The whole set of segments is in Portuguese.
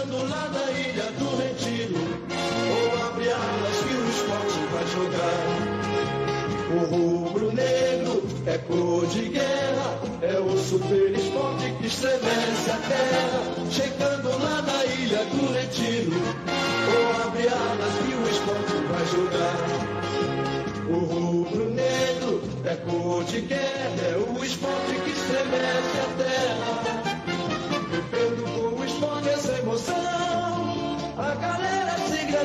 chegando lá na ilha do Retiro, ou abre alas que o esporte vai jogar. O rubro-negro é cor de guerra, é o super esporte que estremece a terra. Chegando lá na ilha do Retiro, ou abre alas que o esporte vai jogar. O rubro-negro é cor de guerra, é o esporte que estremece a terra.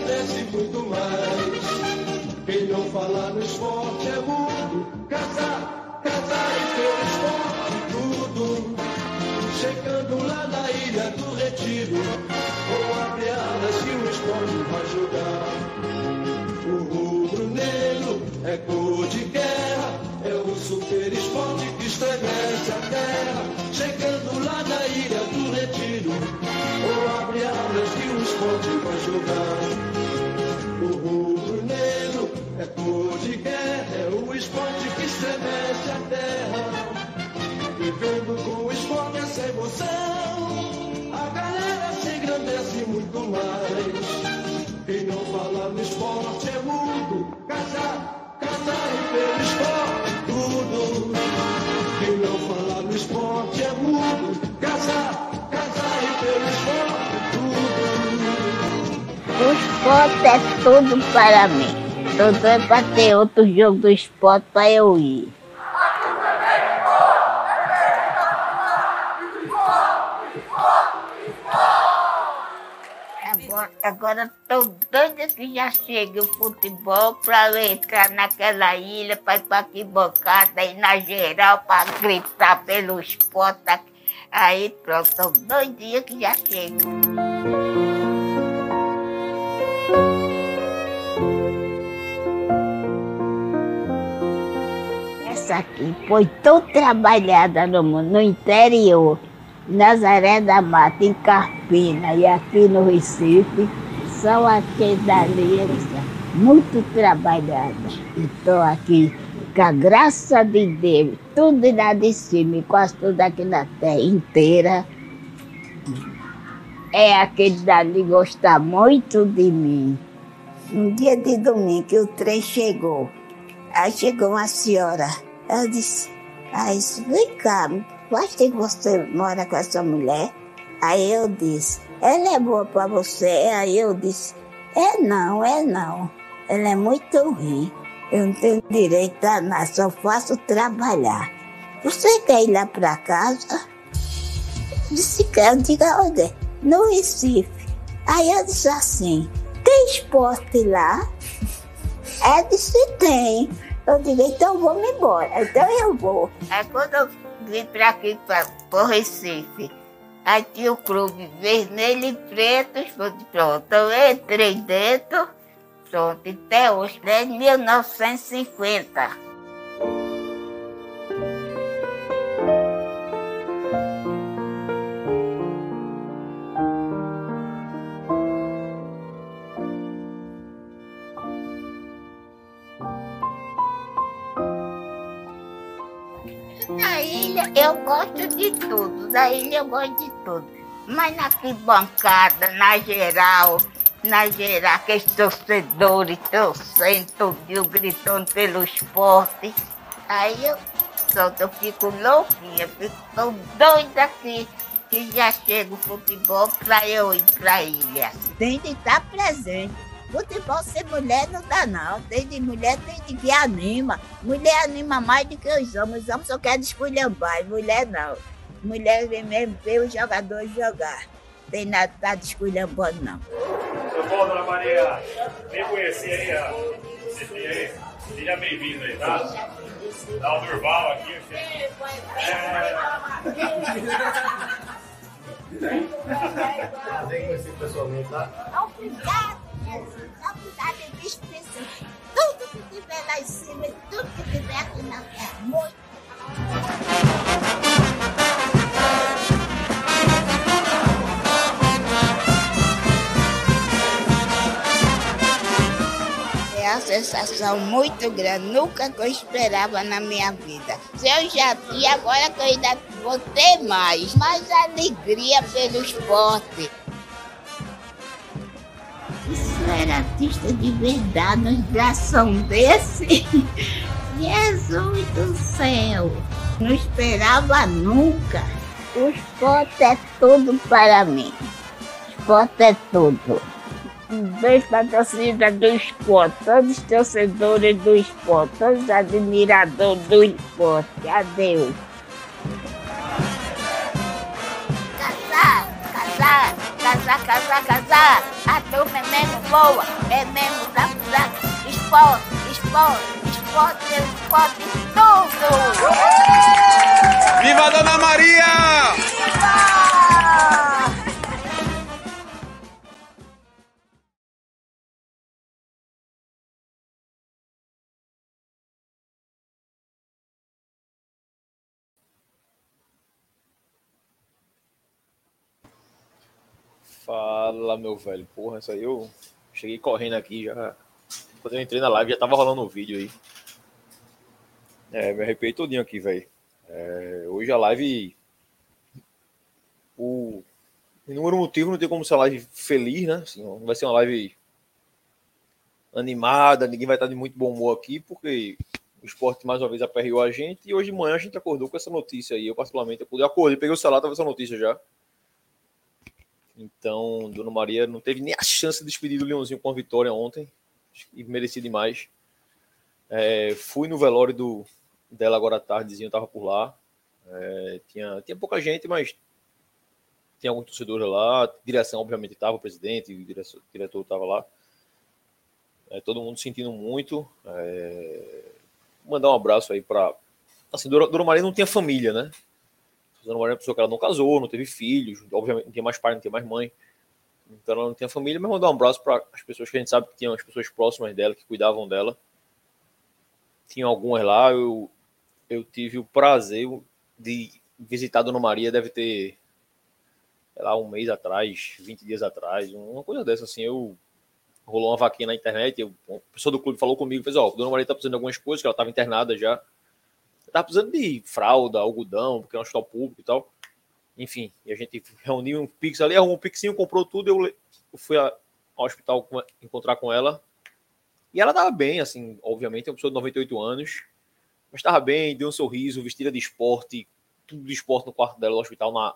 Agradece muito mais. Quem não fala no esporte é mudo, casar, casar e ter esporte, tudo. Chegando lá na ilha do Retiro, vou abrir alas que o esporte vai jogar. O rubro-negro é cor de guerra, é o super esporte que estremece a terra. Chegando lá na ilha do Retiro, vou abrir alas que o esporte vai jogar. Cor de guerra, é o esporte que estremece a terra. Vivendo com esporte essa emoção, a galera se engrandece muito mais. Quem não fala no esporte é mudo, casar, casar e pelo esporte, tudo. Quem não fala no esporte é mudo, casar, casar e pelo esporte, tudo. O esporte é tudo para mim. Tô doido pra ter outro jogo do esporte pra eu ir. Agora, agora tô doida que já chegue o futebol pra eu entrar naquela ilha, pra ir pra arquibancada aí na geral, pra gritar pelo esporte. Aí pronto, tô doidinha que já chego. Essa aqui foi tão trabalhada no, no interior, Nazaré da Mata, em Carpina e aqui no Recife, são aqueles dali, muito trabalhadas. Estou aqui com a graça de Deus, tudo lá de cima, quase tudo aqui na terra inteira. É aquele dali gosta muito de mim. Um dia de domingo o trem chegou. Aí chegou uma senhora. Ela disse, aí disse, vem cá, faz tempo que você mora com essa mulher? Aí eu disse, ela é boa para você? Aí eu disse, é não, é não. Ela é muito ruim. Eu não tenho direito a nada, só faço trabalhar. Você quer ir lá para casa? Disse que eu digo onde? No Recife. Aí eu disse assim, tem esporte lá? Ela disse, tem. Eu digo, então vamos embora. Então eu vou. Aí quando eu vim para aqui, para o Recife, aí tinha o clube vermelho e preto, pronto. Eu entrei dentro, pronto, até hoje, desde 1950. Eu gosto de tudo, na ilha eu gosto de tudo. Mas na arquibancada, na geral, na geral, aqueles torcedores torcendo, tudo, gritando pelo esporte. Aí eu, pronto, eu fico louquinha, fico doida aqui que já chega o futebol pra eu ir pra ilha. Tem de estar presente. Futebol sem mulher não dá não. Tem de mulher, tem de que anima. Mulher anima mais do que os homens. Os homens só querem esculhambar, mulher não. Mulher vem mesmo ver os jogadores jogar. Tem nada tá de esculhambando não. Tudo bom, dona Maria? Vem conhecer aí a aí. Seja bem-vindo aí, tá? Dá o Durval aqui. É... Vem conhecer pessoalmente, tá? Obrigado, Jesus. Obrigado, bicho, Jesus. Tudo que tiver lá em cima, e tudo que tiver aqui na terra. Muito. É uma sensação muito grande, nunca que eu esperava na minha vida. Se eu já tinha, agora que eu ainda vou ter mais. Mais alegria pelo esporte. Isso era artista de verdade, uma inspiração desse. Jesus do céu! Não esperava nunca. O esporte é tudo para mim. O esporte é tudo. Um beijo para a torcida do esporte, todos os torcedores do esporte, todos os admiradores do esporte. Adeus. Casar, casar, casar, casar. A turma é mesmo boa, é mesmo da esporte, esporte, esporte, esporte, tudo. Viva Dona Maria! Viva! Fala, meu velho. Porra, isso aí eu cheguei correndo aqui já. Quando eu entrei na live já tava rolando um vídeo aí. É, me arrepiei todinho aqui, velho. É, hoje a live. O número motivo não tem como ser live feliz, né? Assim, não vai ser uma live animada, ninguém vai estar de muito bom humor aqui, porque o esporte mais uma vez aperreou a gente e hoje de manhã a gente acordou com essa notícia aí. Eu, particularmente, eu acordei, peguei o celular, tava essa notícia já. Então, Dona Maria não teve nem a chance de despedir do Leãozinho com a vitória ontem. E mereci demais. É, fui no velório do, dela agora à tardezinho, tava por lá. É, tinha, tinha pouca gente, mas tinha alguns torcedores lá. Direção, obviamente, estava, o presidente, o diretor, estava lá. É, todo mundo sentindo muito. É, mandar um abraço aí para. Assim, Dona Maria não tinha família, né? Dona Maria é uma pessoa que ela não casou, não teve filhos, obviamente não tinha mais pai, não tinha mais mãe. Então ela não tinha família, mas mandar um abraço para as pessoas que a gente sabe que tinham as pessoas próximas dela, que cuidavam dela. Tinha algumas lá, eu, eu tive o prazer de visitar a Dona Maria, deve ter, sei lá, um mês atrás, 20 dias atrás, uma coisa dessa, assim, eu rolou uma vaquinha na internet, eu, a pessoa do clube falou comigo, fez, ó, oh, Dona Maria tá precisando de algumas coisas, que ela estava internada já, tava precisando de fralda, algodão, porque é um hospital público e tal. Enfim, e a gente reuniu um Pix ali, arrumou um Pixinho, comprou tudo, eu fui ao hospital encontrar com ela. E ela tava bem, assim, obviamente, é uma pessoa de 98 anos, mas tava bem, deu um sorriso, vestida de esporte, tudo de esporte no quarto dela, no hospital, na,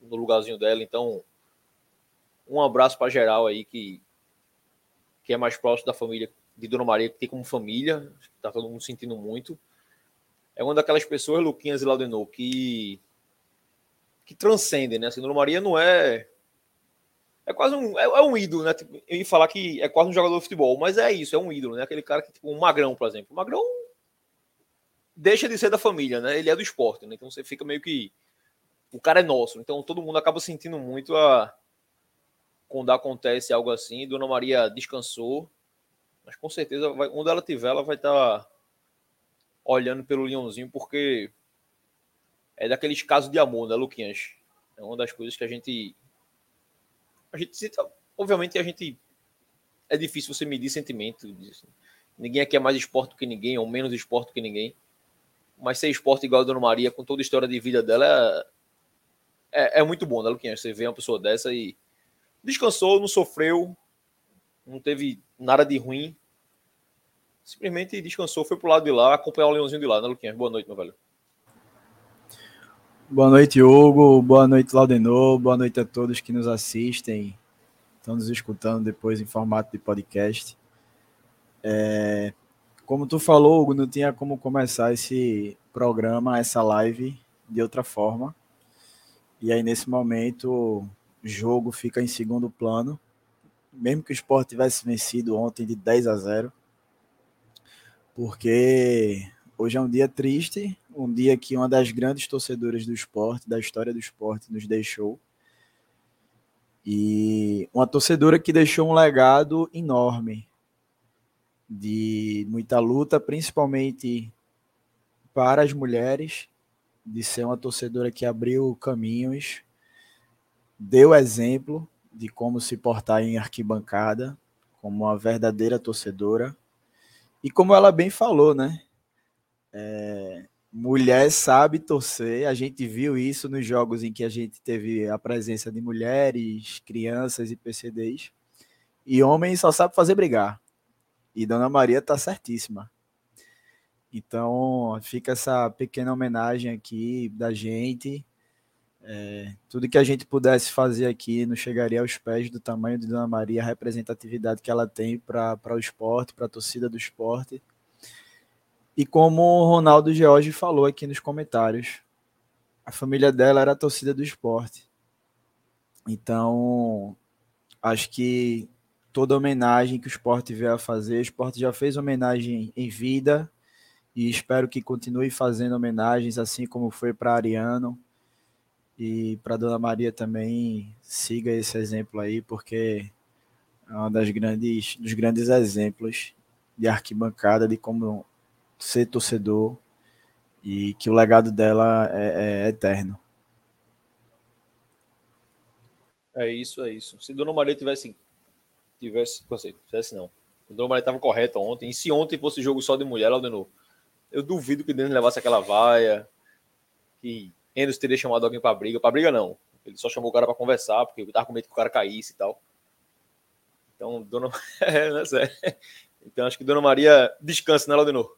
no lugarzinho dela. Então, um abraço para geral aí que, que é mais próximo da família de Dona Maria, que tem como família, tá todo mundo sentindo muito é uma daquelas pessoas, Luquinhas e Laudenor, que que transcendem, né? Assim, Dona Maria não é é quase um é, é, um ídolo, né? Tipo, eu ia falar que é quase um jogador de futebol, mas é isso, é um ídolo, né? Aquele cara que tipo um Magrão, por exemplo. O Magrão deixa de ser da família, né? Ele é do esporte, né? Então você fica meio que o cara é nosso. Então todo mundo acaba sentindo muito a quando acontece algo assim. Dona Maria descansou, mas com certeza vai, onde ela tiver, ela vai estar tá olhando pelo Leãozinho, porque é daqueles casos de amor, né, Luquinhas? É uma das coisas que a gente. A gente Obviamente, a gente. É difícil você medir sentimento. Ninguém aqui é mais esporte que ninguém, ou menos esporte que ninguém. Mas ser esporte igual a Dona Maria, com toda a história de vida dela, é, é, é muito bom, né, Luquinhas? Você vê uma pessoa dessa e descansou, não sofreu, não teve nada de ruim simplesmente descansou, foi pro lado de lá, acompanhar o Leãozinho de lá, né, Luquinhas? Boa noite, meu velho. Boa noite, Hugo. Boa noite, Laudenor. Boa noite a todos que nos assistem, estão nos escutando depois em formato de podcast. É, como tu falou, Hugo, não tinha como começar esse programa, essa live de outra forma. E aí, nesse momento, o jogo fica em segundo plano. Mesmo que o Sport tivesse vencido ontem de 10 a 0, porque hoje é um dia triste, um dia que uma das grandes torcedoras do esporte, da história do esporte, nos deixou. E uma torcedora que deixou um legado enorme de muita luta, principalmente para as mulheres, de ser uma torcedora que abriu caminhos, deu exemplo de como se portar em arquibancada, como uma verdadeira torcedora e como ela bem falou, né? É, mulher sabe torcer. A gente viu isso nos jogos em que a gente teve a presença de mulheres, crianças e PCDs. E homem só sabe fazer brigar. E Dona Maria tá certíssima. Então, fica essa pequena homenagem aqui da gente. É, tudo que a gente pudesse fazer aqui não chegaria aos pés do tamanho de Dona Maria, a representatividade que ela tem para o esporte, para a torcida do esporte. E como o Ronaldo George falou aqui nos comentários, a família dela era a torcida do esporte. Então, acho que toda homenagem que o esporte veio a fazer, o esporte já fez homenagem em vida e espero que continue fazendo homenagens assim como foi para Ariano e para Dona Maria também siga esse exemplo aí porque é um das grandes dos grandes exemplos de arquibancada de como ser torcedor e que o legado dela é, é eterno. É isso, é isso. Se Dona Maria tivesse tivesse, você, tivesse não. O Dona Maria estava correto ontem. E se ontem fosse jogo só de mulher, Laudenor, eu duvido que Denis levasse aquela vaia, que Enos teria chamado alguém para briga. Para briga, não. Ele só chamou o cara para conversar, porque estava com medo que o cara caísse e tal. Então, Dona. é, não é sério. Então, acho que Dona Maria descansa, né, Laudenor?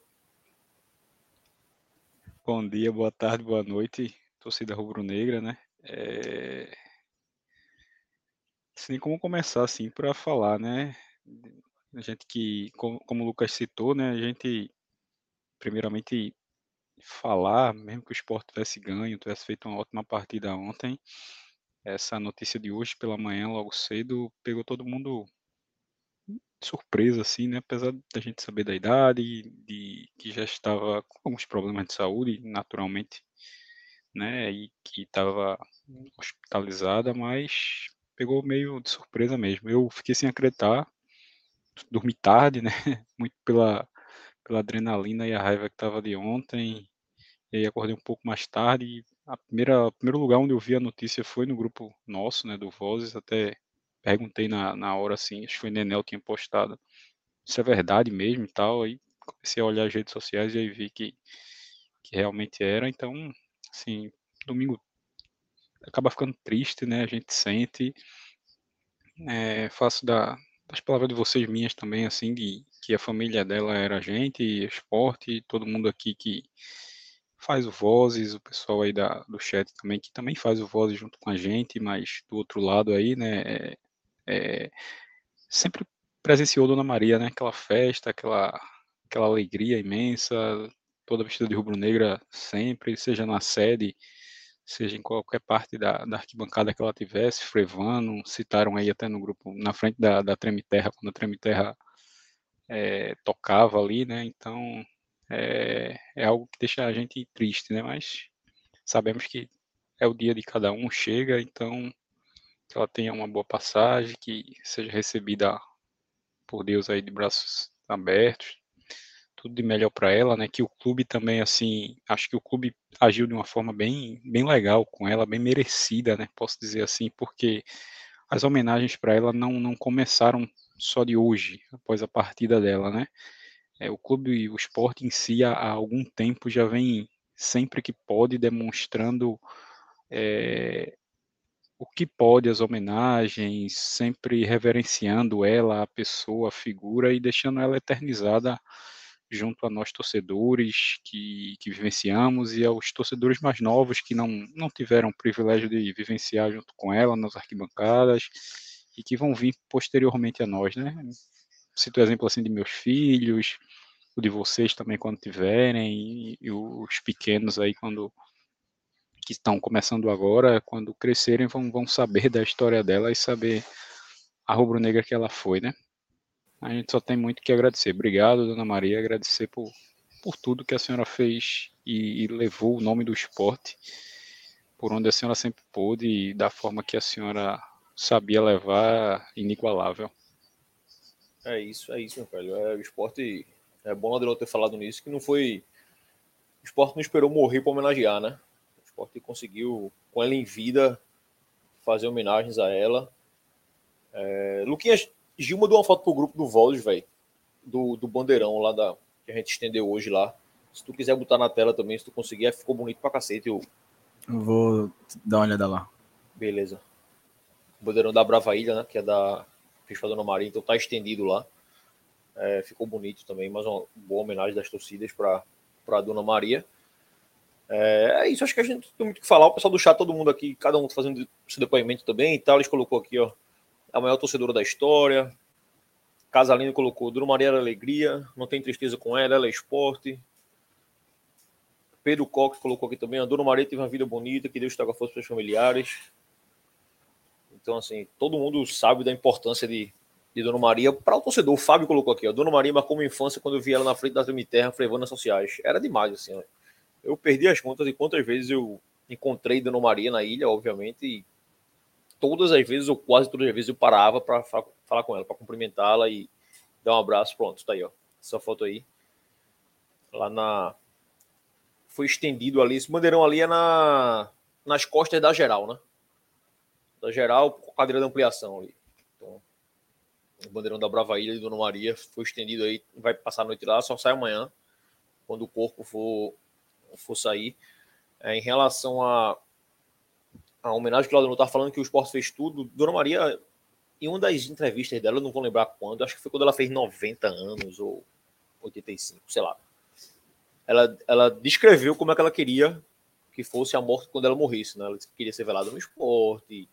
Bom dia, boa tarde, boa noite, torcida rubro-negra, né? É... Sem como começar assim para falar, né? A gente que, como, como o Lucas citou, né? A gente primeiramente falar, mesmo que o esporte tivesse ganho, tivesse feito uma ótima partida ontem, essa notícia de hoje pela manhã, logo cedo, pegou todo mundo surpresa, assim, né? Apesar da gente saber da idade, de que já estava com alguns problemas de saúde, naturalmente, né? E que estava hospitalizada, mas pegou meio de surpresa mesmo. Eu fiquei sem acreditar, dormi tarde, né? Muito pela pela adrenalina e a raiva que estava de ontem. E aí acordei um pouco mais tarde. A primeira, o primeiro lugar onde eu vi a notícia foi no grupo nosso, né, do Vozes. Até perguntei na, na hora assim, acho que foi Nenel tinha postado. Isso é verdade mesmo e tal. Aí comecei a olhar as redes sociais e aí vi que, que realmente era. Então, assim, domingo acaba ficando triste, né? A gente sente. É, faço da, das palavras de vocês minhas também, assim, de que a família dela era a gente, esporte, todo mundo aqui que faz o Vozes, o pessoal aí da, do chat também, que também faz o Vozes junto com a gente, mas do outro lado aí, né, é, é, sempre presenciou Dona Maria, né, aquela festa, aquela, aquela alegria imensa, toda vestida de rubro-negra sempre, seja na sede, seja em qualquer parte da, da arquibancada que ela tivesse, Frevano, citaram aí até no grupo, na frente da, da Treme Terra, quando a Treme Terra é, tocava ali, né? Então é, é, algo que deixa a gente triste, né? Mas sabemos que é o dia de cada um, chega, então que ela tenha uma boa passagem, que seja recebida por Deus aí de braços abertos, tudo de melhor para ela, né? Que o clube também, assim, acho que o clube agiu de uma forma bem, bem legal com ela, bem merecida, né? Posso dizer assim, porque as homenagens para ela não, não começaram só de hoje, após a partida dela, né? É, o clube e o esporte em si há, há, algum tempo já vem sempre que pode demonstrando é, o que pode as homenagens, sempre reverenciando ela, a pessoa, a figura e deixando ela eternizada junto a nós torcedores que, que vivenciamos e aos torcedores mais novos que não, não tiveram o privilégio de vivenciar junto com ela nas arquibancadas e que vão vir posteriormente a nós, né? Cito o exemplo assim de meus filhos, o de vocês também quando tiverem, e, os pequenos aí quando que estão começando agora, quando crescerem vão, vão saber da história dela e saber a rubro-negra que ela foi, né? A gente só tem muito que agradecer. Obrigado, Dona Maria, agradecer por, por tudo que a senhora fez e, e levou o nome do esporte por onde a senhora sempre pôde e da forma que a senhora sabia levar inigualável. É isso, é isso, meu velho. É, o esporte. É bom Adriano ter falado nisso, que não foi. O esporte não esperou morrer para homenagear, né? O esporte conseguiu, com ela em vida, fazer homenagens a ela. É... Luquinhas, Gil mandou uma foto pro grupo do Vols, velho. Do, do bandeirão lá da, que a gente estendeu hoje lá. Se tu quiser botar na tela também, se tu conseguir, ficou bonito pra cacete. Eu... eu vou dar uma olhada lá. Beleza. Bandeirão da Brava Ilha, né? Que é da para Dona Maria, então tá estendido lá. É, ficou bonito também, mais uma boa homenagem das torcidas para a Dona Maria. É, é, isso, acho que a gente tem muito o que falar. O pessoal do chat, todo mundo aqui, cada um fazendo seu depoimento também tal. Eles colocou aqui, ó, a maior torcedora da história. Casalino colocou, Dona Maria era alegria, não tem tristeza com ela, ela é esporte. Pedro Coque colocou aqui também, a Dona Maria teve uma vida bonita, que Deus traga força para os familiares. Então, assim, todo mundo sabe da importância de, de Dona Maria para o torcedor. O Fábio colocou aqui, ó, Dona Maria marcou minha infância quando eu vi ela na frente da Terra, frevando nas sociais. Era demais, assim, ó. Eu perdi as contas de quantas vezes eu encontrei Dona Maria na ilha, obviamente, e todas as vezes, ou quase todas as vezes, eu parava para falar com ela, para cumprimentá-la e dar um abraço. Pronto, tá aí, ó. Essa foto aí. Lá na. Foi estendido ali. Esse bandeirão ali é na... nas costas da geral, né? Da geral, cadeira de ampliação ali. O bandeirão da Brava Ilha de Dona Maria foi estendido aí. Vai passar a noite lá, só sai amanhã. Quando o corpo for, for sair. É, em relação a, a homenagem que o Claudio está falando que o esporte fez tudo, Dona Maria em uma das entrevistas dela, não vou lembrar quando, acho que foi quando ela fez 90 anos ou 85, sei lá. Ela, ela descreveu como é que ela queria que fosse a morte quando ela morresse, né? Ela queria ser velada no esporte,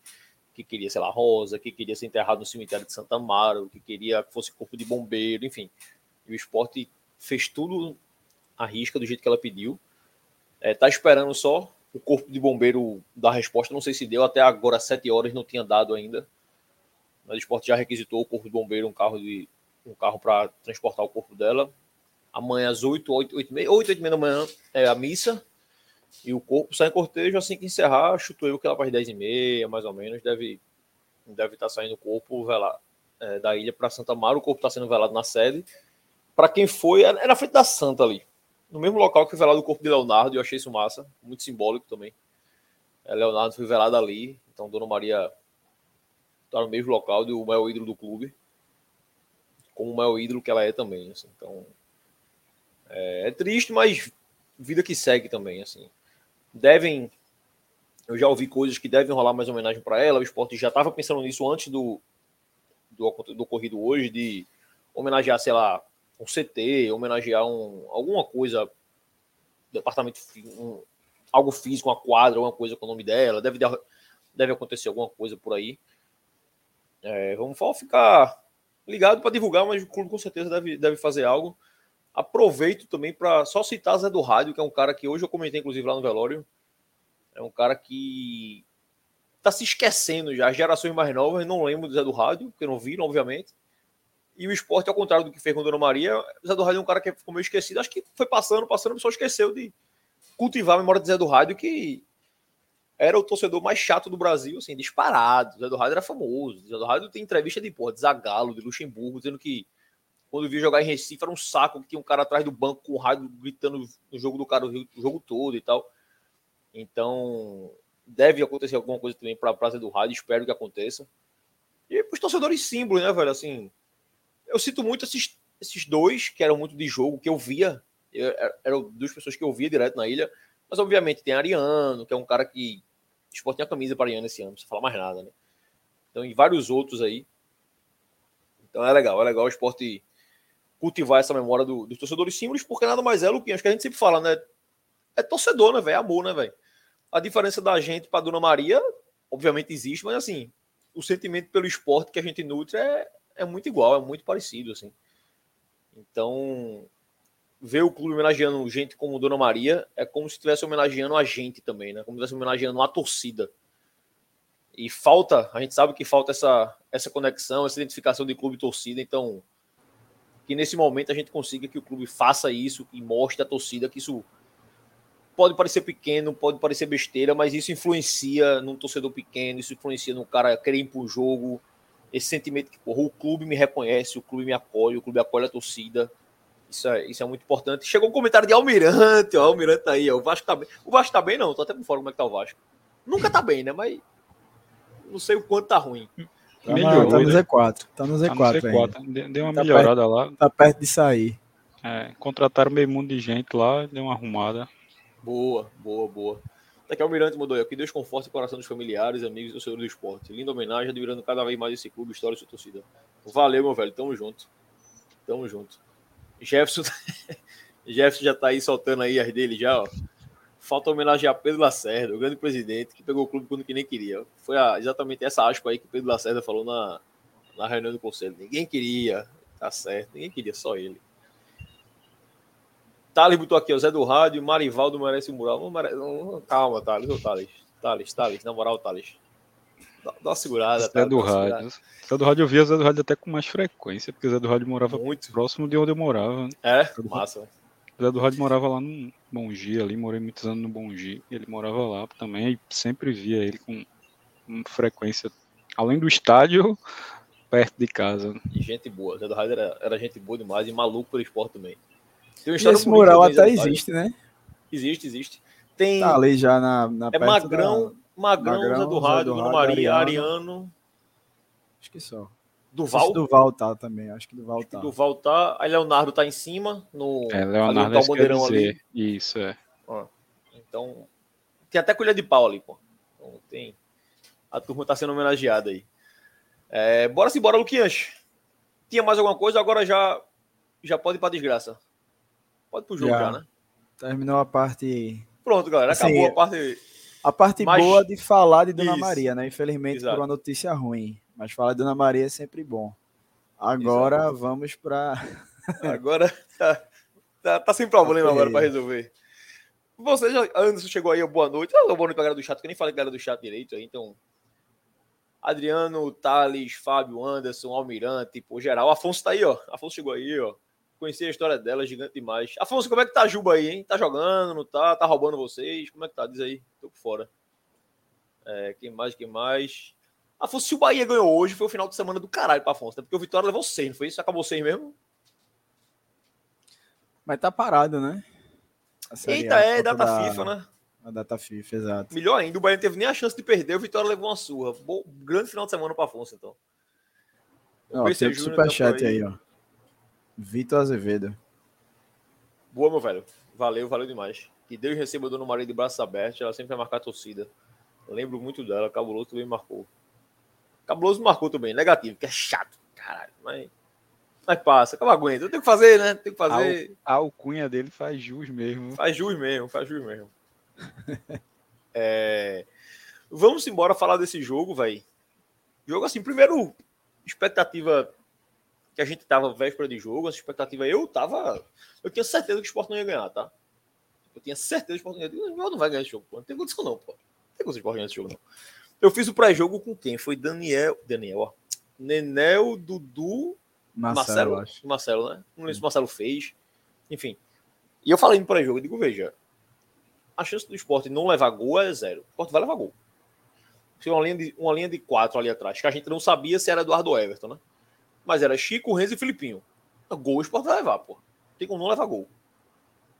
que queria, sei lá, rosa, que queria ser enterrado no cemitério de Santa Amaro, que queria que fosse corpo de bombeiro, enfim. E o esporte fez tudo à risca do jeito que ela pediu. É, tá esperando só o corpo de bombeiro dar resposta, não sei se deu, até agora, sete horas, não tinha dado ainda mas o esporte já requisitou o corpo de bombeiro, um carro de um carro para transportar o corpo dela. Amanhã às 8, 8, 8, 8, 8 e meia da manhã é a missa. E o corpo sai em cortejo assim que encerrar, chuto eu que ela para 10 e meia, mais ou menos, deve deve estar tá saindo o corpo velar, é, da ilha para Santa Mara. O corpo está sendo velado na sede. Para quem foi, é, na frente da Santa ali. No mesmo local que foi velado o corpo de Leonardo, eu achei isso massa, muito simbólico também. É, Leonardo foi velado ali, então Dona Maria tá no mesmo local do maior ídolo do clube, como o maior ídolo que ela é também. Assim. Então, é, é, triste, mas vida que segue também. assim Devem. Eu já ouvi coisas que devem rolar mais homenagem para ela. O esporte já estava pensando nisso antes do, do, do ocorrido hoje, de homenagear, sei lá, um CT, homenagear um, alguma coisa, departamento, um, algo físico, uma quadra, alguma coisa com o nome dela. Deve, deve acontecer alguma coisa por aí. É, vamos ficar ligado para divulgar, mas o clube com certeza deve, deve fazer algo. Aproveito também para só citar Zé do Rádio, que é um cara que hoje eu comentei, inclusive, lá no velório. É um cara que está se esquecendo já. As gerações mais novas não lembram do Zé do Rádio, porque não viram, obviamente. E o esporte, ao contrário do que fez com a Dona Maria, Zé do Rádio é um cara que ficou meio esquecido. Acho que foi passando, passando, o pessoal esqueceu de cultivar a memória do Zé do Rádio, que era o torcedor mais chato do Brasil, assim, disparado. Zé do Rádio era famoso. Zé do Rádio tem entrevista de, porra, de Zagalo, de Luxemburgo, dizendo que quando viu jogar em Recife era um saco, que tinha um cara atrás do banco com rádio gritando no jogo do cara o jogo todo e tal. Então, deve acontecer alguma coisa também para a Praça do Rádio, espero que aconteça. E os torcedores símbolos, né, velho? Assim, eu cito muito esses, esses dois que eram muito de jogo, que eu via, eu, eram duas pessoas que eu via direto na ilha, mas obviamente tem Ariano, que é um cara que o esporte tem a camisa para Ariana esse ano, não precisa falar mais nada, né? Então, e vários outros aí. Então é legal, é legal o esporte cultivar essa memória do, dos torcedores símbolos, porque nada mais é, Luquinhas, que a gente sempre fala, né? É torcedor, né, velho? É amor, né, velho? A diferença da gente para Dona Maria, obviamente existe, mas assim, o sentimento pelo esporte que a gente nutre é, é muito igual, é muito parecido, assim. Então, ver o clube homenageando gente como Dona Maria é como se estivesse homenageando a gente também, né? Como se estivesse homenageando a torcida. E falta, a gente sabe que falta essa, essa conexão, essa identificação de clube e torcida. Então, que nesse momento a gente consiga que o clube faça isso e mostre à torcida que isso pode parecer pequeno, pode parecer besteira, mas isso influencia num torcedor pequeno, isso influencia no cara querer ir pro jogo. Esse sentimento que, porra, o clube me reconhece, o clube me acolhe, o clube acolhe a torcida isso é, isso é muito importante. Chegou um comentário de Almirante, ó, Almirante tá aí, ó, o Vasco tá bem. O Vasco tá bem, não, tô até por fora como é que tá o Vasco. Nunca tá bem, né? Mas não sei o quanto tá ruim. Tá, Melhorou, tá no Z4. Tá no Z4. Tá no Z4 deu uma tá melhorada perto, lá. Tá perto de sair. É, contrataram meio mundo de gente lá, deu uma arrumada. Boa, boa, boa. Daqui Almirante mudou aí. Que Deus conforte o coração dos familiares, amigos e torcedores do esporte. Linda homenagem, admirando cada vez mais esse clube, história e sua torcida. Valeu, meu velho. Tamo junto. Tamo junto. Jefferson, Jefferson já tá aí soltando aí as dele já, ó. Falta homenagear Pedro Lacerda, o grande presidente, que pegou o clube quando que nem queria. Foi a, exatamente essa aspa aí que Pedro Lacerda falou na, na reunião do conselho. Ninguém queria, tá certo, ninguém queria, só ele. Thales botou aqui, o Zé do Rádio, Marivaldo merece o mural. Não não, calma, Thales, ô Thales. Thales, Thales, na moral, Thales. Dá, dá uma segurada. Zé Thales, do uma segurada. Rádio. Zé do Rádio eu via Zé do Rádio até com mais frequência, porque Zé do Rádio morava Muito. próximo de onde eu morava. É, massa. Zé do Rádio morava lá no Bongi, ali, morei muitos anos no Bongi. Ele morava lá também e sempre via ele com, com frequência, além do estádio, perto de casa. E gente boa. Zé do Rádio era, era gente boa demais e maluco pelo esporte também. Tem E história esse mural até existe, né? Existe, existe. Tem. Tá ali já na, na é perto Magrão, Magrão, Magrão, Zé do Zé Rádio, do Rádio, Maria, Ariano. Ariano, Acho que só. Duval. Duval tá também. Acho que Duval tá. Duval tá. Aí Leonardo tá em cima. No, É, ali Leonardo onde tá o quer bandeirão ali. Isso, é. Então, tem até colher de pau ali, pô. Então, tem. A turma tá sendo homenageada aí. É, bora se bora, Luquinhas. Tinha mais alguma coisa? Agora já já pode ir pra desgraça. Pode pro jogo já, Já. né? Terminou a parte. Pronto, galera. Assim, Acabou a parte. A parte Mas- boa de falar de Dona Isso. Maria, né? Infelizmente Exato. por uma notícia ruim. Mas falar de Dona Maria é sempre bom. Agora vamos para. Agora tá, tá, tá sem problema Ok. agora pra resolver. Você já, Anderson chegou aí, boa noite. Ah, boa noite pra galera do chat, que eu nem falei galera do chat direito aí, então. Adriano, Thales, Fábio, Anderson, Almirante, pô, geral. Afonso tá aí, ó. Afonso chegou aí, ó. Conheci a história dela, gigante demais. Afonso, como é que tá a Juba aí, hein? Tá jogando, não tá? Tá roubando vocês? Como é que tá? Diz aí, tô por fora. É, quem mais, quem mais? Afonso, se o Bahia ganhou hoje, foi o final de semana do caralho pra Afonso, né? Porque o Vitória levou seis, não foi isso? Acabou seis mesmo? Mas tá parado, né? Eita, A, é, data da- FIFA, né? A data FIFA, exato. Melhor ainda, o Bahia não teve nem a chance de perder, o Vitória levou uma surra. Bom, grande final de semana para Afonso, então. Ó, tem por superchat aí, ó. Vitor Azevedo. Boa, meu velho. Valeu, valeu demais. Que Deus receba a Dona Maria de braços abertos, ela sempre vai marcar a torcida. Eu lembro muito dela, Cabuloso também marcou. Cabuloso marcou também, negativo, que é chato, caralho. Mas, mas passa, acaba aguenta. Eu tenho que fazer, né? Tem que fazer. A alcunha dele faz jus mesmo. Faz jus mesmo, faz jus mesmo. É, Vamos embora falar desse jogo, velho. Jogo assim, primeiro, expectativa que a gente tava véspera de jogo, essa expectativa eu tava. Eu tinha certeza que o Sport não ia ganhar, tá? Eu tinha certeza que o Sport não ia ganhar. Não vai ganhar esse jogo, pô. Não tem condição, não, pô. Não tem condição de ganhar esse jogo, não. Eu fiz o pré-jogo com quem? Foi Daniel. Daniel, ó. Nenel, Dudu, Marcelo, Marcelo, acho. Marcelo, né? Não lembro se o Marcelo fez. Enfim. E eu falei no pré-jogo, eu digo, veja, a chance do esporte não levar gol é zero. O esporte vai levar gol. Tinha uma linha de, uma linha de quatro ali atrás, que a gente não sabia se era Eduardo Everton, né? Mas era Chico, Renzo e Filipinho. Gol o esporte vai levar, pô. Tem como não levar gol.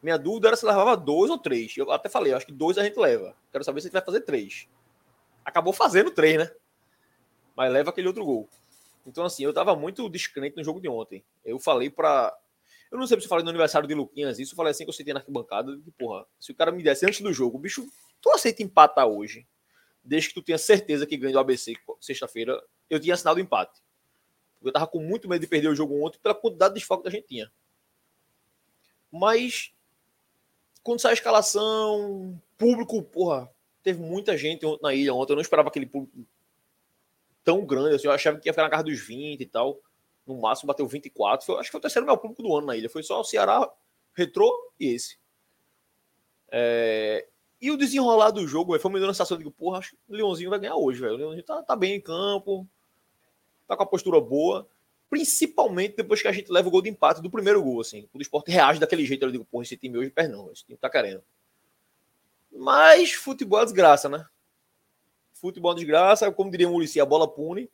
Minha dúvida era se levava dois ou três. Eu até falei, acho que dois a gente leva. Quero saber se a gente vai fazer três. Acabou fazendo três, né? Mas leva aquele outro gol. Então, assim, eu tava muito descrente no jogo de ontem. Eu falei pra. Eu não sei se eu falei no aniversário de Luquinhas isso, eu falei assim que eu sentei na arquibancada, que, porra, se o cara me desse antes do jogo, bicho, tu aceita empatar hoje, desde que tu tenha certeza que ganha do ABC sexta-feira, eu tinha assinado o empate. Eu tava com muito medo de perder o jogo ontem pela quantidade de desfoque que a gente tinha. Mas, quando sai a escalação, público, porra, teve muita gente na ilha ontem, eu não esperava aquele público tão grande, assim, eu achava que ia ficar na casa dos 20 e tal. No máximo bateu 24. Foi, acho que foi o terceiro maior público do ano na ilha. Foi só o Ceará, Retrô e esse. É, E o desenrolar do jogo, véio, foi me dando a sensação de que, porra, acho que o Leãozinho vai ganhar hoje, velho. O Leãozinho tá, tá bem em campo, tá com a postura boa. Principalmente depois que a gente leva o gol de empate do primeiro gol, assim. O Sport reage daquele jeito, eu digo, porra, esse time hoje perde não, esse time tá querendo. Mas futebol é desgraça, né? Futebol é desgraça, como diria o Murici, a bola pune.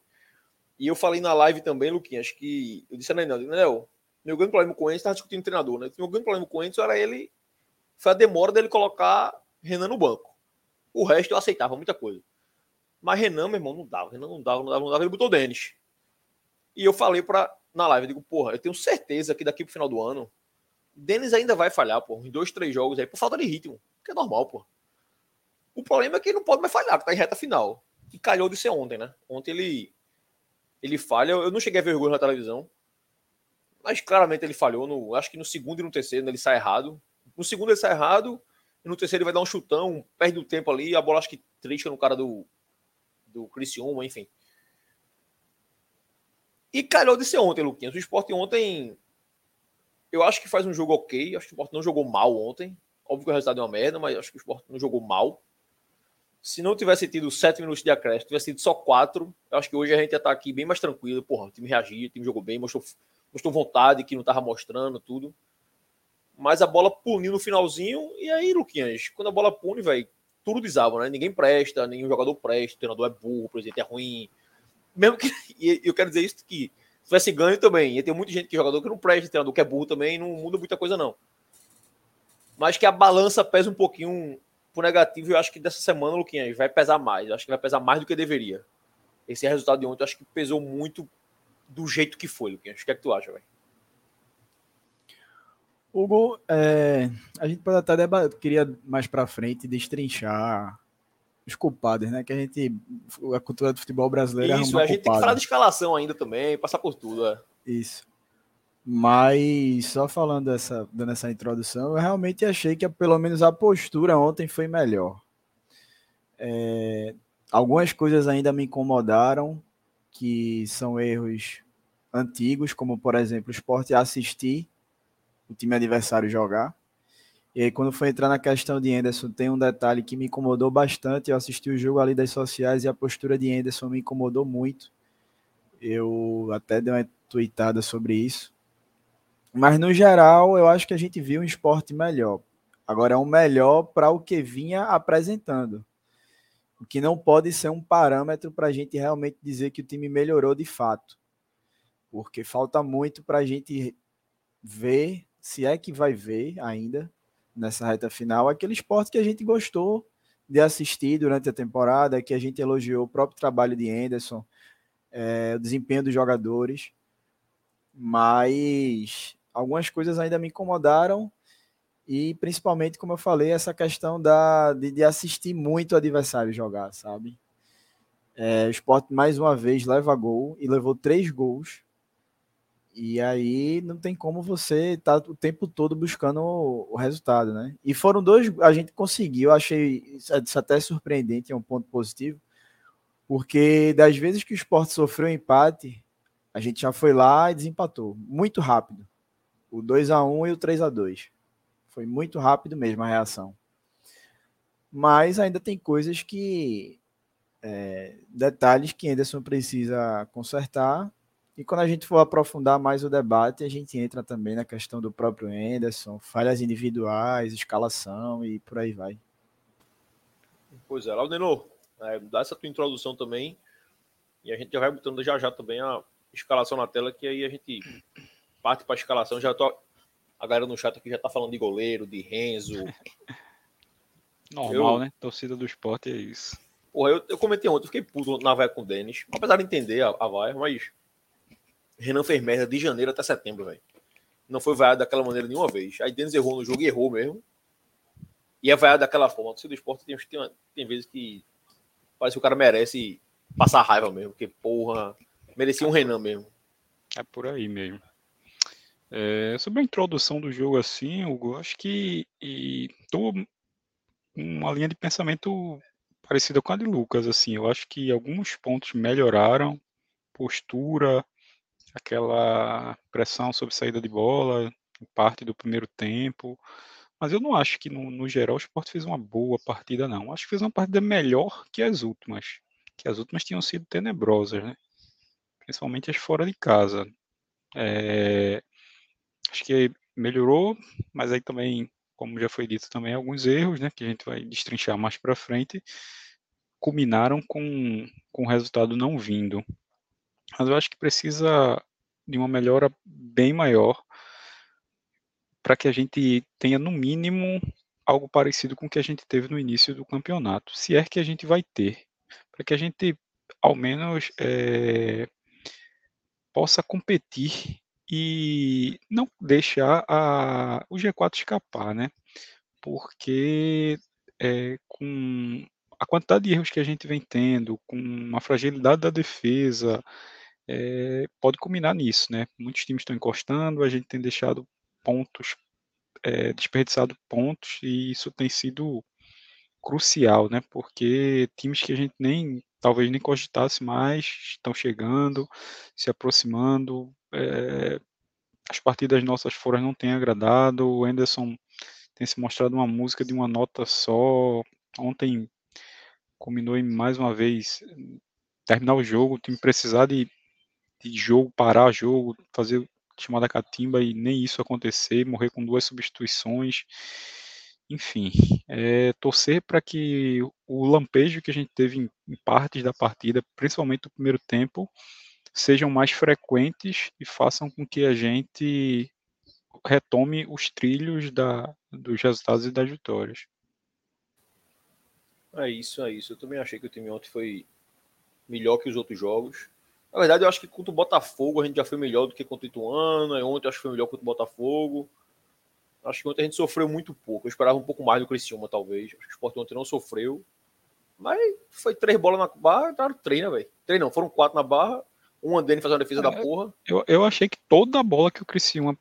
E eu falei na live também, Luquinhas, que eu disse a Nenel, Nenel, meu grande problema com o Enzo, estava discutindo treinador, né? Meu grande problema com o Enzo era ele, foi a demora dele colocar Renan no banco. O resto eu aceitava muita coisa. Mas Renan, meu irmão, não dava, Renan não dava, não dava, não dava, ele botou o Denis. E eu falei pra, na live, eu digo, porra, eu tenho certeza que daqui pro final do ano, Denis ainda vai falhar, porra, em dois, três jogos aí, por falta de ritmo, que é normal, porra. O problema é que ele não pode mais falhar, que tá em reta final. E calhou de ser ontem, né? Ontem ele ele falha. Eu não cheguei a ver o gol na televisão, mas claramente ele falhou. No, acho que no segundo e no terceiro ele sai errado. No segundo ele sai errado, e no terceiro ele vai dar um chutão, perde o tempo ali, a bola acho que trisca no cara do, do Criciúma, enfim. E calhou de ser ontem, Luquinhas. O esporte ontem. Eu acho que faz um jogo ok. Acho que o esporte não jogou mal ontem. Óbvio que o resultado é uma merda, mas acho que o esporte não jogou mal. Se não tivesse tido sete minutos de acréscimo, tivesse tido só quatro, eu acho que hoje a gente ia estar aqui bem mais tranquilo. Porra, o time reagiu, o time jogou bem, mostrou, mostrou vontade, que não estava mostrando tudo. Mas a bola puniu no finalzinho, e aí, Luquinhas, quando a bola pune, velho, tudo desaba, né? Ninguém presta, nenhum jogador presta, o treinador é burro, o presidente é ruim. Mesmo que. E eu quero dizer isso que tivesse ganho também, ia ter muita gente que é jogador que não presta, treinador que é burro também, não muda muita coisa, não. Mas que a balança pesa um pouquinho pro negativo, eu acho que dessa semana, Luquinhas, vai pesar mais. Eu acho que vai pesar mais do que deveria. Esse resultado de ontem, eu acho que pesou muito do jeito que foi, Luquinhas. O que é que tu acha, velho? Hugo, é, a gente pode até debater, queria mais para frente destrinchar os culpados, né? Que a gente, a cultura do futebol brasileiro Isso, a gente culpado. tem que falar de escalação ainda também, passar por tudo, é. Isso. Mas só falando essa, dando essa introdução, eu realmente achei que pelo menos a postura ontem foi melhor. É, algumas coisas ainda me incomodaram, que são erros antigos, como por exemplo o esporte assistir o time adversário jogar. E aí, quando foi entrar na questão de Anderson, tem um detalhe que me incomodou bastante. Eu assisti o jogo ali das sociais e a postura de Anderson me incomodou muito. Eu até dei uma tweetada sobre isso mas no geral, eu acho que a gente viu um esporte melhor. Agora é um melhor para o que vinha apresentando. O que não pode ser um parâmetro para a gente realmente dizer que o time melhorou de fato. Porque falta muito para a gente ver, se é que vai ver ainda, nessa reta final, aquele esporte que a gente gostou de assistir durante a temporada, que a gente elogiou o próprio trabalho de Anderson, é, o desempenho dos jogadores. Mas algumas coisas ainda me incomodaram e principalmente, como eu falei, essa questão da, de, de assistir muito o adversário jogar, sabe? É, o esporte mais uma vez leva gol e levou três gols. E aí não tem como você estar tá o tempo todo buscando o, o, resultado, né? E foram dois, a gente conseguiu, achei isso até surpreendente, é um ponto positivo, porque das vezes que o esporte sofreu empate, a gente já foi lá e desempatou, muito rápido o 2 a 1 e o 3 a 2 Foi muito rápido mesmo a reação. Mas ainda tem coisas que. É, detalhes que Anderson precisa consertar. E quando a gente for aprofundar mais o debate, a gente entra também na questão do próprio Anderson, falhas individuais, escalação e por aí vai. Pois é, Laudenor, é, dá essa tua introdução também. E a gente já vai botando já já também a escalação na tela, que aí a gente parte para a escalação, já tô. A galera no chat aqui já tá falando de goleiro, de Renzo. Normal, eu... né? Torcida do esporte é isso. Porra, eu, eu comentei ontem, eu fiquei puto na vaia com o Denis. Apesar de entender a, a vaia, mas. Renan fez merda de janeiro até setembro, velho. Não foi vaiado daquela maneira nenhuma vez. Aí Denis errou no jogo e errou mesmo. E é vaiado daquela forma. Torcida do esporte tem, tem, tem vezes que parece que o cara merece passar raiva mesmo. Porque, porra, merecia um Renan mesmo. É por aí mesmo. É, sobre a introdução do jogo, assim, Hugo, acho que estou uma linha de pensamento parecida com a de Lucas, assim, eu acho que alguns pontos melhoraram, postura, aquela pressão sobre saída de bola, parte do primeiro tempo, mas eu não acho que no, no geral o Sport fez uma boa partida, não. Acho que fez uma partida melhor que as últimas, que as últimas tinham sido tenebrosas, né? Principalmente as fora de casa. É, acho que melhorou, mas aí também, como já foi dito, também alguns erros, né, que a gente vai destrinchar mais para frente, culminaram com, com o resultado não vindo. Mas eu acho que precisa de uma melhora bem maior para que a gente tenha, no mínimo, algo parecido com o que a gente teve no início do campeonato, se é que a gente vai ter, para que a gente, ao menos, é, possa competir e não deixar a, o G4 escapar, né? Porque é, com a quantidade de erros que a gente vem tendo, com a fragilidade da defesa, é, pode culminar nisso, né? Muitos times estão encostando, a gente tem deixado pontos, é, desperdiçado pontos, e isso tem sido crucial, né? Porque times que a gente nem talvez nem cogitasse mais estão chegando, se aproximando. É, as partidas nossas foram não têm agradado. O Anderson tem se mostrado uma música de uma nota só. Ontem combinou em mais uma vez terminar o jogo, o time precisar de, de jogo, parar o jogo, fazer chamada catimba e nem isso acontecer, morrer com duas substituições. Enfim, é, torcer para que o lampejo que a gente teve em, em partes da partida, principalmente no primeiro tempo, sejam mais frequentes e façam com que a gente retome os trilhos da, dos resultados e das vitórias. É isso, é isso. Eu também achei que o time ontem foi melhor que os outros jogos. Na verdade, eu acho que contra o Botafogo a gente já foi melhor do que contra o Ituano. Ontem eu acho que foi melhor contra o Botafogo. Acho que ontem a gente sofreu muito pouco. Eu esperava um pouco mais do Criciúma, talvez. Acho que o Sport ontem não sofreu. Mas foi três bolas na barra, entraram três, né, velho? Três não, foram quatro na barra. Um andando fazendo a defesa é, da porra. Eu, eu achei que toda a bola que o Criciúma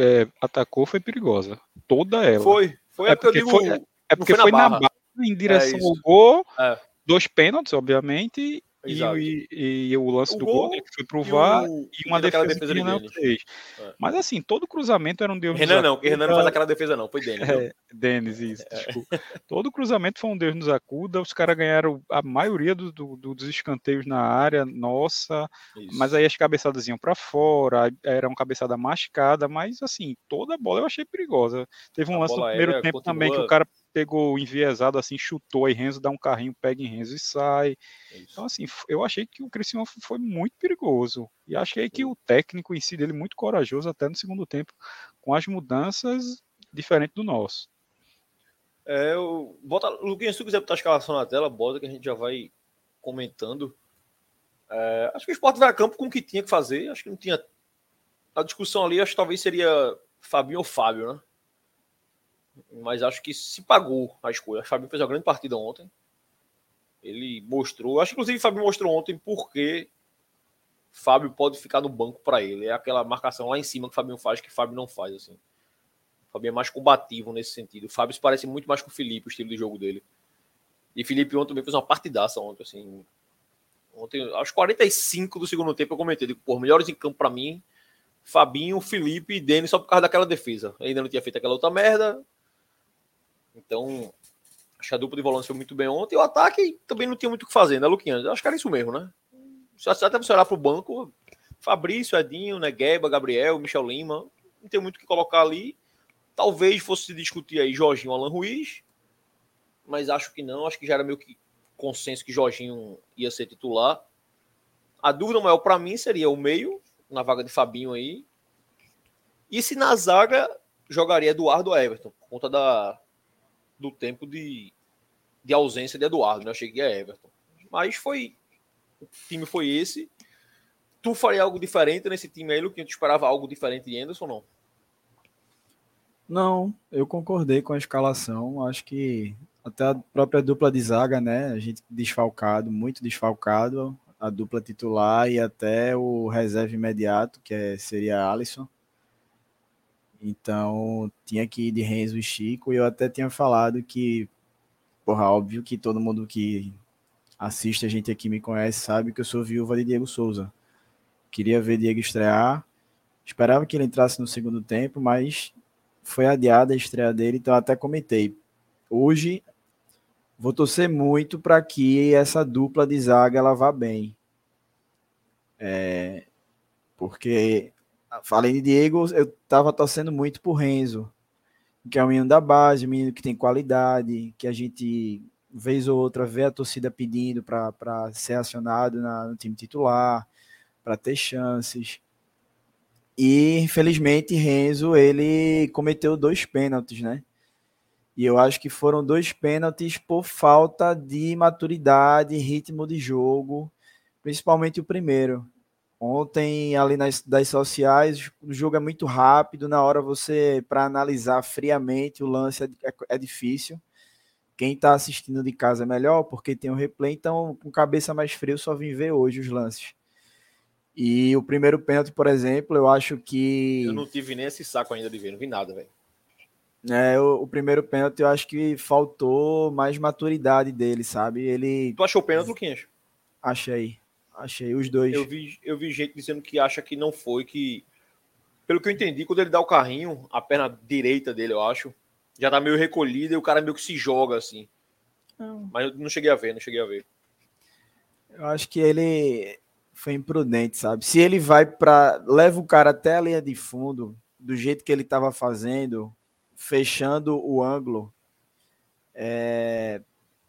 é, atacou foi perigosa. Toda ela. Foi. Foi é porque, digo, foi, é porque foi, na, barra. barra em direção é ao gol. É. Dois pênaltis, obviamente, e, e, e, o lance o do gol, né, que foi pro VAR e, e uma defesa, defesa que Renan fez. É. Mas assim, todo cruzamento era um Deus Renan não, que Renan não faz aquela defesa não, foi Denis. É, Denis, isso. É. todo cruzamento foi um Deus nos acuda, os caras ganharam a maioria do, do, dos escanteios na área, nossa, isso. mas aí as cabeçadas iam para fora, era uma cabeçada mascada, mas assim, toda a bola eu achei perigosa. Teve um a lance no primeiro tempo continua... também que o cara pegou enviesado assim, chutou, e Renzo dá um carrinho, pega em Renzo e sai. Então, assim, eu achei que o Criciúma foi muito perigoso. E achei que o técnico em si dele muito corajoso até no segundo tempo, com as mudanças diferentes do nosso. É, eu, bota, Luquinhas, se tu quiser botar a escalação na tela, bota que a gente já vai comentando. É, acho que o esporte vai a campo com o que tinha que fazer. Acho que não tinha. A discussão ali, acho que talvez seria Fabinho ou Fábio, né? Mas acho que se pagou a escolha. O Fabinho fez uma grande partida ontem. Ele mostrou, acho que inclusive o Fabinho mostrou ontem porque Fábio pode ficar no banco para ele. É aquela marcação lá em cima que o Fabinho faz que o Fábio não faz assim. O Fabinho é mais combativo nesse sentido. O Fábio se parece muito mais com o Felipe, o estilo de jogo dele. E Felipe ontem também fez uma partidaça ontem, assim. Ontem, aos 45 do segundo tempo, eu comentei, digo, por melhores em campo para mim, Fabinho, Felipe e Denis só por causa daquela defesa. Ainda não tinha feito aquela outra merda, então, acho que a dupla de volantes foi muito bem ontem. E o ataque também não tinha muito o que fazer, né, Luquinhas? Acho que era isso mesmo, né? Até você olhar para o banco, Fabrício, Edinho, Negueba, Gabriel, Michel Lima, não tem muito o que colocar ali. Talvez fosse se discutir aí Jorginho, Alan Ruiz, mas acho que não. Acho que já era meio que consenso que Jorginho ia ser titular. A dúvida maior para mim seria o meio, na vaga de Fabinho aí. E se na zaga jogaria Eduardo Everton, por conta da, do tempo de, de ausência de Eduardo, né? Eu achei que ia Everton. Mas foi. O time foi esse. Tu faria algo diferente nesse time aí, Luquinha? Tu esperava algo diferente de Anderson ou não? Não, eu concordei com a escalação. Acho que até a própria dupla de zaga, né? A gente desfalcado, muito desfalcado. A dupla titular e até o reserva imediato, que é, seria Alisson. Então, tinha que ir de Renzo e Chico, e eu até tinha falado que, porra, óbvio que todo mundo que assiste a gente aqui me conhece sabe que eu sou viúva de Diego Souza. Queria ver Diego estrear, esperava que ele entrasse no segundo tempo, mas foi adiada a estreia dele, então até comentei. Hoje vou torcer muito para que essa dupla de zaga ela vá bem. É, porque falei de Diego, eu estava torcendo muito por Renzo, que é um menino da base, um menino que tem qualidade, que a gente, vez ou outra, vê a torcida pedindo para ser acionado na, no time titular, para ter chances. E, infelizmente, Renzo, ele cometeu dois pênaltis, né? E eu acho que foram dois pênaltis por falta de maturidade, ritmo de jogo, principalmente o primeiro. Ontem, ali nas das sociais, o jogo é muito rápido. Na hora você, para analisar friamente o lance, é, é, é difícil. Quem está assistindo de casa é melhor, porque tem o replay. Então, com cabeça mais fria, eu só vim ver hoje os lances. E o primeiro pênalti, por exemplo, eu acho que. Eu não tive nem esse saco ainda de ver, não vi nada, velho. É, o, o, primeiro pênalti eu acho que faltou mais maturidade dele, sabe? Ele. Tu achou o pênalti, Luquinhas? Achei. Achei os dois. Eu vi, eu vi gente dizendo que acha que não foi, que. Pelo que eu entendi, quando ele dá o carrinho, a perna direita dele, eu acho, já tá meio recolhida e o cara meio que se joga assim. Não. Mas eu não cheguei a ver, não cheguei a ver. Eu acho que ele foi imprudente, sabe? Se ele vai para leva o cara até a linha de fundo do jeito que ele estava fazendo, fechando o ângulo, é...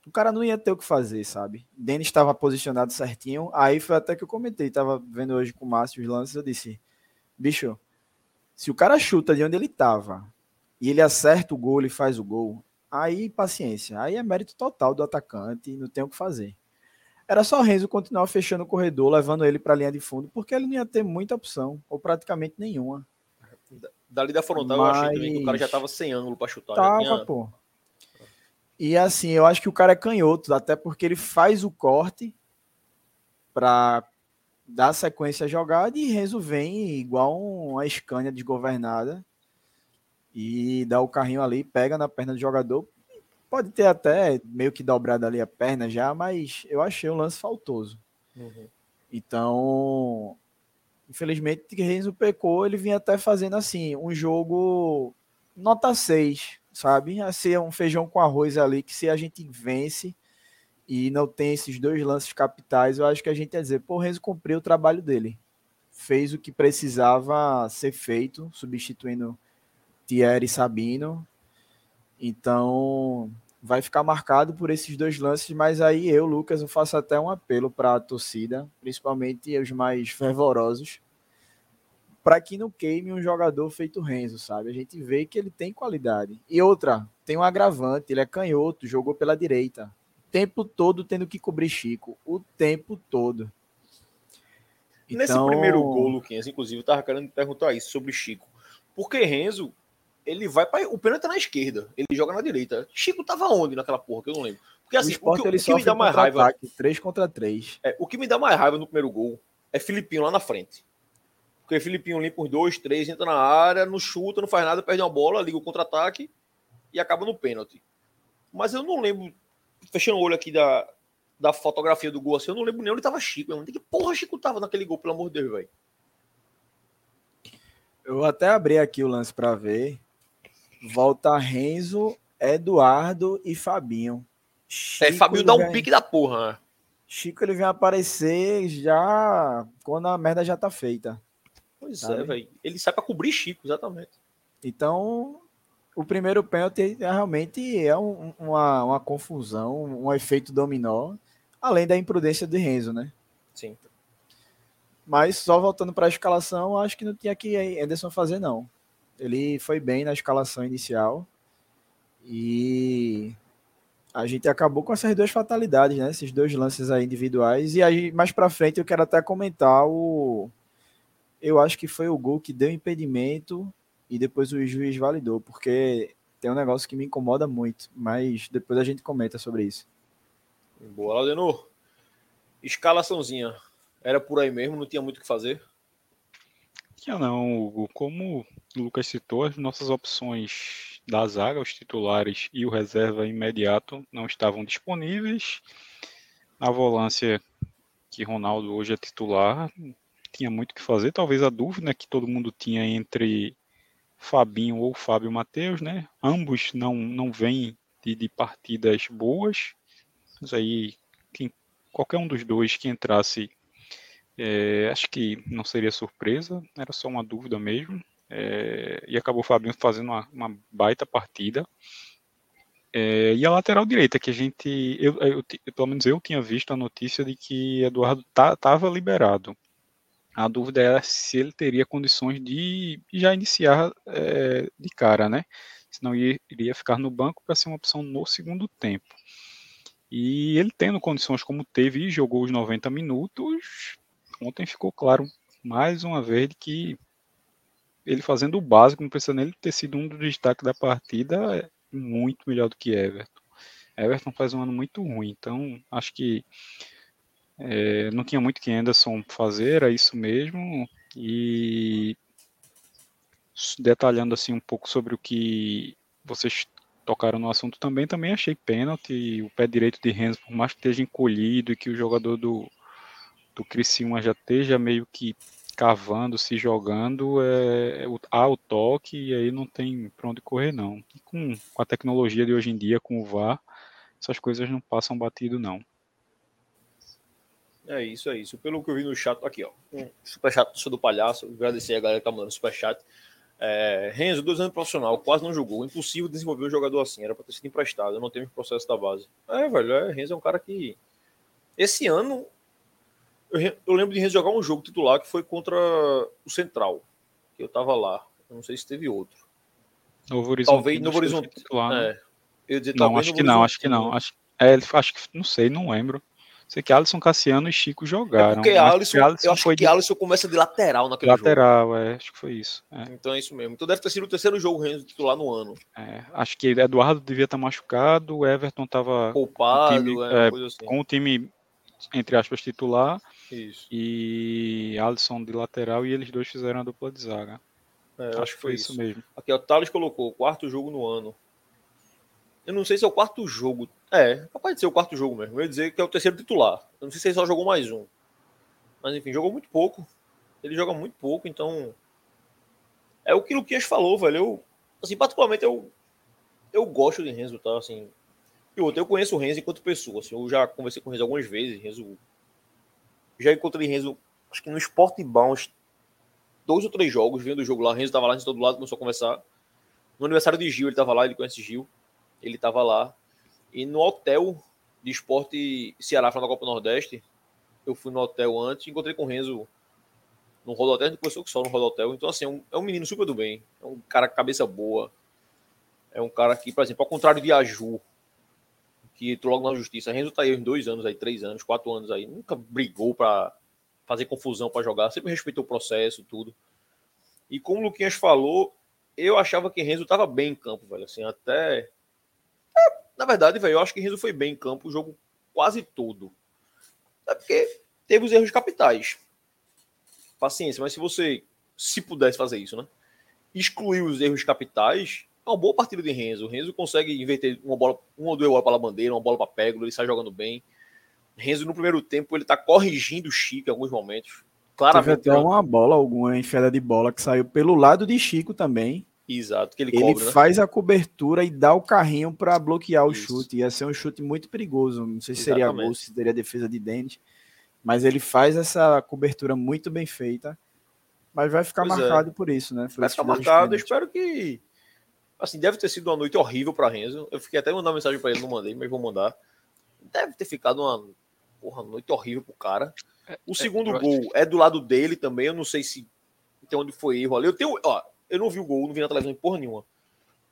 o cara não ia ter o que fazer, sabe? Denis estava posicionado certinho. Aí foi até que eu comentei, estava vendo hoje com o Márcio os lances, eu disse, bicho, se o cara chuta de onde ele estava e ele acerta o gol, ele faz o gol, aí paciência, aí é mérito total do atacante, não tem o que fazer. Era só Renzo continuar fechando o corredor, levando ele para a linha de fundo, porque ele não ia ter muita opção, ou praticamente nenhuma. Dali da frontal Mas... eu achei também que o cara já estava sem ângulo para chutar. Tava, tinha... pô. E assim, eu acho que o cara é canhoto, até porque ele faz o corte para dar sequência à jogada e Renzo vem igual uma Scania desgovernada e dá o carrinho ali, pega na perna do jogador, Pode ter até meio que dobrado ali a perna já, mas eu achei o lance faltoso. Uhum. Então, infelizmente, Renzo pecou, ele vinha até fazendo assim, um jogo nota 6, sabe? A ser um feijão com arroz ali, que se a gente vence e não tem esses dois lances capitais, eu acho que a gente ia dizer, pô, o Renzo cumpriu o trabalho dele. Fez o que precisava ser feito, substituindo Thierry e Sabino, então, vai ficar marcado por esses dois lances, mas aí eu, Lucas, eu faço até um apelo para a torcida, principalmente os mais fervorosos, para que não queime um jogador feito Renzo, sabe? A gente vê que ele tem qualidade. E outra, tem um agravante, ele é canhoto, jogou pela direita. O tempo todo tendo que cobrir Chico, o tempo todo. Então... Nesse primeiro gol, Luquinhas, inclusive, eu tava querendo perguntar isso sobre Chico. Porque Renzo ele vai para o pênalti tá na esquerda, ele joga na direita. Chico tava onde naquela porra que eu não lembro. Porque assim, o, esporte, o que, ele o que me dá mais raiva, 3 contra 3. É, o que me dá mais raiva no primeiro gol é Filipinho lá na frente. Porque Filipinho limpa os dois, três, entra na área, não chuta, não faz nada, perde uma bola, liga o contra-ataque e acaba no pênalti. Mas eu não lembro, fechando o olho aqui da, da fotografia do gol assim, eu não lembro nem onde tava Chico. Onde que porra Chico tava naquele gol, pelo amor de Deus, velho? Eu até abri aqui o lance para ver. Volta Renzo, Eduardo e Fabinho. É, Chico, é, Fabinho dá um vem... pique da porra. Né? Chico ele vem aparecer já quando a merda já tá feita. Pois sabe? é, velho. Ele sai para cobrir Chico, exatamente. Então, o primeiro pênalti é, realmente é um, uma, uma confusão, um efeito dominó, além da imprudência de Renzo, né? Sim. Mas só voltando para a escalação, acho que não tinha que Anderson fazer, não. Ele foi bem na escalação inicial. E a gente acabou com essas duas fatalidades, né? Esses dois lances aí individuais. E aí, mais para frente, eu quero até comentar o. Eu acho que foi o gol que deu impedimento e depois o juiz validou, porque tem um negócio que me incomoda muito, mas depois a gente comenta sobre isso. Boa, Laudenor. Escalaçãozinha. Era por aí mesmo, não tinha muito o que fazer? Tinha não, Hugo. Como o Lucas citou, as nossas opções da zaga, os titulares e o reserva imediato não estavam disponíveis. Na volância, que Ronaldo hoje é titular, tinha muito o que fazer. Talvez a dúvida que todo mundo tinha entre Fabinho ou Fábio Matheus, né? Ambos não, não vêm de, de partidas boas. Mas aí, quem, qualquer um dos dois que entrasse é, acho que não seria surpresa, era só uma dúvida mesmo. É, e acabou o Fabinho fazendo uma, uma baita partida. É, e a lateral direita, que a gente, eu, eu, eu, pelo menos eu tinha visto a notícia de que Eduardo estava tá, liberado. A dúvida era se ele teria condições de já iniciar é, de cara, né? Senão ia, iria ficar no banco para ser uma opção no segundo tempo. E ele tendo condições como teve e jogou os 90 minutos, ontem ficou claro mais uma vez que ele fazendo o básico, não precisa nem ter sido um dos destaques da partida, é muito melhor do que Everton. Everton faz um ano muito ruim, então acho que É, não tinha muito que Anderson fazer, era isso mesmo. E detalhando assim um pouco sobre o que vocês tocaram no assunto também, também achei pênalti. O pé direito de Renzo, por mais que esteja encolhido e que o jogador do, do Criciúma já esteja meio que cavando, se jogando, é, é há o toque e aí não tem para onde correr não. E com, com a tecnologia de hoje em dia, com o VAR, essas coisas não passam batido não. É isso, é isso. Pelo que eu vi no chat, aqui, ó. Um superchat do palhaço. Agradecer a galera que tá mandando superchat. É, Renzo, dois anos profissional, quase não jogou. Impossível desenvolver um jogador assim. Era para ter sido emprestado. Eu não teve processo da base. É, velho. É, Renzo é um cara que. Esse ano. Eu, eu, lembro de Renzo jogar um jogo titular que foi contra o Central. Que eu tava lá. Eu não sei se teve outro. Novo Horizonte. Talvez Novo Horizonte. Titular, né? é. Eu dizer, não, acho que não, acho que não. Acho, é, acho que não sei, não lembro. Sei que Alisson, Cassiano e Chico jogaram. É porque Alisson, Alisson eu acho que de... Alisson começa de lateral naquele lateral, jogo. Lateral, é, acho que foi isso. É. Então é isso mesmo. Então deve ter sido o terceiro jogo Renzo titular no ano. É, acho que Eduardo devia estar machucado, o Everton estava poupado, time, é, assim. com o time entre aspas titular. Isso. E Alisson de lateral e eles dois fizeram a dupla de zaga. É, acho, acho que foi isso. isso mesmo. Aqui, o Thales colocou quarto jogo no ano. Eu não sei se é o quarto jogo. É, capaz de ser o quarto jogo mesmo. Eu ia dizer que é o terceiro titular. Eu não sei se ele só jogou mais um. Mas enfim, jogou muito pouco. Ele joga muito pouco, então. É o que o Luquinhas falou, velho. Eu, assim, particularmente eu, eu gosto de Renzo, tá? Assim, e outro, eu conheço o Renzo enquanto pessoa. Assim, eu já conversei com o Renzo algumas vezes. Renzo, já encontrei Renzo, acho que no Sport Bounce, dois ou três jogos, vendo o jogo lá. Renzo tava lá, gente todo lado, começou a conversar. No aniversário de Gil, ele tava lá, ele conhece Gil ele estava lá. E no hotel de esporte Ceará, falando da Copa Nordeste, eu fui no hotel antes, encontrei com o Renzo no rodotel, com o Sol no rodotel. Então, assim, é um, é um menino super do bem. É um cara com cabeça boa. É um cara que, por exemplo, ao contrário de Aju, que entrou logo na justiça, Renzo tá aí uns dois anos aí, três anos, quatro anos aí, nunca brigou para fazer confusão para jogar, sempre respeitou o processo, tudo. E como o Luquinhas falou, eu achava que Renzo tava bem em campo, velho, assim, até na verdade, velho, eu acho que Renzo foi bem em campo o jogo quase todo. É porque teve os erros capitais. Paciência, mas se você, se pudesse fazer isso, né? Excluir os erros capitais, é uma boa partida de Renzo. O Renzo consegue inverter uma bola, uma ou duas bolas para a bandeira, uma bola para pego, ele sai jogando bem. Renzo, no primeiro tempo, ele tá corrigindo o Chico em alguns momentos. Claramente. Teve até uma bola, alguma enfiada de bola que saiu pelo lado de Chico também. Exato, que ele, ele né? faz a cobertura e dá o carrinho para bloquear o Isso. chute. Ia ser um chute muito perigoso. Não sei se Exatamente. seria gol, se teria defesa de dente. Mas ele faz essa cobertura muito bem feita. Mas vai ficar pois é. marcado é. por isso, né? Foi vai ficar marcado. Eu espero que. Assim, deve ter sido uma noite horrível para Renzo. Eu fiquei até mandando mensagem para ele, não mandei, mas vou mandar. Deve ter ficado uma porra, noite horrível pro cara. O é, segundo é, gol é do lado dele também. Eu não sei se tem onde foi erro ali. Eu tenho. Ó, eu não vi o gol, não vi na televisão porra nenhuma.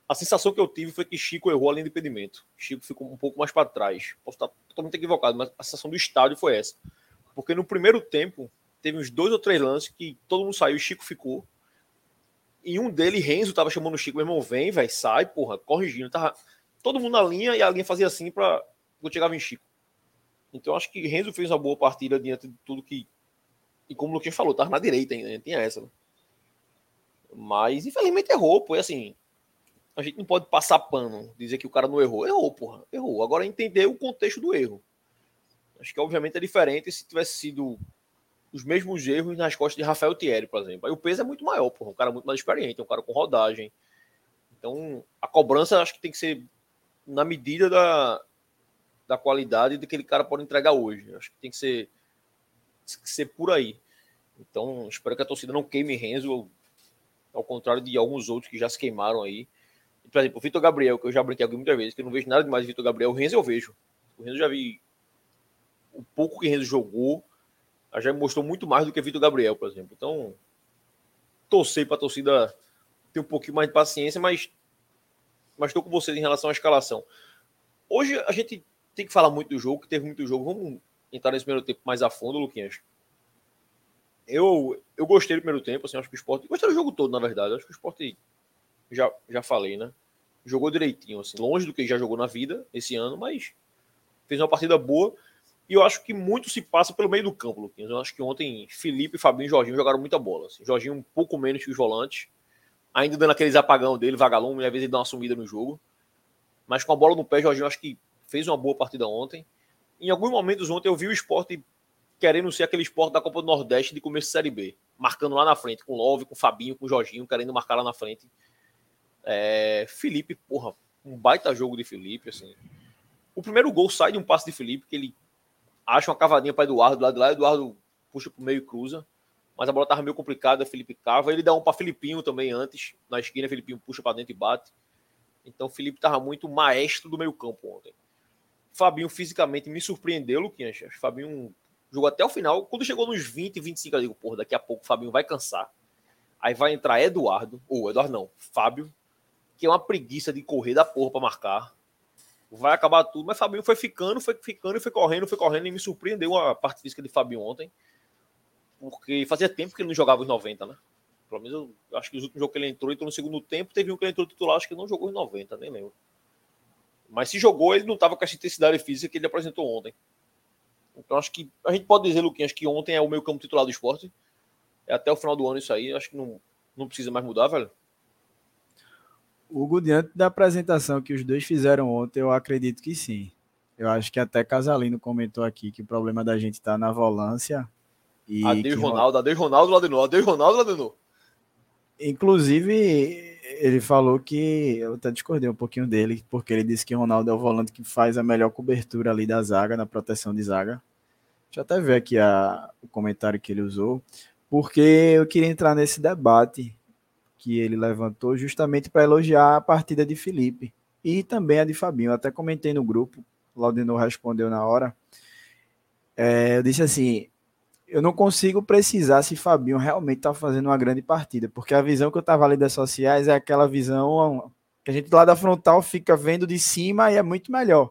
A sensação que eu tive foi que Chico errou além do impedimento. Chico ficou um pouco mais para trás. Posso estar totalmente equivocado, mas a sensação do estádio foi essa. Porque no primeiro tempo, teve uns dois ou três lances que todo mundo saiu e Chico ficou. E um deles, Renzo, tava chamando o Chico, meu irmão, vem, vai, sai, porra, corrigindo. Tava todo mundo na linha e a linha fazia assim para quando chegava em Chico. Então acho que Renzo fez uma boa partida diante de tudo que. E como o Luquinhas falou, tava na direita ainda, né? tinha essa. Né? Mas, infelizmente, errou, pô. E assim, a gente não pode passar pano, dizer que o cara não errou. Errou, porra. Errou. Agora entender o contexto do erro. Acho que, obviamente, é diferente se tivesse sido os mesmos erros nas costas de Rafael Thierry, por exemplo. Aí o peso é muito maior, porra. Um cara muito mais experiente, um cara com rodagem. Então, a cobrança acho que tem que ser na medida da, da qualidade daquele cara pode entregar hoje. Acho que tem que ser, tem que ser por aí. Então, espero que a torcida não queime Renzo ao contrário de alguns outros que já se queimaram aí. Por exemplo, o Vitor Gabriel, que eu já brinquei aqui muitas vezes, que eu não vejo nada demais de Vitor Gabriel. O Renzo eu vejo. O Renzo já vi o pouco que o Renzo jogou, já mostrou muito mais do que Vitor Gabriel, por exemplo. Então, torcer para a torcida ter um pouquinho mais de paciência, mas mas estou com vocês em relação à escalação. Hoje a gente tem que falar muito do jogo, que teve muito jogo. Vamos entrar nesse primeiro tempo mais a fundo, Luquinhas eu, eu gostei do primeiro tempo, assim, acho que o esporte. Gostei do jogo todo, na verdade. Acho que o esporte. Já, já falei, né? Jogou direitinho, assim, longe do que já jogou na vida esse ano, mas fez uma partida boa. E eu acho que muito se passa pelo meio do campo. Eu acho que ontem Felipe, Fabinho e Jorginho jogaram muita bola. Assim. Jorginho um pouco menos que os volantes. Ainda dando aqueles apagão dele, vagalume, às vezes ele dá uma sumida no jogo. Mas com a bola no pé, Jorginho acho que fez uma boa partida ontem. Em alguns momentos ontem eu vi o esporte querendo ser aquele esporte da Copa do Nordeste de começo de Série B. Marcando lá na frente, com Love, com Fabinho, com Jorginho, querendo marcar lá na frente. É, Felipe, porra, um baita jogo de Felipe, assim. O primeiro gol sai de um passe de Felipe, que ele acha uma cavadinha para Eduardo do lado de lá, Eduardo puxa pro meio e cruza. Mas a bola tava meio complicada, Felipe cava. Ele dá um para Filipinho também antes, na esquina, Filipinho puxa para dentro e bate. Então o Felipe tava muito maestro do meio campo ontem. Fabinho fisicamente me surpreendeu, Luquinhas. Fabinho jogou até o final. Quando chegou nos 20, 25, eu digo, porra, daqui a pouco o Fabinho vai cansar. Aí vai entrar Eduardo, ou Eduardo não, Fábio, que é uma preguiça de correr da porra para marcar. Vai acabar tudo, mas Fabinho foi ficando, foi ficando, foi correndo, foi correndo e me surpreendeu a parte física de Fabinho ontem. Porque fazia tempo que ele não jogava os 90, né? Pelo menos eu acho que os últimos jogos que ele entrou, entrou no segundo tempo, teve um que ele entrou titular, acho que não jogou os 90, nem lembro. Mas se jogou, ele não estava com essa intensidade física que ele apresentou ontem. Então acho que a gente pode dizer, Luquinhas, que ontem é o meu campo titular do esporte. É até o final do ano isso aí. Acho que não, não precisa mais mudar, velho. Hugo, diante da apresentação que os dois fizeram ontem, eu acredito que sim. Eu acho que até Casalino comentou aqui que o problema da gente está na volância. E Adeus que... Ronaldo, adeus Ronaldo, Ladenor, adeus Ronaldo, Ladenor. Inclusive, ele falou que. Eu até discordei um pouquinho dele, porque ele disse que o Ronaldo é o volante que faz a melhor cobertura ali da zaga, na proteção de zaga. Deixa eu até ver aqui a, o comentário que ele usou, porque eu queria entrar nesse debate que ele levantou justamente para elogiar a partida de Felipe e também a de Fabinho. Eu até comentei no grupo, Laudenor respondeu na hora. É, eu disse assim: eu não consigo precisar se Fabinho realmente está fazendo uma grande partida, porque a visão que eu estava ali das sociais é aquela visão que a gente lá da frontal fica vendo de cima e é muito melhor.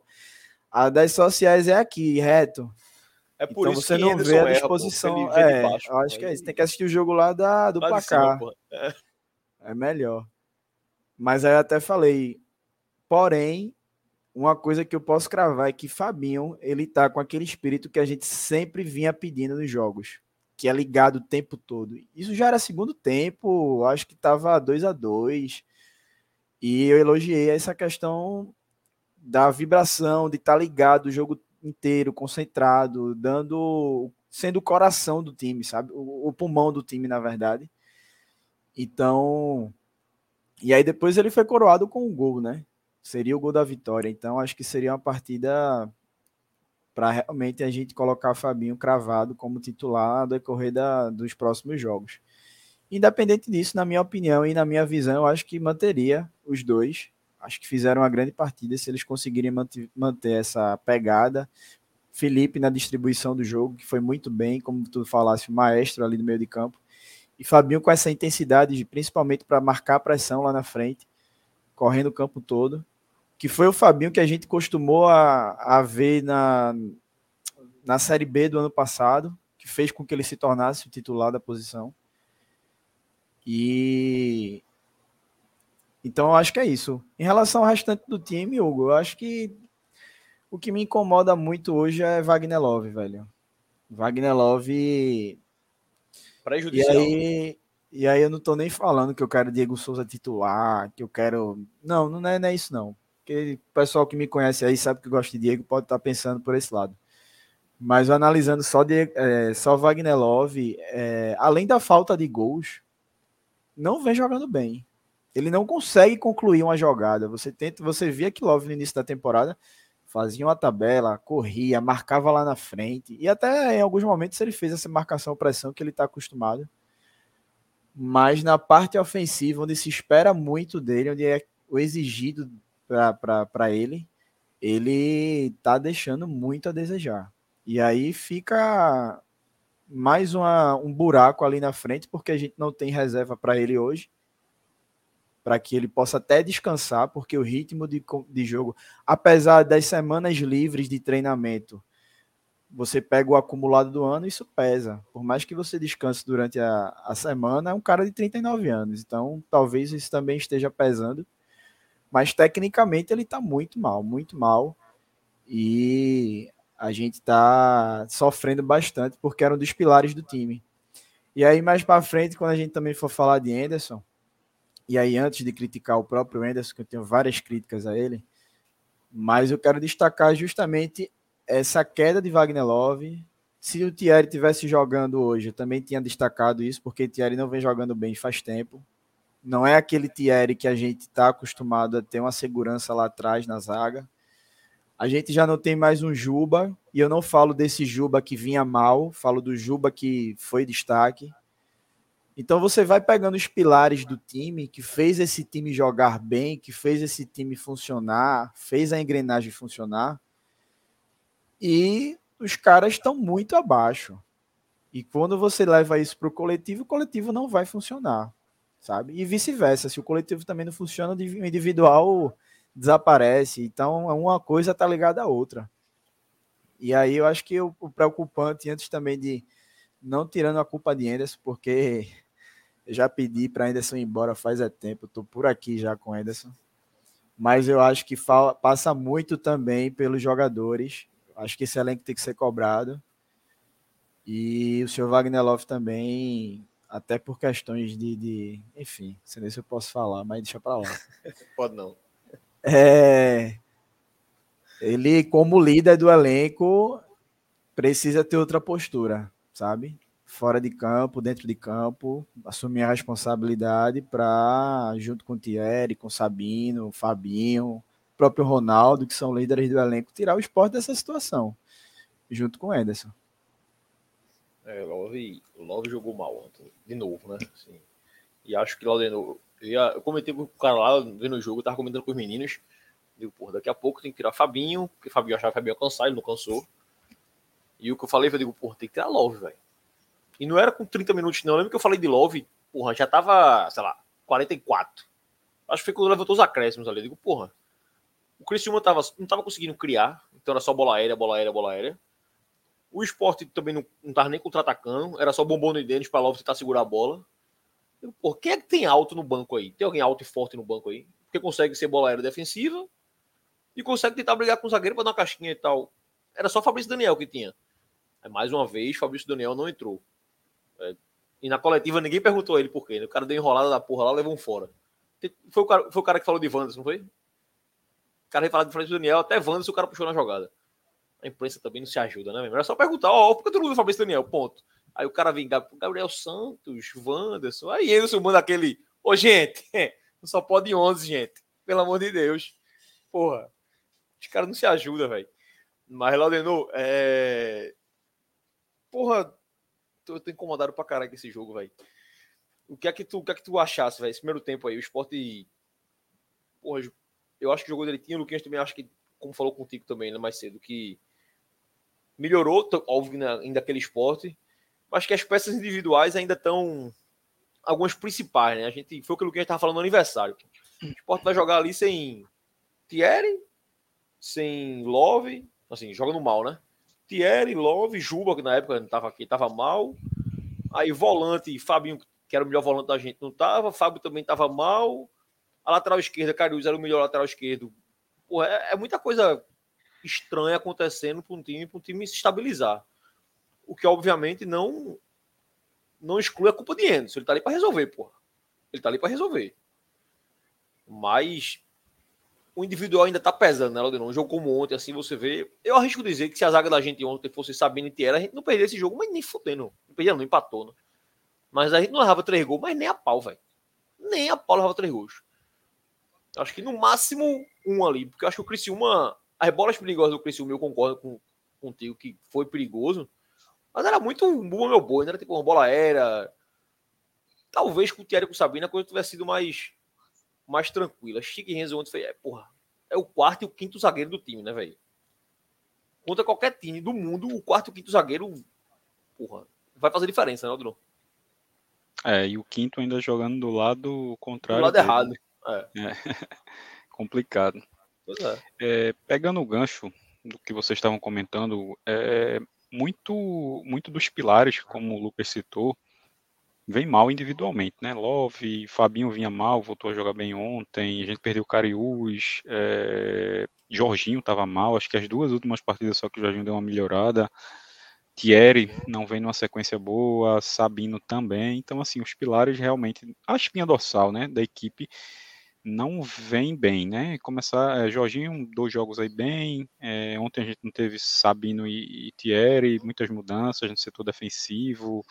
A das sociais é aqui, reto. É por então isso você não vê a disposição. Erra, é, baixo, eu acho que é isso. Tem que assistir o jogo lá da, do lá placar. Cima, é. é melhor. Mas aí eu até falei, porém, uma coisa que eu posso cravar é que Fabinho, ele tá com aquele espírito que a gente sempre vinha pedindo nos jogos, que é ligado o tempo todo. Isso já era segundo tempo, acho que tava 2 a 2 E eu elogiei essa questão da vibração, de estar tá ligado o jogo inteiro, concentrado, dando sendo o coração do time, sabe? O, o, pulmão do time, na verdade. Então, e aí depois ele foi coroado com um gol, né? Seria o gol da vitória. Então, acho que seria uma partida para realmente a gente colocar Fabinho cravado como titular no decorrer da, dos próximos jogos. Independente disso, na minha opinião e na minha visão, eu acho que manteria os dois acho que fizeram uma grande partida se eles conseguirem manter, essa pegada. Felipe na distribuição do jogo, que foi muito bem, como tu falasse, o maestro ali no meio de campo. E Fabinho com essa intensidade, principalmente para marcar pressão lá na frente, correndo o campo todo. Que foi o Fabinho que a gente costumou a, a ver na, na Série B do ano passado, que fez com que ele se tornasse o titular da posição. E então, eu acho que é isso. Em relação ao restante do time, Hugo, eu acho que o que me incomoda muito hoje é Wagner Love, velho. Wagner Love. Prejudicial. E aí, e aí eu não tô nem falando que eu quero Diego Souza titular, que eu quero. Não, não é, não é isso, não. Porque o pessoal que me conhece aí sabe que eu gosto de Diego, pode estar tá pensando por esse lado. Mas analisando só, de, é, só Wagner Love, é, além da falta de gols, não vem jogando bem. Ele não consegue concluir uma jogada. Você tenta, você via que Love no início da temporada fazia uma tabela, corria, marcava lá na frente e até em alguns momentos ele fez essa marcação pressão que ele está acostumado. Mas na parte ofensiva, onde se espera muito dele, onde é o exigido para ele, ele está deixando muito a desejar. E aí fica mais uma, um buraco ali na frente, porque a gente não tem reserva para ele hoje para que ele possa até descansar, porque o ritmo de, de jogo, apesar das semanas livres de treinamento, você pega o acumulado do ano, isso pesa. Por mais que você descanse durante a, a semana, é um cara de 39 anos. Então, talvez isso também esteja pesando. Mas tecnicamente ele está muito mal, muito mal. E a gente está sofrendo bastante porque era um dos pilares do time. E aí, mais para frente, quando a gente também for falar de Anderson, e aí antes de criticar o próprio Anderson, que eu tenho várias críticas a ele, mas eu quero destacar justamente essa queda de Wagner Love. Se o Thierry tivesse jogando hoje, eu também tinha destacado isso, porque o Thierry não vem jogando bem faz tempo. Não é aquele Thierry que a gente está acostumado a ter uma segurança lá atrás na zaga. A gente já não tem mais um Juba, e eu não falo desse Juba que vinha mal, falo do Juba que foi destaque. Então você vai pegando os pilares do time que fez esse time jogar bem, que fez esse time funcionar, fez a engrenagem funcionar, e os caras estão muito abaixo. E quando você leva isso para o coletivo, o coletivo não vai funcionar, sabe? E vice-versa. Se o coletivo também não funciona, o individual desaparece. Então, uma coisa está ligada à outra. E aí eu acho que o, preocupante, antes também de não tirando a culpa de Anderson, porque já pedi para Anderson ir embora faz é tempo, estou por aqui já com Anderson. Mas eu acho que fala, passa muito também pelos jogadores. Acho que esse elenco tem que ser cobrado. E o senhor Wagner Love também, até por questões de, de enfim, não sei se eu posso falar, mas deixa para lá. Pode não. É, ele, como líder do elenco, precisa ter outra postura, sabe? Fora de campo, dentro de campo, assumir a responsabilidade para, junto com o Thierry, com o Sabino, o Fabinho, próprio Ronaldo, que são líderes do elenco, tirar o esporte dessa situação, junto com o Ederson. É, Love, Love jogou mal ontem, de novo, né? Assim, e acho que lá dentro eu, ia, eu comentei com o cara lá, vendo o jogo, tava comentando com os meninos. Digo, porra, daqui a pouco tem que tirar Fabinho, porque Fabinho achava que Fabinho ia cansar, ele não cansou. E o que eu falei, eu digo, porra, tem que tirar Love, velho. E não era com 30 minutos, não. Eu lembro que eu falei de Love, porra, já tava, sei lá, 44. Acho que foi quando levantou os acréscimos ali. Eu digo, porra, o Criciúma tava, não tava conseguindo criar, então era só bola aérea, bola aérea, bola aérea. O esporte também não, não tava nem contra-atacando, era só bombando no Denis pra Love tentar segurar a bola. Pô, quem é que tem alto no banco aí? Tem alguém alto e forte no banco aí? Que consegue ser bola aérea defensiva e consegue tentar brigar com o zagueiro para dar uma caixinha e tal. Era só Fabrício Daniel que tinha. Mais uma vez, Fabrício Daniel não entrou. É, e na coletiva ninguém perguntou a ele por quê. Né? O cara deu enrolada da porra lá, levou um fora. Foi o cara, foi o cara que falou de Wanderson, não foi? O cara falar de Fabrício Daniel, até Wanderson o cara puxou na jogada. A imprensa também não se ajuda, né? Era só perguntar, ó, por que tu não Fabrício Daniel? Ponto. Aí o cara vem Gabriel Santos, Wanderson. Aí Anderson manda aquele. Ô, gente, só pode 11, gente. Pelo amor de Deus. Porra. Os caras não se ajudam, velho. Mas, Laudenor, é. Porra, tô, tô incomodado pra caralho com esse jogo, velho. O que é que tu, o que é que tu achasse, velho? Esse primeiro tempo aí, o esporte. Porra, eu acho que jogou direitinho. O Luquinhas também acho que, como falou contigo também, né, mais cedo, que melhorou, óbvio, ainda aquele esporte acho que as peças individuais ainda estão algumas principais, né? A gente foi aquilo que a gente estava falando no aniversário. O Sport vai jogar ali sem Thierry, sem Love, assim, joga no mal, né? Thierry, Love, Juba, que na época não estava aqui, estava mal. Aí volante, Fabinho, que era o melhor volante da gente, não estava. Fábio também estava mal. A lateral esquerda, Carius era o melhor lateral esquerdo. Porra, é, é muita coisa estranha acontecendo para um time, para um time se estabilizar. O que, obviamente, não não exclui a culpa de Anderson. Ele tá ali para resolver, porra. Ele tá ali para resolver. Mas o individual ainda tá pesando, né, Laudenor? Um jogo como ontem, assim, você vê. Eu arrisco dizer que se a zaga da gente ontem fosse Sabine e Tiera, a gente não perderia esse jogo, mas nem fudendo. Não perdia, não, empatou, né? Mas a gente não levava três gols, mas nem a pau, velho. Nem a pau levava três gols. Acho que no máximo um ali, porque eu acho que o Criciúma. As bolas perigosas do Criciúma, eu concordo com, contigo que foi perigoso. Mas era muito um bom meu boi, né? Era tipo uma bola aérea. Talvez com o Thierry com o Sabina a coisa tivesse sido mais, mais tranquila. Chique Renzo ontem foi, é, porra, é o quarto e o quinto zagueiro do time, né, velho? Contra qualquer time do mundo, o quarto e o quinto zagueiro, porra, vai fazer diferença, né, Aldro? É, e o quinto ainda jogando do lado contrário. Do lado dele. errado. É. é. Complicado. É. É, pegando o gancho do que vocês estavam comentando, é, muito, muito dos pilares, como o Lucas citou, vem mal individualmente, né? Love, Fabinho vinha mal, voltou a jogar bem ontem, a gente perdeu o Cariús, é... Jorginho estava mal, acho que as duas últimas partidas só que o Jorginho deu uma melhorada. Thierry não vem numa sequência boa, Sabino também. Então, assim, os pilares realmente, a espinha dorsal, né, da equipe não vem bem, né? Começar, é, Jorginho, dois jogos aí bem. É, ontem a gente não teve Sabino e, e Thierry, muitas mudanças no setor defensivo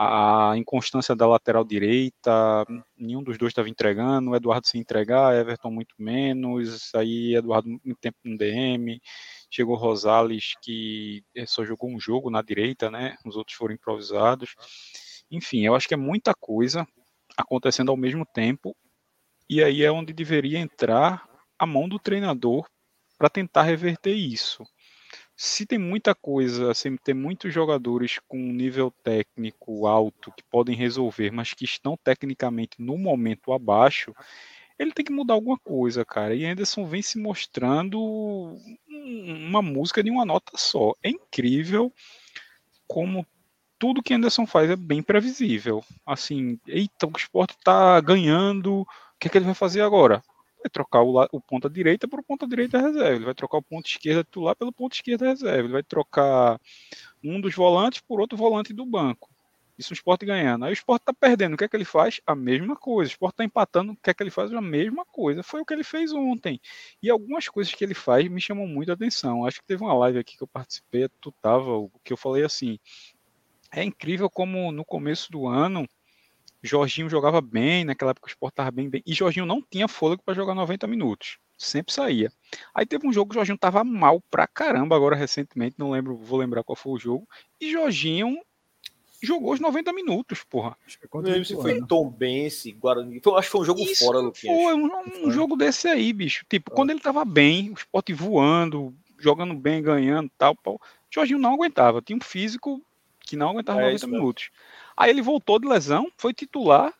a inconstância da lateral direita, nenhum dos dois estava entregando, o Eduardo sem entregar, Everton muito menos, aí Eduardo muito tempo no DM, chegou Rosales que eh, só jogou um jogo na direita, né? Os outros foram improvisados. Enfim, eu acho que é muita coisa acontecendo ao mesmo tempo, e aí é onde deveria entrar a mão do treinador para tentar reverter isso se tem muita coisa, assim, tem muitos jogadores com nível técnico alto que podem resolver, mas que estão tecnicamente no momento abaixo, ele tem que mudar alguma coisa, cara. E Anderson vem se mostrando uma música de uma nota só. É incrível como tudo que Anderson faz é bem previsível. Assim, eita, o esporte tá ganhando, o que, é que ele vai fazer agora? Vai trocar o, o ponta direita por ponta direita reserva, ele vai trocar o ponto esquerda titular pelo ponto esquerda reserva, ele vai trocar um dos volantes por outro volante do banco. Isso o esporte ganhando. Aí o esporte tá perdendo. O que é que ele faz? A mesma coisa. O esporte tá empatando. O que é que ele faz? A mesma coisa. Foi o que ele fez ontem. E algumas coisas que ele faz me chamam muito a atenção. Acho que teve uma live aqui que eu participei, tu tava, que eu falei assim. É incrível como no começo do ano Jorginho jogava bem, naquela época o Sport estava bem, bem. E Jorginho não tinha fôlego para jogar 90 minutos. Sempre saía. Aí teve um jogo que o Jorginho estava mal pra caramba agora recentemente, não lembro, vou lembrar qual foi o jogo. E Jorginho jogou os 90 minutos, porra. Acho que se foi Tom Bense, Guarani. Acho que foi um jogo Isso fora, Luquinhas. Foi um, um jogo desse aí, bicho. Tipo, quando ele tava bem, o Sport voando, jogando bem, ganhando tal, tal. Jorginho não aguentava. Tinha um físico que não aguentava é 90 minutos. Aí ele voltou de lesão, foi titular,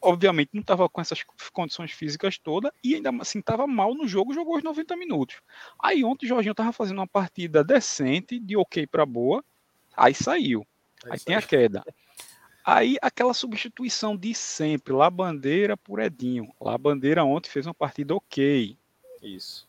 obviamente não estava com essas condições físicas todas e ainda assim estava mal no jogo, jogou os 90 minutos. Aí ontem o Jorginho estava fazendo uma partida decente, de ok para boa, aí saiu. Aí, aí tem a queda. Aí aquela substituição de sempre, lá bandeira por Edinho. Lá bandeira ontem fez uma partida ok. Isso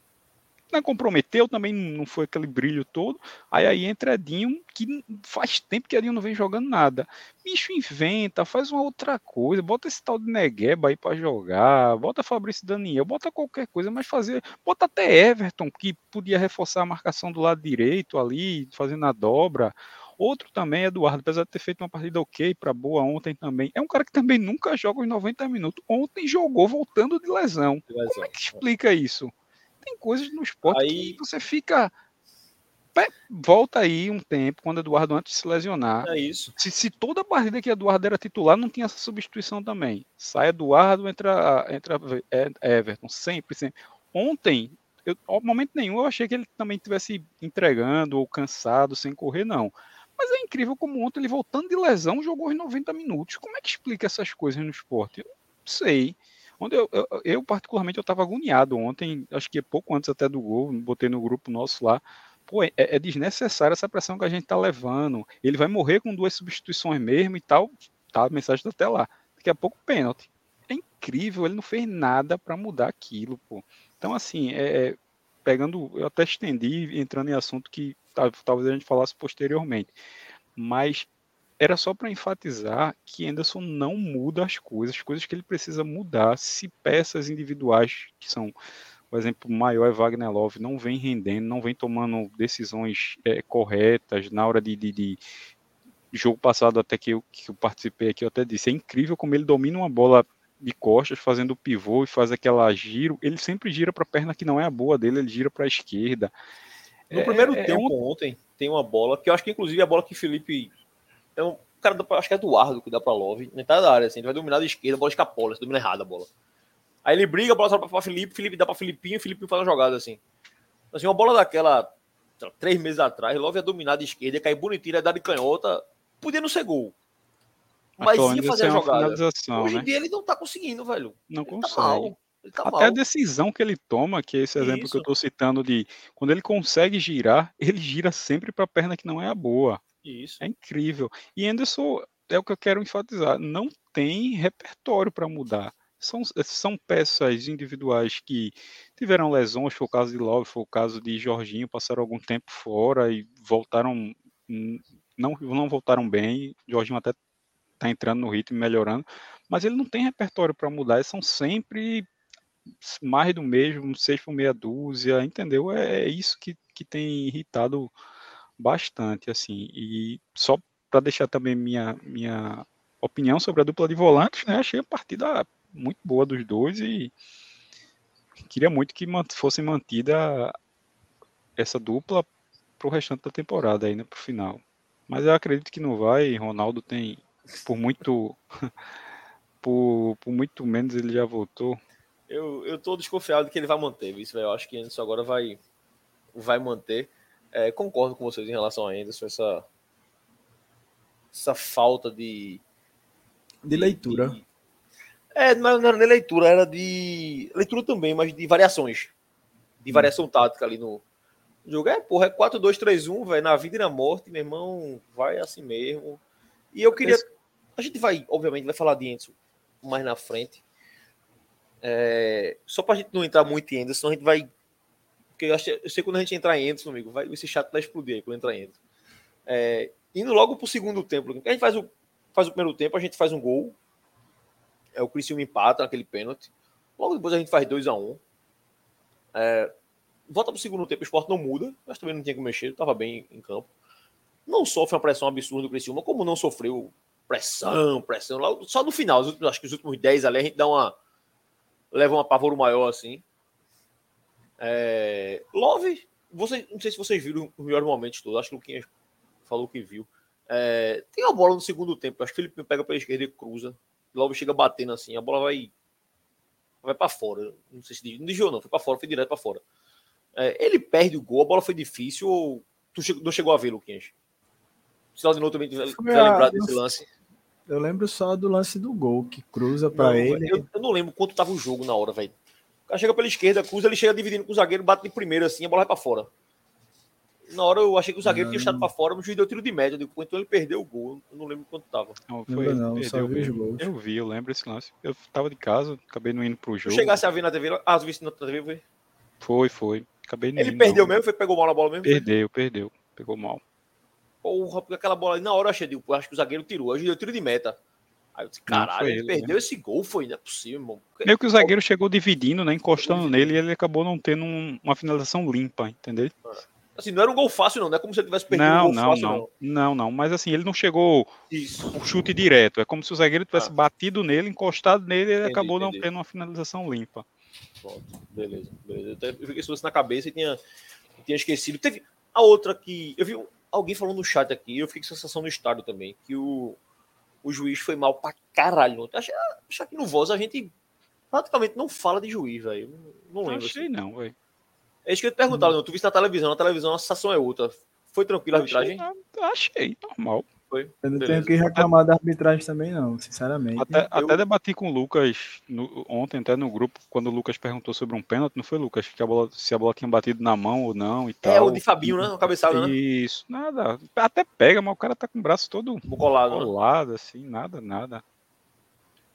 não comprometeu, também não foi aquele brilho todo. Aí aí entra Edinho, que faz tempo que Edinho não vem jogando nada. Bicho inventa, faz uma outra coisa, bota esse tal de Negueba aí para jogar, bota Fabrício Daniel, bota qualquer coisa, mas fazer, bota até Everton, que podia reforçar a marcação do lado direito ali, fazendo a dobra. Outro também, Eduardo, apesar de ter feito uma partida ok para boa ontem também, é um cara que também nunca joga os 90 minutos. Ontem jogou voltando de lesão. De lesão. Como é que explica isso? Tem coisas no esporte aí... que você fica. Volta aí um tempo, quando Eduardo antes de se lesionar. É isso. Se, se toda partida que Eduardo era titular, não tinha essa substituição também. Sai Eduardo, entra, entra Everton, sempre, sempre. Ontem, eu, ao momento nenhum, eu achei que ele também estivesse entregando ou cansado, sem correr, não. Mas é incrível como ontem ele voltando de lesão jogou os 90 minutos. Como é que explica essas coisas no esporte? Eu não sei. Onde eu, eu, eu particularmente, eu estava agoniado ontem, acho que pouco antes até do gol, botei no grupo nosso lá. Pô, é, é desnecessária essa pressão que a gente está levando. Ele vai morrer com duas substituições mesmo e tal. Tá, a mensagem tá até lá. Daqui a pouco, pênalti. É incrível, ele não fez nada para mudar aquilo, pô. Então, assim, é, é, pegando, eu até estendi entrando em assunto que talvez a gente falasse posteriormente. Mas era só para enfatizar que Anderson não muda as coisas, as coisas que ele precisa mudar, se peças individuais, que são, o exemplo maior é Wagner Love, não vem rendendo, não vem tomando decisões é, corretas na hora de, de, de, jogo passado até que eu, que eu participei aqui, eu até disse, é incrível como ele domina uma bola de costas, fazendo o pivô e faz aquela giro, ele sempre gira para a perna que não é a boa dele, ele gira para a esquerda. No é, primeiro é, tempo é um... ontem, tem uma bola, que eu acho que inclusive a bola que Felipe então, o cara, acho que é Eduardo que dá pra Love, na entrada da área, assim, ele vai dominar da esquerda, a bola escapola, se domina errado a bola. Aí ele briga, a bola sobe pra Felipe, Felipe dá pra Filipinho, Felipe faz uma jogada assim. Assim, uma bola daquela, três meses atrás, Love ia dominar da esquerda, ia cair bonitinho, ia dar de canhota, podia não ser gol. Mas ia fazer a jogada. Hoje em né? dia ele não tá conseguindo, velho. Não ele tá consegue. Tá mal. Tá Até mal. a decisão que ele toma, que é esse exemplo Isso. que eu tô citando de quando ele consegue girar, ele gira sempre para a perna que não é a boa. Isso. É incrível. E Anderson, é o que eu quero enfatizar, não tem repertório para mudar. São, são peças individuais que tiveram lesões, foi o caso de Love, foi o caso de Jorginho, passaram algum tempo fora e voltaram, não, não voltaram bem. Jorginho até está entrando no ritmo, melhorando, mas ele não tem repertório para mudar, são sempre mais do mesmo, seis por meia dúzia, entendeu? É, é isso que, que tem irritado bastante, assim. E só para deixar também minha, minha opinião sobre a dupla de volantes, né? Achei a partida muito boa dos dois e queria muito que fosse mantida essa dupla para o restante da temporada ainda para o final. Mas eu acredito que não vai. Ronaldo tem por muito por, por muito menos ele já voltou. Eu, eu tô desconfiado que ele vai manter, isso Eu acho que Anderson agora vai, vai manter. É, concordo com vocês em relação a Anderson, essa, essa falta de. De leitura. De, é, mas não era nem leitura, era de. Leitura também, mas de variações. De variação hum. tática ali no jogo. É, porra, é 4-2-3-1, velho. Na vida e na morte, meu irmão, vai assim mesmo. E eu queria. A gente vai, obviamente, vai falar de Enzo mais na frente. É, só pra gente não entrar muito em Anderson, a gente vai. Porque eu, acho, eu sei quando a gente entrar em Anderson, amigo, vai, esse chato vai explodir aí quando entrar em Anderson. É, indo logo pro segundo tempo, a gente faz o, faz o primeiro tempo, a gente faz um gol. É, o Cristiano empata naquele pênalti. Logo depois a gente faz 2 a 1 um. é, Volta pro segundo tempo, o esporte não muda, mas também não tinha que mexer, estava bem em campo. Não sofre uma pressão absurda do Cristiano, como não sofreu pressão, pressão. Só no final, acho que os últimos 10 ali a gente dá uma. leva um apavoro maior assim. É, Love, você, não sei se vocês viram os melhores momentos todos, acho que o Luquinhas falou que viu. É, tem uma bola no segundo tempo, acho que Felipe pega pela esquerda e cruza. Love chega batendo assim, a bola vai vai para fora. Não sei se não desviou, não, foi para fora, foi direto para fora. É, ele perde o gol, a bola foi difícil ou tu chegou, não chegou a ver, Luquinhas? Se novo também vai lembrar desse lance. Eu lembro só do lance do gol, que cruza para ele. Eu, eu, não lembro quanto tava o jogo na hora, velho. O cara chega pela esquerda, cruza, ele chega dividindo com o zagueiro, bate de primeira assim, a bola vai para fora. Na hora eu achei que o zagueiro não. tinha estado para fora, mas o juiz deu tiro de média. Digo, então ele perdeu o gol. Eu não lembro quanto tava. Não, foi, não, não só vi os gols. Eu vi, eu lembro esse lance. Eu tava de casa, acabei não indo pro jogo. Chegasse a ver na TV, ah, visto na TV, foi? Foi, foi. Acabei Ele perdeu não. mesmo? Foi, pegou mal na bola mesmo? Perdeu, foi? perdeu. Pegou mal. Porra, porque aquela bola ali na hora eu achei, eu acho que o zagueiro tirou. Hoje deu tiro de meta. Aí eu disse, caralho, ele, ele, perdeu né? esse gol, foi, não é possível, irmão. Meio que o zagueiro chegou dividindo, né? Encostando nele e ele acabou não tendo um, uma finalização limpa, entendeu? Assim, não era um gol fácil, não, não é como se ele tivesse perdido não, um gol não, fácil, não. não. Não, não, mas assim, ele não chegou Isso. o chute direto. É como se o zagueiro tivesse ah. batido nele, encostado nele e ele entendi, acabou entendi. não tendo uma finalização limpa. Pronto, beleza, beleza. Eu fiquei isso na cabeça e tinha, tinha esquecido. Teve a outra que. Eu vi alguém falando no chat aqui, eu fiquei com sensação no estádio também, que o, o juiz foi mal pra caralho. Acho, acho que no Voz a gente praticamente não fala de juiz, velho. Não, não lembro. Achei assim. não, velho. É isso que eu te perguntar, hum. tu viste na televisão, na televisão a sensação é outra. Foi tranquila a arbitragem? Achei, achei normal. Foi. Eu não Beleza. tenho que reclamar da arbitragem também, não, sinceramente. Até, eu... até debati com o Lucas no, ontem, até no grupo, quando o Lucas perguntou sobre um pênalti, não foi, Lucas? Que a bola, se a bola tinha batido na mão ou não e tal. É, o de Fabinho, né? O cabeçalho, né? Isso, nada. Até pega, mas o cara tá com o braço todo colado, colado né? assim, nada, nada.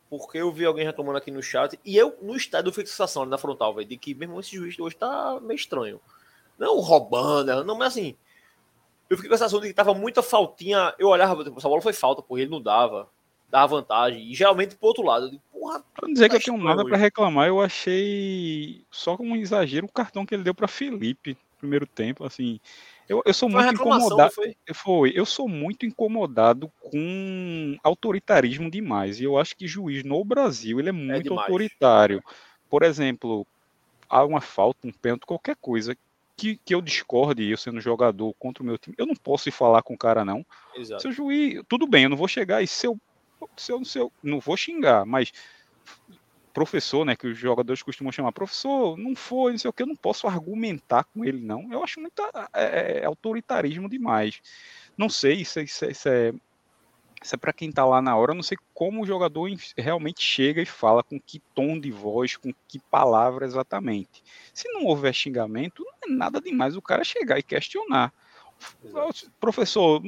Porque eu vi alguém reclamando aqui no chat, e eu, no estádio, eu fiquei com sensação na frontal, velho, de que, mesmo esse juiz de hoje tá meio estranho. Não roubando, não, mas assim, eu fiquei com a sensação de que tava muita faltinha. Eu olhava, tipo, essa bola foi falta, porque ele não dava. Dava vantagem. E geralmente pro outro lado. Eu digo, porra. Pra dizer que eu tenho nada para reclamar, eu achei só como um exagero o cartão que ele deu para Felipe no primeiro tempo. Assim, eu, eu sou foi muito incomodado. Foi? foi? Eu sou muito incomodado com autoritarismo demais. E eu acho que juiz no Brasil ele é muito é autoritário. Por exemplo, há uma falta, um pênalti, qualquer coisa que, que eu discorde, eu sendo jogador contra o meu time, eu não posso ir falar com o cara, não. Exato. Seu juiz, tudo bem, eu não vou chegar e se eu, se eu, se não vou xingar, mas professor, né, que os jogadores costumam chamar, professor, não foi, não sei o que, eu não posso argumentar com ele, não. Eu acho muito é, é, autoritarismo demais. Não sei, isso, isso, isso é isso é para quem está lá na hora. Eu não sei como o jogador realmente chega e fala com que tom de voz, com que palavra exatamente. Se não houver xingamento, não é nada demais o cara chegar e questionar. Exato. Professor,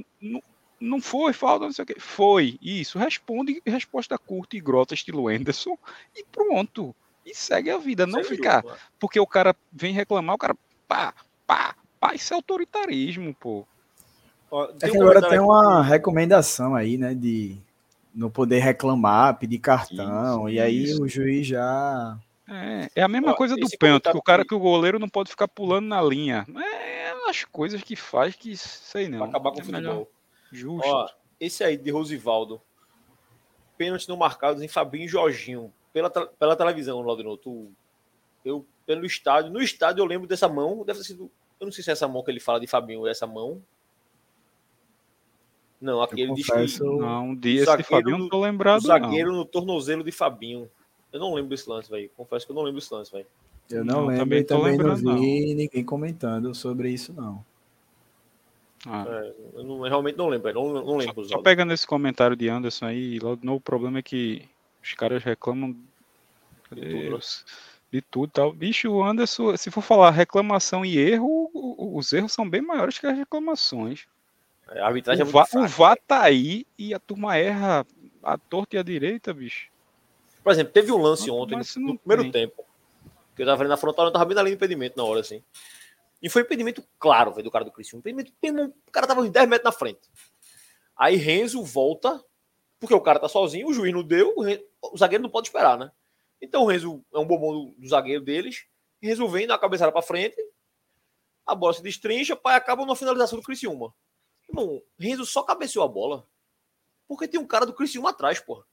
não foi falta, não sei o que. Foi, isso. Responde resposta curta e grossa, estilo Anderson, e pronto. E segue a vida. Não Segue ficar. jogo, né? Porque o cara vem reclamar, o cara pá, pá, pá. Isso é autoritarismo, pô. Ó, É que um agora tem aqui. uma recomendação aí, né? De não poder reclamar, pedir cartão. Isso, e aí isso. o juiz já. É, é a mesma Ó, coisa do pênalti, que o cara que o goleiro não pode ficar pulando na linha. É as coisas que faz que sei não. Pra acabar com o é melhor. futebol. Justo. Ó, esse aí de Rosivaldo. Pênalti não marcados em Fabinho e Jorginho. Pela, pela televisão, Laudino. Tu, eu, pelo estádio. No estádio eu lembro dessa mão. Deve ter sido. Eu não sei se é essa mão que ele fala de Fabinho é essa mão. Não, aqui Eu ele diz confesso, que não, um dia esse zagueiro Fabinho do- não tô o lembrado zagueiro no tornozelo de Fabinho. Eu não lembro desse lance, velho. Confesso que eu não lembro desse lance, velho. Eu não, Não, lembro também também não vi ninguém comentando sobre isso, não. não. Ah. É, eu, não- eu realmente não lembro. Não, não lembro. Só Oswaldo. pegando esse comentário de Anderson aí, logo de novo, o problema é que os caras reclamam De tudo, de tudo e tal. Bicho, o Anderson, se for falar reclamação e erro, o- o- os erros são bem maiores que as reclamações. É, A arbitragem é O muito VAR, o VAR tá aí e a turma erra a torta e a direita, bicho. Por exemplo, teve um lance Não, ontem, no, primeiro tem. tempo, que eu tava ali na frontal, eu tava bem na linha do impedimento na hora, assim. E foi um impedimento claro, velho, do cara do. Impedimento, tem um- o cara tava uns 10 metros na frente. Aí Renzo volta, porque o cara tá sozinho, o juiz não deu, o, Ren- o zagueiro não pode esperar, né? Então o Renzo é um bombom do, do zagueiro deles, Renzo dá uma cabeçada pra frente, a bola se destrincha, pai acaba numa finalização do Criciúma. Irmão, Renzo só cabeceou a bola, porque tem um cara do Criciúma atrás, porra.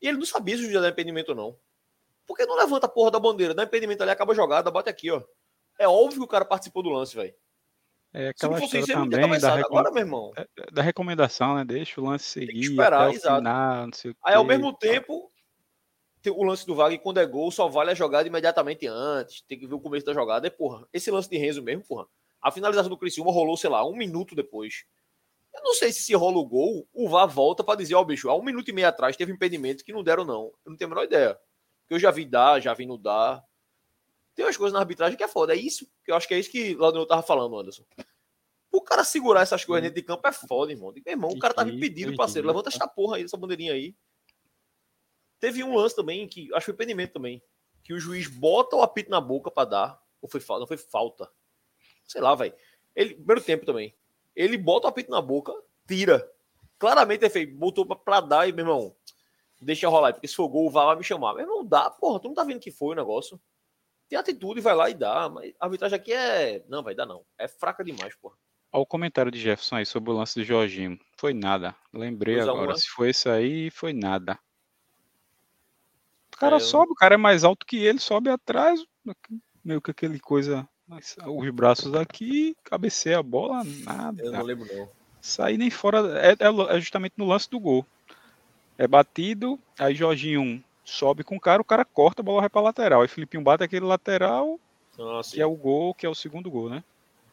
E ele não sabia se o juiz ia dar impedimento ou não. Por que não levanta a porra da bandeira? Dá impedimento ali, acaba a jogada, bate aqui, ó. É óbvio que o cara participou do lance, velho. É Se não aquela fosse história isso, ele não tinha também da, cabeçado. recom- Agora, meu irmão. da recomendação, né? Deixa o lance seguir que esperar, exato. final, não sei o Aí, ao mesmo tempo, tem o lance do Wagner, quando é gol, só vale a jogada imediatamente antes. Tem que ver o começo da jogada. É, porra, esse lance de Renzo mesmo, porra. A finalização do Criciúma rolou, sei lá, um minuto depois. Eu não sei se se rola o gol, o VAR volta pra dizer, ó, bicho, há um minuto e meio atrás teve impedimento que não deram, não. Eu não tenho a menor ideia. Porque eu já vi dar, já vi não dar. Tem umas coisas na arbitragem que é foda. É isso, que eu acho que é isso que lá eu tava falando, Anderson. O cara segurar essas coisas dentro de campo é foda, irmão. Meu irmão, o cara tava impedido, parceiro. Levanta essa porra aí, essa bandeirinha aí. Teve um lance também, que acho que foi impedimento também. Que o juiz bota o apito na boca pra dar. Ou foi falta? Não foi falta. Sei lá, velho. Ele, primeiro tempo também. Ele bota o apito na boca, tira. Claramente é feio. Botou pra, pra dar e, meu irmão, deixa rolar. Porque se for gol, vai me chamar. Meu irmão, dá, porra. Tu não tá vendo que foi o negócio. Tem atitude, vai lá e dá. Mas a arbitragem aqui é. Não, vai dar não. É fraca demais, porra. Olha o comentário de Jefferson aí sobre o lance do Jorginho. Foi nada. Lembrei agora. né? Se foi esse aí, foi nada. O cara É, eu- sobe, o cara é mais alto que ele, sobe atrás, meio que aquele coisa, mas os braços aqui, cabeceia a bola, nada. Eu não lembro, não. Sair nem fora, é, é- é justamente no lance do gol. É batido, aí Jorginho sobe com o cara, o cara corta, a bola vai pra lateral. Aí Filipinho bate aquele lateral, Nossa, que é o gol, que é o segundo gol, né?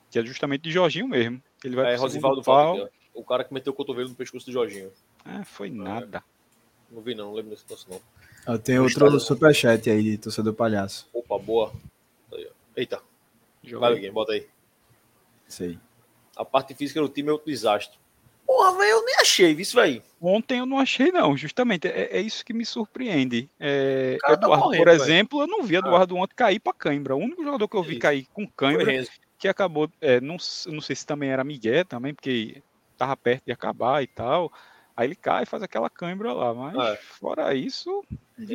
Que é justamente de Jorginho mesmo. Ele vai é, Rosivaldo pau. O cara que meteu o cotovelo no pescoço do Jorginho. É, foi nada. Não vi, não. Não lembro desse lance, não. Tem outro superchat aí de torcedor palhaço. Opa, boa. Eita, vai, aí. alguém, bota aí. Isso aí. A parte física do time é outro desastre. Porra, velho, eu nem achei isso, velho. Ontem eu não achei, não, justamente. É, é isso que me surpreende. É, tá Eduardo, correndo, por. Ah. exemplo, eu não vi Eduardo ontem cair pra cãibra. O único jogador que eu vi Isso. cair com cãibra, que acabou. é, não, não sei se também era Miguel também, porque tava perto de acabar e tal. Aí ele cai e faz aquela cãibra lá. Mas É. fora isso,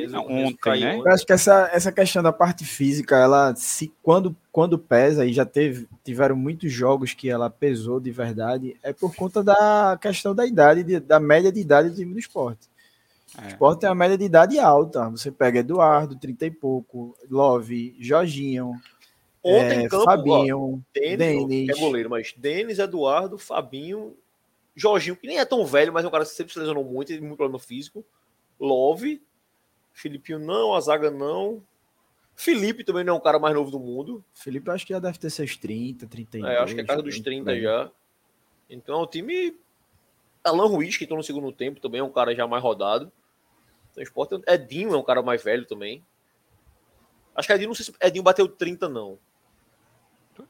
não, ontem, caiu né? Eu acho que essa, essa questão da parte física, ela se quando, quando pesa, e já teve, tiveram muitos jogos que ela pesou de verdade, é por conta da questão da idade, de- da média de idade do time do esporte. O É. esporte tem uma média de idade alta. Você pega Eduardo, 30 e pouco, Love, Jorginho, Ontem é, em campo, ó, Fabinho, Denis, Denis. que é goleiro, mas Denis, Eduardo, Fabinho, Jorginho, que nem é tão velho, mas é um cara que sempre se lesionou muito, tem muito problema físico. Love, Filipinho não, a zaga não. Felipe também não é um cara mais novo do mundo. Felipe, acho que já deve ter seus 30, 32. É, acho que é casa dos 30 né? já. Então o time. Alan Ruiz, que entrou no segundo tempo, também é um cara já mais rodado. Então, o Sport é- Edinho é um cara mais velho também. Acho que Edinho, não sei se Edinho bateu 30, não.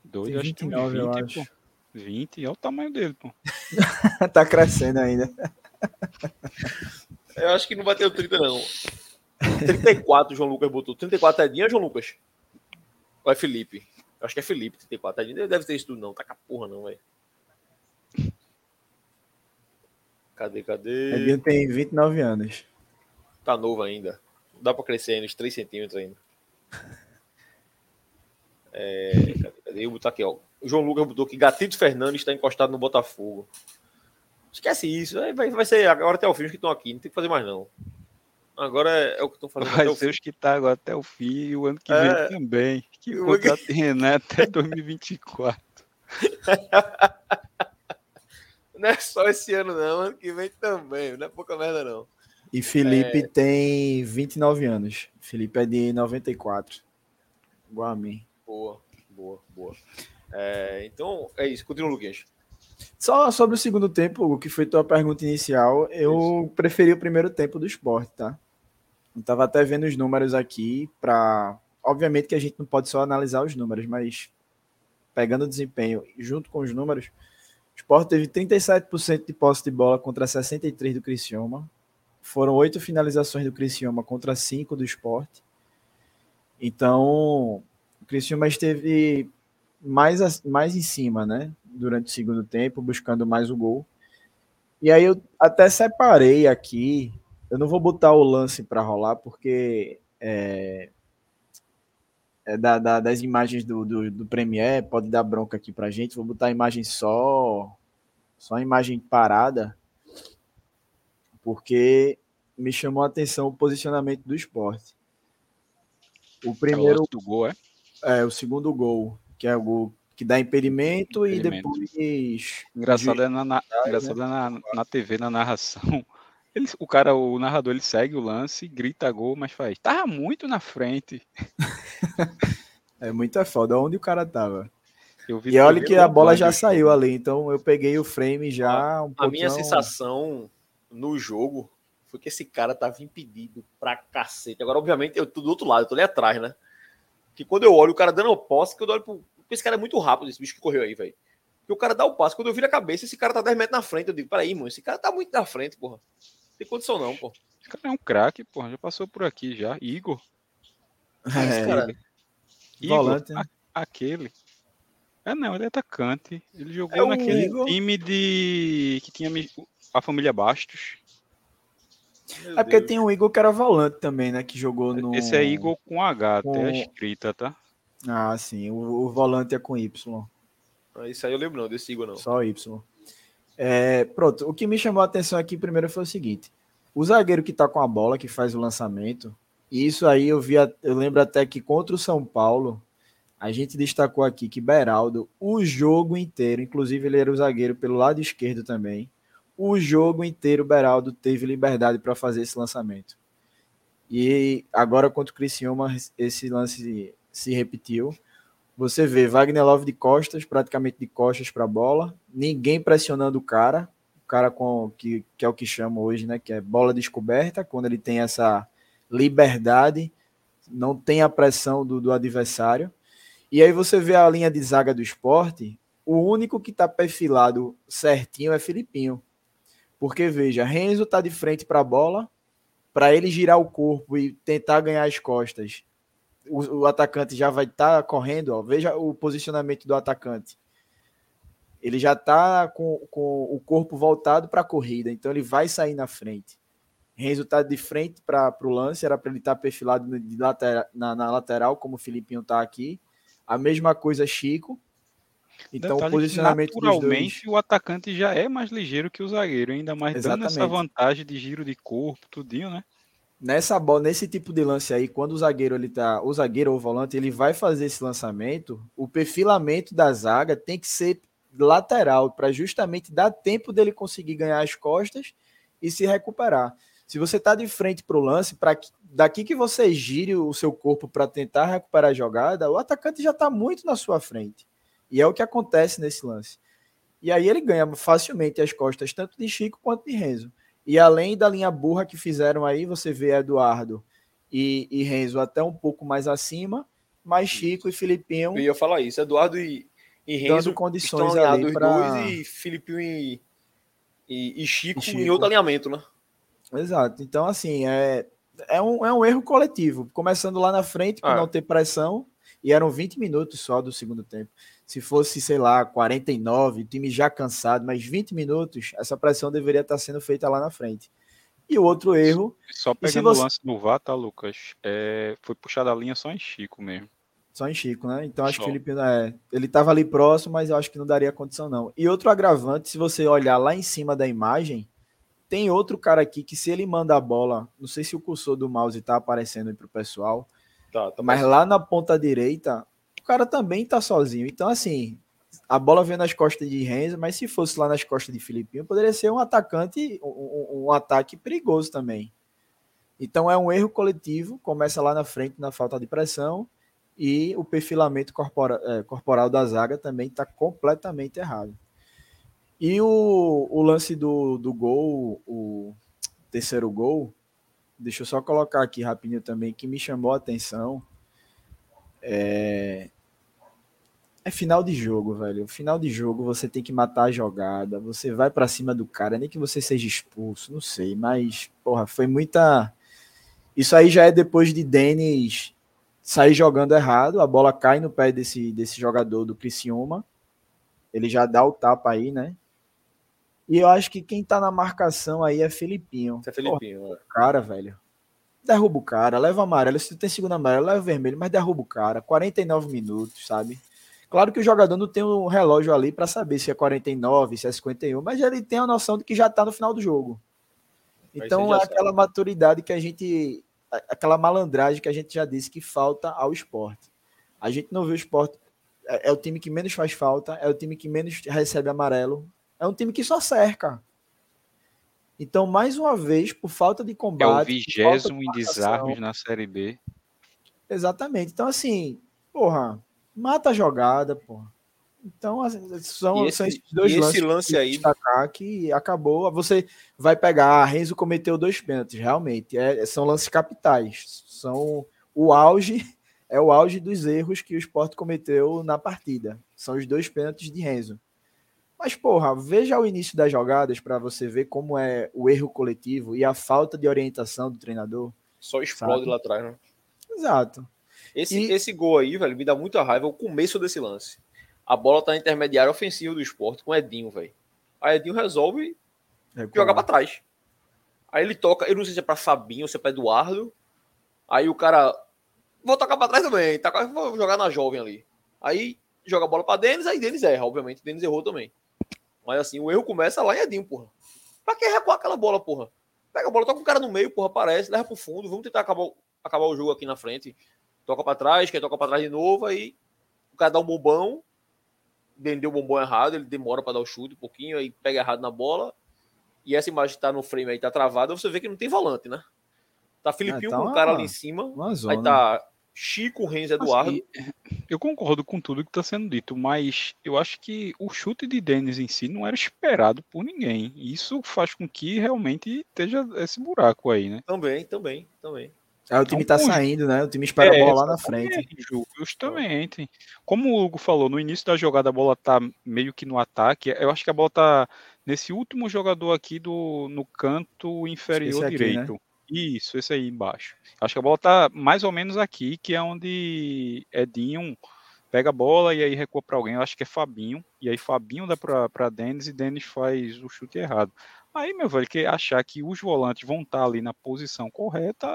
Doido, Tem acho que tem uns 29, eu 20, acho. Pô. 20, olha o tamanho dele, pô. tá crescendo ainda. Eu acho que não bateu 30, não. 34, João Lucas botou. 34 é Edinho João Lucas? Ou é Felipe? Eu acho que é Felipe, 34. Edinho deve ter isso tudo, não. Tá com a porra, não, velho. Cadê, cadê? Edinho tem 29 anos. Tá novo ainda. Dá pra crescer ainda, uns 3 centímetros ainda. É, cadê, cadê? Eu vou botar aqui, ó. O João Lucas botou que Gatito Fernandes está encostado no Botafogo. Esquece isso. Vai, vai ser agora até o fim os que estão aqui. Não tem que fazer mais, não. Agora é, é o que estão fazendo Vai até o ser os que tá agora até o fim e o ano que É. vem também. Que O- contrato tem Renan até 2024. Não é só esse ano, não. Ano que vem também. Não é pouca merda, não. E Felipe tem 29 anos. Felipe é de 94. Igual a mim. Boa, boa, boa. É, então, é isso. Continua, Luquinhas. Só sobre o segundo tempo, o que foi tua pergunta inicial, eu preferi o primeiro tempo do esporte, tá? Eu tava até vendo os números aqui para, obviamente que a gente não pode só analisar os números, mas pegando o desempenho junto com os números, o esporte teve 37% de posse de bola contra 63 do Criciúma. Foram oito finalizações do Criciúma contra cinco do esporte. Então, o Criciúma esteve mais, mais em cima, né? Durante o segundo tempo, buscando mais o gol. E aí eu até separei aqui. Eu não vou botar o lance para rolar, porque é, é da- da- das imagens do, do, do Premiere, pode dar bronca aqui pra gente. Vou botar a imagem só, só a imagem parada, porque me chamou a atenção o posicionamento do esporte. O É o primeiro lance do gol, é? é, o segundo gol, que é o gol que dá impedimento, Impedimento. e depois. Engraçado é na, na, engraçado é na, na TV, na narração. Ele, o cara, o narrador, ele segue o lance, grita gol, mas faz. Tava muito na frente. É muito foda onde o cara tava. Eu vi E olha que a bola já saiu ali, então eu peguei o frame já um A minha pouquinho- sensação no jogo foi que esse cara tava impedido pra cacete. Agora, obviamente, eu tô do outro lado, eu tô ali atrás, né? Que quando eu olho o cara dando o posse, que eu olho pro. Esse cara é muito rápido, esse bicho que correu aí, velho. Porque o cara dá o passe, quando eu viro a cabeça, esse cara tá 10 metros na frente. Eu digo, peraí, mano, esse cara tá muito na frente, porra. Não tem condição, não, pô. Esse cara é um craque, porra. Já passou por aqui já. Igor. É, cara- Igor, volante, né? a- aquele. É não, ele é atacante. Ele jogou É naquele Igor. time de. que tinha a família Bastos. É porque tem o Igor que era volante também, né? Que jogou no. Esse é Igor com H, com- até a escrita, tá? Ah, sim. O, o volante é com Y. Ah, Isso aí eu lembro, não, desse Igor, não. Só Y. É, pronto, o que me chamou a atenção aqui primeiro foi o seguinte: o zagueiro que tá com a bola, que faz o lançamento, e isso aí eu vi, eu lembro até que contra o São Paulo, a gente destacou aqui que Beraldo, o jogo inteiro, inclusive ele era o zagueiro pelo lado esquerdo também, o jogo inteiro Beraldo teve liberdade para fazer esse lançamento. E agora contra o Criciúma, esse lance se repetiu. Você vê Wagner Love de costas, praticamente de costas para a bola, ninguém pressionando o cara, o cara com que, que é o que chama hoje, né, que é bola descoberta, quando ele tem essa liberdade, não tem a pressão do, do adversário. E aí você vê a linha de zaga do esporte, o único que está perfilado certinho é Filipinho. Porque veja, Renzo está de frente para a bola, para ele girar o corpo e tentar ganhar as costas o, o atacante já vai estar correndo, ó, veja o posicionamento do atacante. Ele já está com, com o corpo voltado para a corrida, então ele vai sair na frente. Renzo está de frente para o lance, era para ele estar perfilado de latera, na, na, lateral, como o Filipinho está aqui. A mesma coisa Chico. Então Detalhe o posicionamento que, dos dois... naturalmente o atacante já é mais ligeiro que o zagueiro, ainda mais dando essa Exatamente. vantagem de giro de corpo, tudinho, né? nessa bola, nesse tipo de lance aí, quando o zagueiro ele tá, o zagueiro ou o volante, ele vai fazer esse lançamento, o perfilamento da zaga tem que ser lateral para justamente dar tempo dele conseguir ganhar as costas e se recuperar. Se você tá de frente para o lance, para daqui que você gire o seu corpo para tentar recuperar a jogada, o atacante já está muito na sua frente. E é o que acontece nesse lance. E aí ele ganha facilmente as costas tanto de Chico quanto de Renzo. E além da linha burra que fizeram aí, você vê Eduardo e, e Renzo até um pouco mais acima, mas Chico e Filipinho. Eu ia falar isso. Eduardo e, e Renzo condições estão ali pra- dois e Filipinho e, e, e Chico, E Chico. em outro alinhamento, né? Exato. Então, assim, é, é, um, é um erro coletivo. Começando lá na frente, por Ah. não ter pressão, e eram 20 minutos só do segundo tempo. Se fosse, sei lá, 49, o time já cansado, mas 20 minutos, essa pressão deveria estar sendo feita lá na frente. E o outro erro, Só pegando você- o lance do VAR, tá, Lucas? É, foi puxada a linha só em Chico mesmo. só em Chico, né? Então acho que o Só. Felipe é, ele estava ali próximo, mas eu acho que não daria condição, não. E outro agravante, se você olhar lá em cima da imagem, tem outro cara aqui que se ele manda a bola, não sei se o cursor do mouse tá aparecendo aí pro pessoal, Tá, tá Mas lá na ponta direita, cara também tá sozinho. Então, assim, a bola veio nas costas de Renzo, mas se fosse lá nas costas de Filipinho, poderia ser um atacante, um, um- ataque perigoso também. Então é um erro coletivo, começa lá na frente na falta de pressão e o perfilamento corpora- é, corporal da zaga também está completamente errado. E o, o lance do, do gol, o terceiro gol, deixa eu só colocar aqui rapidinho também, que me chamou a atenção. É, é final de jogo, velho. Final de jogo você tem que matar a jogada, você vai pra cima do cara, nem que você seja expulso, não sei, mas, porra, foi muita. Isso aí já é depois de Denis sair jogando errado, a bola cai no pé desse, desse jogador do Criciúma. Ele já dá o tapa aí, né? E eu acho que quem tá na marcação aí é Felipinho. Isso é Porra, Felipinho. né? cara, velho. Derruba o cara, leva o amarelo. Se tu tem segundo amarelo, leva o vermelho, mas derruba o cara. 49 minutos, sabe? Claro que o jogador não tem um relógio ali pra saber se é 49, se é 51, mas ele tem a noção de que já tá no final do jogo. Então é aquela maturidade que a gente. Aquela malandragem que a gente já disse que falta ao esporte. A gente não vê o esporte. É, é o time que menos faz falta, é o time que menos recebe amarelo, é um time que só cerca. Então, mais uma vez, por falta de É o combate. falta de vigésimo em desarmes na Série B. Exatamente. Então, assim, porra, mata a jogada, porra. Então, assim, são, esse- são esses dois e esse lances que lance aí- destacar que acabou. Você vai pegar, Renzo cometeu dois pênaltis, realmente. É, são lances capitais. São o auge, é o auge dos erros que o Sport cometeu na partida. São os dois pênaltis de Renzo. Mas, porra, veja o início das jogadas para você ver como é o erro coletivo e a falta de orientação do treinador. Só explode Sabe? lá atrás, né? Exato. Esse, E- esse gol aí, velho, me dá muita raiva o começo desse lance. A bola tá na intermediária ofensiva do esporte com o Edinho, velho. Aí Edinho resolve jogar pra trás. Aí ele toca, eu não sei se é pra Fabinho ou se é pra Eduardo. Aí o cara. Vou tocar pra trás também. Tá, vou jogar na jovem ali. Aí joga a bola pra Denis, aí Denis erra, obviamente. Denis errou também. Mas assim, o erro começa lá em Edinho, porra. Pra que recuar aquela bola, porra? Pega a bola, toca o cara no meio, porra, aparece, leva pro fundo. Vamos tentar acabar, acabar o jogo aqui na frente. Toca pra trás, quer toca pra trás de novo, aí o cara dá um bombão. Vendeu o bombom errado, ele demora pra dar o chute um pouquinho, aí pega errado na bola. E essa imagem que tá no frame aí, tá travada, você vê que não tem volante, né? Tá Filipinho tá com o cara ali em cima. Aí tá Chico, Renzo, Eduardo. Assim, eu concordo com tudo que está sendo dito, mas eu acho que o chute de Denis em si não era esperado por ninguém. E Isso faz com que realmente esteja esse buraco aí, né? Também, também, também. Aí o time um tá saindo, né? O time espera a É, bola lá na frente. Ju, Justamente. Como o Hugo falou, no início da jogada a bola tá meio que no ataque. Eu acho que a bola tá nesse último jogador aqui do, no canto inferior aqui, né? direito. Isso, esse aí embaixo. Acho que a bola tá mais ou menos aqui, que é onde Edinho pega a bola e aí recua para alguém. Eu acho que é Fabinho. E aí Fabinho dá para Denis e Denis faz o chute errado. Aí, meu velho, que achar que os volantes vão estar ali na posição correta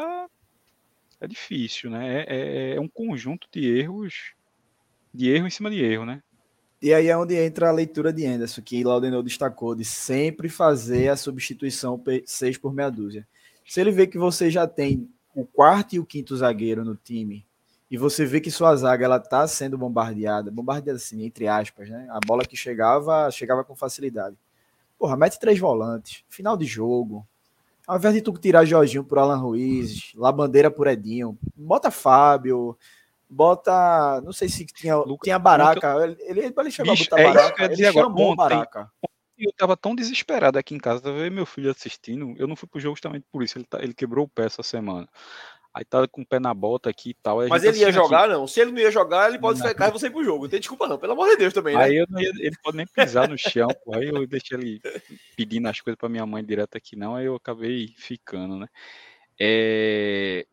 é difícil, né? É, é- é um conjunto de erros, de erro em cima de erro, né? E aí é onde entra a leitura de Anderson, que Laudenor destacou, de sempre fazer a substituição 6 por meia dúzia. Se ele vê que você já tem o quarto e o quinto zagueiro no time, e você vê que sua zaga ela tá sendo bombardeada, bombardeada assim, entre aspas, né? A bola que chegava, chegava com facilidade. Porra, mete três volantes, final de jogo. Ao invés de tu tirar Jorginho por Alan Ruiz, Labandeira por Edinho, bota Fábio, bota. Não sei se tinha, Luca- tinha Baraca. Ele, ele chegou Bicho, a botar é isso Baraca. ia Ele agora. chamou Ontem- Baraca. Eu tava tão desesperado aqui em casa, vendo meu filho assistindo. Eu não fui pro jogo justamente por isso, ele, tá- ele quebrou o pé essa semana. Aí tá com o pé na bota aqui e tal. Mas ele ia jogar, aqui. não. Se ele não ia jogar, ele pode ficar e você ir pro jogo. Não tem desculpa, não. Pelo amor de Deus também, né? Aí eu não ia, ele pode nem pisar no chão, pô. Aí eu deixei ele pedindo as coisas pra minha mãe direto aqui, não. Aí eu acabei ficando, né? É...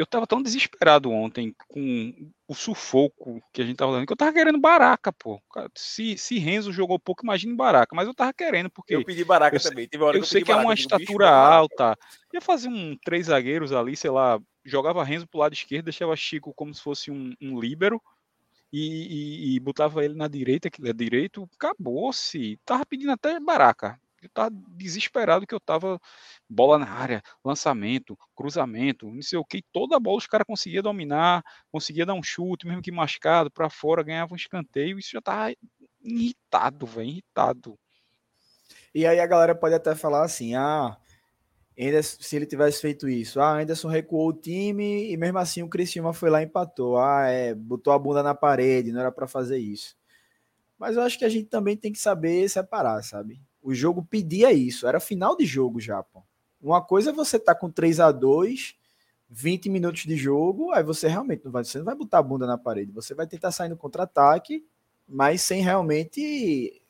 Eu tava tão desesperado ontem com o sufoco que a gente tava dando, que eu tava querendo Baraca, pô. Se, se Renzo jogou pouco, imagine Baraca. Mas eu tava querendo, porque. Eu pedi Baraca eu também. eu, eu sei que é uma estatura alta. Ia fazer um três zagueiros ali, sei lá, jogava Renzo pro lado esquerdo, deixava Chico como se fosse um, um líbero e, e, e, botava ele na direita, que é direito, acabou-se. Tava pedindo até baraca. Eu tava desesperado que eu tava bola na área, lançamento, cruzamento, não sei o que, toda a bola os caras conseguiam dominar, conseguia dar um chute, mesmo que machucado, para fora, ganhava um escanteio, isso já tava irritado, velho, irritado. E aí a galera pode até falar assim, ah, Anderson, se ele tivesse feito isso, ah, Anderson recuou o time e mesmo assim o Criciúma foi lá e empatou. Ah, é, botou a bunda na parede, não era para fazer isso. Mas eu acho que a gente também tem que saber separar, sabe? O jogo pedia isso, era final de jogo já, pô. Uma coisa é você tá com 3 a 2 20 minutos de jogo, aí você realmente não vai, você não vai botar a bunda na parede, você vai tentar sair no contra-ataque, mas sem realmente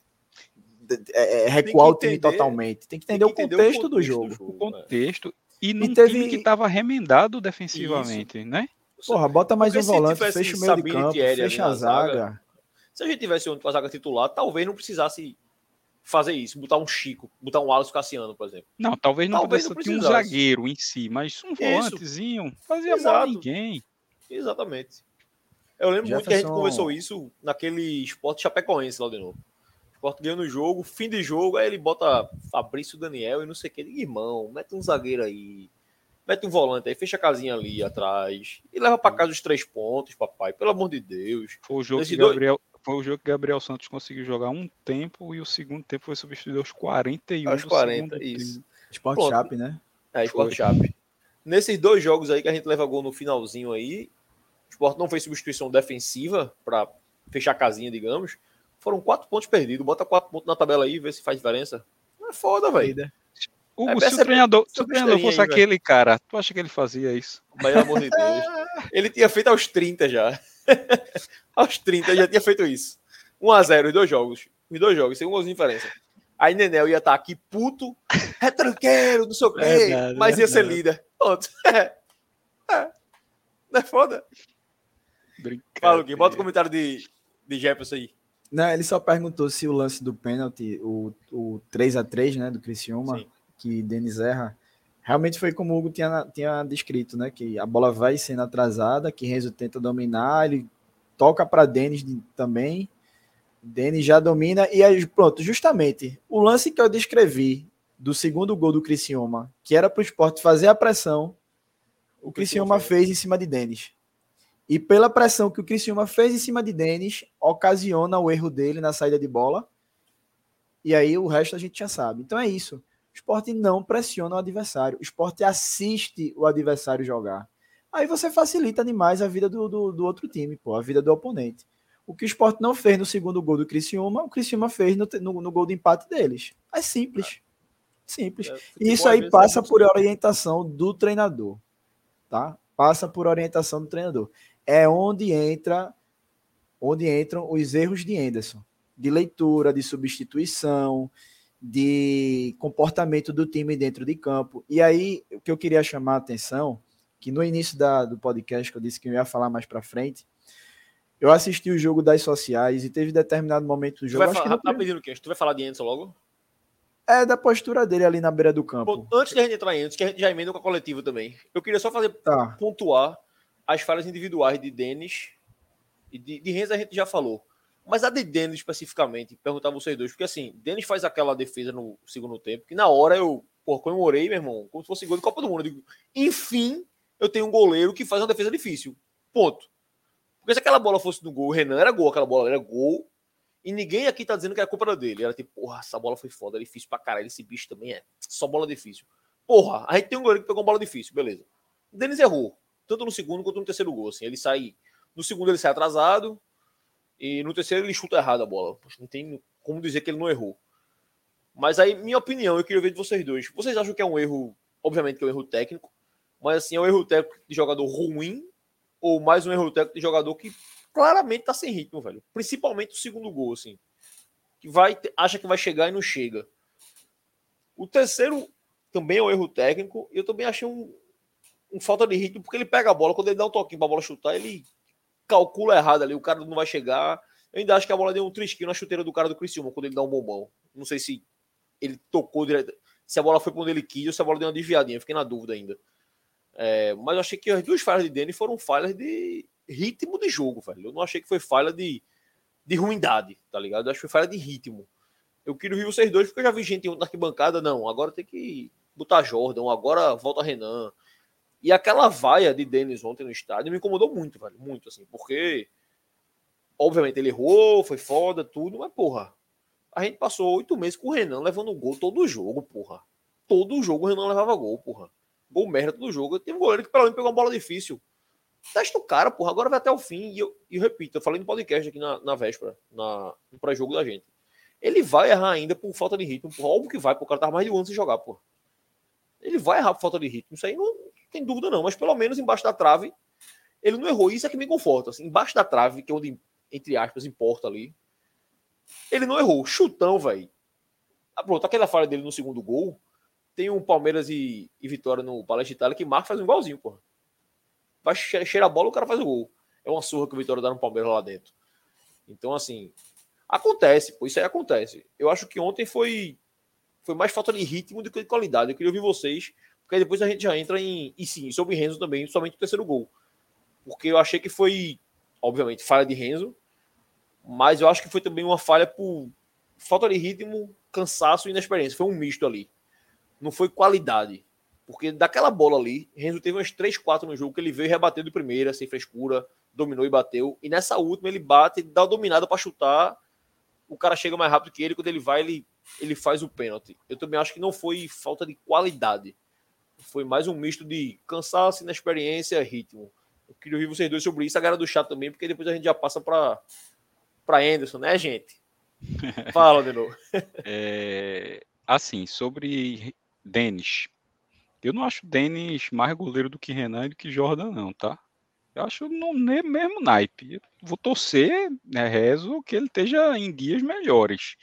é, é, recuar o time totalmente. Tem que entender, tem que entender o, contexto o, contexto do jogo. O contexto. E num e teve... time que estava remendado defensivamente, Isso. né? Porra, bota mais Porque um volante, fecha o meio de campo, fecha a zaga. zaga. Se a gente tivesse onde com a zaga titular, talvez não precisasse fazer isso, botar um Chico, botar um Alisson Cassiano, por exemplo. Não, talvez não talvez pudesse um zagueiro em si, mas um volantezinho, fazia Exato. mal a ninguém. Exatamente. Eu lembro Jefferson... muito que a gente conversou isso naquele esporte chapecoense lá de novo. Sport ganhando o jogo, fim de jogo, aí ele bota Fabrício Daniel e não sei o que. Irmão, mete um zagueiro aí, mete um volante aí, fecha a casinha ali atrás e leva para casa os três pontos, papai, pelo amor de Deus. Foi o jogo que Gabriel, dois... foi o jogo que Gabriel Santos conseguiu jogar um tempo e o segundo tempo foi substituído aos 41 aos 40, isso. Sport Chap, né? É, Sport Chap. Nesses dois jogos aí que a gente leva gol no finalzinho aí, o Sport não fez substituição defensiva para fechar a casinha, digamos foram quatro pontos perdidos. Bota quatro pontos na tabela aí e vê se faz diferença. Não é foda, velho. Hugo, é, se o treinador, se o treinador fosse aí, aquele véio. cara, tu acha que ele fazia isso? Pelo amor de Deus. ele tinha feito aos 30 já. Aos 30 já tinha feito isso. 1x0 os dois jogos. Os dois jogos, sem um golzinho de diferença. Aí Nenel ia estar tá aqui puto, retranqueiro, não sei o quê, verdade, mas ia ser líder. Pronto. É. é. Não é foda? Fala, Gui, bota o comentário de, de Jefferson aí. Não, ele só perguntou se o lance do pênalti, o, o 3 a 3 né, do Criciúma, Sim. que Denis erra, realmente foi como o Hugo tinha, tinha descrito, né, que a bola vai sendo atrasada, que Renzo tenta dominar, ele toca para Denis também, Denis já domina, e aí, pronto, justamente, o lance que eu descrevi do segundo gol do Criciúma, que era para o esporte fazer a pressão, o Criciúma fez em cima de Denis. E pela pressão que o Criciúma fez em cima de Denis, ocasiona o erro dele na saída de bola. E aí o resto a gente já sabe. Então é isso. O esporte não pressiona o adversário. O esporte assiste o adversário jogar. Aí você facilita demais a vida do, do, do outro time, pô, a vida do oponente. O que o esporte não fez no segundo gol do Criciúma, o Criciúma fez no, no, no gol de empate deles. É simples. Simples. É, e isso aí passa por orientação do treinador. Tá? Passa por orientação do treinador é onde entra onde entram os erros de Anderson, de leitura, de substituição, de comportamento do time dentro de campo. E aí, o que eu queria chamar a atenção, que no início da, do podcast, que eu disse que eu ia falar mais para frente, eu assisti o jogo das sociais e teve determinado momento do jogo. Tu vai falar, tá? Tu vai falar de Anderson logo? É da postura dele ali na beira do campo. Pô, antes de a gente entrar em Anderson, que a gente já emenda com a coletiva também, eu queria só fazer tá. pontuar as falhas individuais de Denis e de, de Renzo a gente já falou. Mas a de Denis especificamente, perguntar a vocês dois, porque assim, Denis faz aquela defesa no segundo tempo, que na hora eu, pô, comemorei, meu irmão, como se fosse gol de Copa do Mundo. Eu digo, enfim, eu tenho um goleiro que faz uma defesa difícil. Ponto. Porque se aquela bola fosse no gol, o Renan era gol, aquela bola era gol. E ninguém aqui tá dizendo que é culpa dele. Era tipo, porra, essa bola foi foda, é difícil pra caralho. Esse bicho também é só bola difícil. Porra, a gente tem um goleiro que pegou uma bola difícil, beleza. O Denis errou tanto no segundo quanto no terceiro gol. Assim, ele sai. No segundo ele sai atrasado. E no terceiro ele chuta errado a bola. Poxa, não tem como dizer que ele não errou. Mas aí, minha opinião, eu queria ver de vocês dois. Vocês acham que é um erro, obviamente que é um erro técnico, Mas assim, é um erro técnico de jogador ruim ou mais um erro técnico de jogador que claramente tá sem ritmo, velho. Principalmente o segundo gol, assim. Que vai, acha que vai chegar e não chega. O terceiro também é um erro técnico. Eu também achei um, um falta de ritmo, porque ele pega a bola, quando ele dá um toquinho pra bola chutar, ele calcula errado ali, o cara não vai chegar. Eu ainda acho que a bola deu um trisquinho na chuteira do cara do Criciúma, quando ele dá um bombão. Não sei se ele tocou direto, se a bola foi para onde ele quis ou se a bola deu uma desviadinha, fiquei na dúvida ainda. É, mas eu achei que as duas falhas de Dani foram falhas de ritmo de jogo, velho. Eu não achei que foi falha de, de ruindade, tá ligado? Eu acho que foi falha de ritmo. Eu queria ouvir vocês dois, porque eu já vi gente na arquibancada, não, agora tem que botar Jordan, agora volta Renan. E aquela vaia de Denis ontem no estádio me incomodou muito, velho. Muito, assim, porque. Obviamente ele errou, foi foda, tudo, mas, porra. A gente passou oito meses com o Renan levando gol todo jogo, porra. Todo jogo o Renan levava gol, porra. Gol merda todo jogo. Tem um goleiro que pelo menos pegou uma bola difícil. Testa o cara, porra. Agora vai até o fim. E eu, e eu repito, eu falei no podcast aqui na, na véspera, na, no pré-jogo da gente. Ele vai errar ainda por falta de ritmo. Porra. Óbvio que vai, porque o cara tava mais de um ano sem jogar, porra. Ele vai errar por falta de ritmo. Isso aí não, tem dúvida não, mas pelo menos embaixo da trave ele não errou. Isso é que me conforta. Assim, embaixo da trave, que é onde, entre aspas, importa ali, ele não errou. Chutão, velho. Ah, pronto, aquela falha dele no segundo gol, tem um Palmeiras e, e Vitória no Palestra Itália que Marcos faz um igualzinho, porra. Vai cheira a bola, o cara faz o gol. É uma surra que o Vitória dá no Palmeiras lá dentro. Então, assim, acontece, pô, isso aí acontece. Eu acho que ontem foi foi mais falta de ritmo do que de qualidade. Eu queria ouvir vocês porque depois a gente já entra em. E sim, sobre Renzo também, somente o terceiro gol. Porque eu achei que foi, obviamente, falha de Renzo, mas eu acho que foi também uma falha por falta de ritmo, cansaço e inexperiência. Foi um misto ali. Não foi qualidade. Porque daquela bola ali, Renzo teve umas 3, 4 no jogo que ele veio e rebateu de primeira, sem frescura, dominou e bateu. E nessa última ele bate, dá dominada para chutar. O cara chega mais rápido que ele, quando ele vai, ele, ele faz o pênalti. Eu também acho que não foi falta de qualidade foi mais um misto de cansaço, inexperiência, ritmo. Eu queria ouvir vocês dois sobre isso, a galera do chat também, porque depois a gente já passa para para Anderson, né, gente? Fala de novo. é, assim, sobre Denis. Eu não acho Denis mais goleiro do que Renan e do que Jordan, não, tá? Eu acho no mesmo naipe. Eu vou torcer, né, rezo que ele esteja em dias melhores.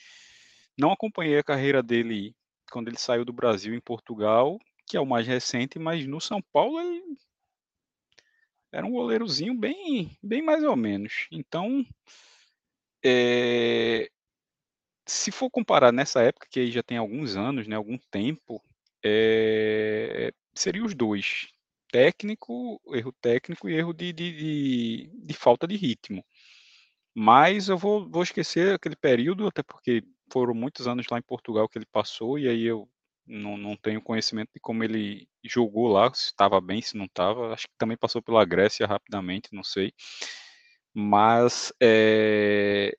Não acompanhei a carreira dele quando ele saiu do Brasil em Portugal que é o mais recente, mas no São Paulo ele era um goleirozinho bem, bem mais ou menos. Então, é, se for comparar nessa época, que aí já tem alguns anos, né, algum tempo, é, seria os dois. Técnico, erro técnico e erro de, de, de, de falta de ritmo. Mas eu vou, vou esquecer aquele período, até porque foram muitos anos lá em Portugal que ele passou, e aí eu não, não tenho conhecimento de como ele jogou lá, se estava bem, se não estava. Acho que também passou pela Grécia rapidamente, não sei. Mas é,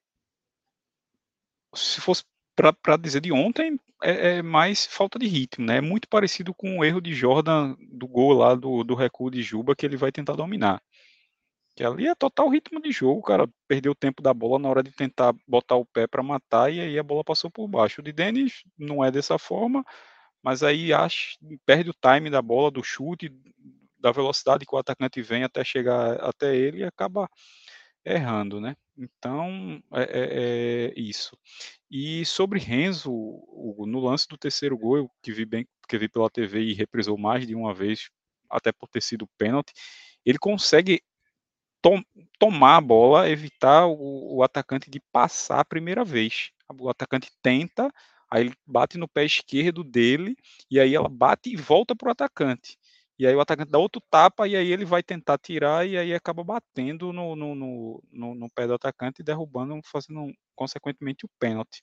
se fosse para dizer de ontem, é, é, mais falta de ritmo, né? É muito parecido com o erro de Jordan do gol lá do, do recuo de Juba que ele vai tentar dominar. Que ali é total ritmo de jogo, cara perdeu o tempo da bola na hora de tentar botar o pé para matar e aí a bola passou por baixo. O de Denis não é dessa forma, mas aí acha, perde o time da bola, do chute, da velocidade que o atacante vem até chegar até ele e acaba errando, né? Então, é, é, é isso. E sobre Renzo, no lance do terceiro gol, eu que vi bem, que vi pela TV e reprisou mais de uma vez, até por ter sido pênalti, ele consegue tom, tomar a bola, evitar o, o atacante de passar a primeira vez. O atacante tenta, Aí ele bate no pé esquerdo dele, e aí ela bate e volta para o atacante. E aí o atacante dá outro tapa, e aí ele vai tentar tirar, e aí acaba batendo no, no, no, no, no pé do atacante e derrubando, fazendo consequentemente o pênalti.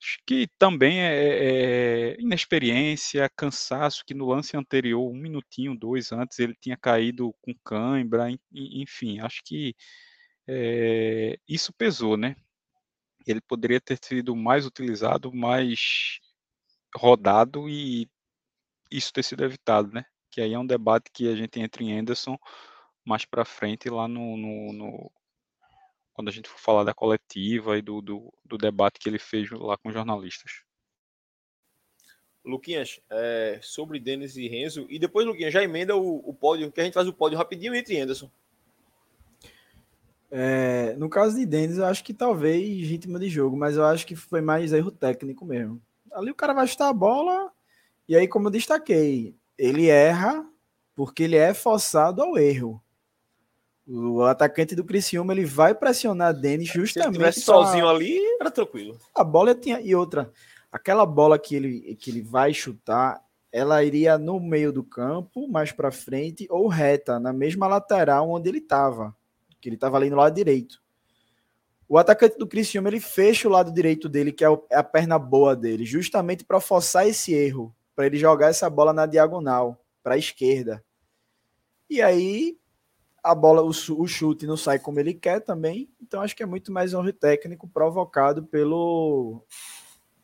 Acho que também é, é, é, inexperiência, cansaço, que no lance anterior, um minutinho, dois antes, ele tinha caído com cãibra, enfim, acho que é, isso pesou, né? ele poderia ter sido mais utilizado, mais rodado e isso ter sido evitado, né? Que aí é um debate que a gente entra em Anderson mais para frente lá no, no, no, quando a gente for falar da coletiva e do, do, do, debate que ele fez lá com jornalistas. Luquinhas, é, sobre Denis e Renzo. E depois, Luquinhas, já emenda o, o pódio, que a gente faz o pódio rapidinho entre Anderson. É, no caso de Denis, eu acho que talvez ritmo de jogo, mas eu acho que foi mais erro técnico mesmo. Ali o cara vai chutar a bola, e aí, como eu destaquei, ele erra porque ele é forçado ao erro. O atacante do Criciúma ele vai pressionar Denis justamente. Se ele tivesse sozinho ali, era tranquilo. A bola tinha. E outra, aquela bola que ele, que ele vai chutar, ela iria no meio do campo, mais para frente, ou reta, na mesma lateral onde ele estava. Que ele estava ali no lado direito. O atacante do Criciúma ele fecha o lado direito dele, que é, é a perna boa dele, justamente para forçar esse erro, para ele jogar essa bola na diagonal, para a esquerda. E aí a bola, o, o, chute não sai como ele quer também. Então acho que é muito mais um técnico provocado pelo,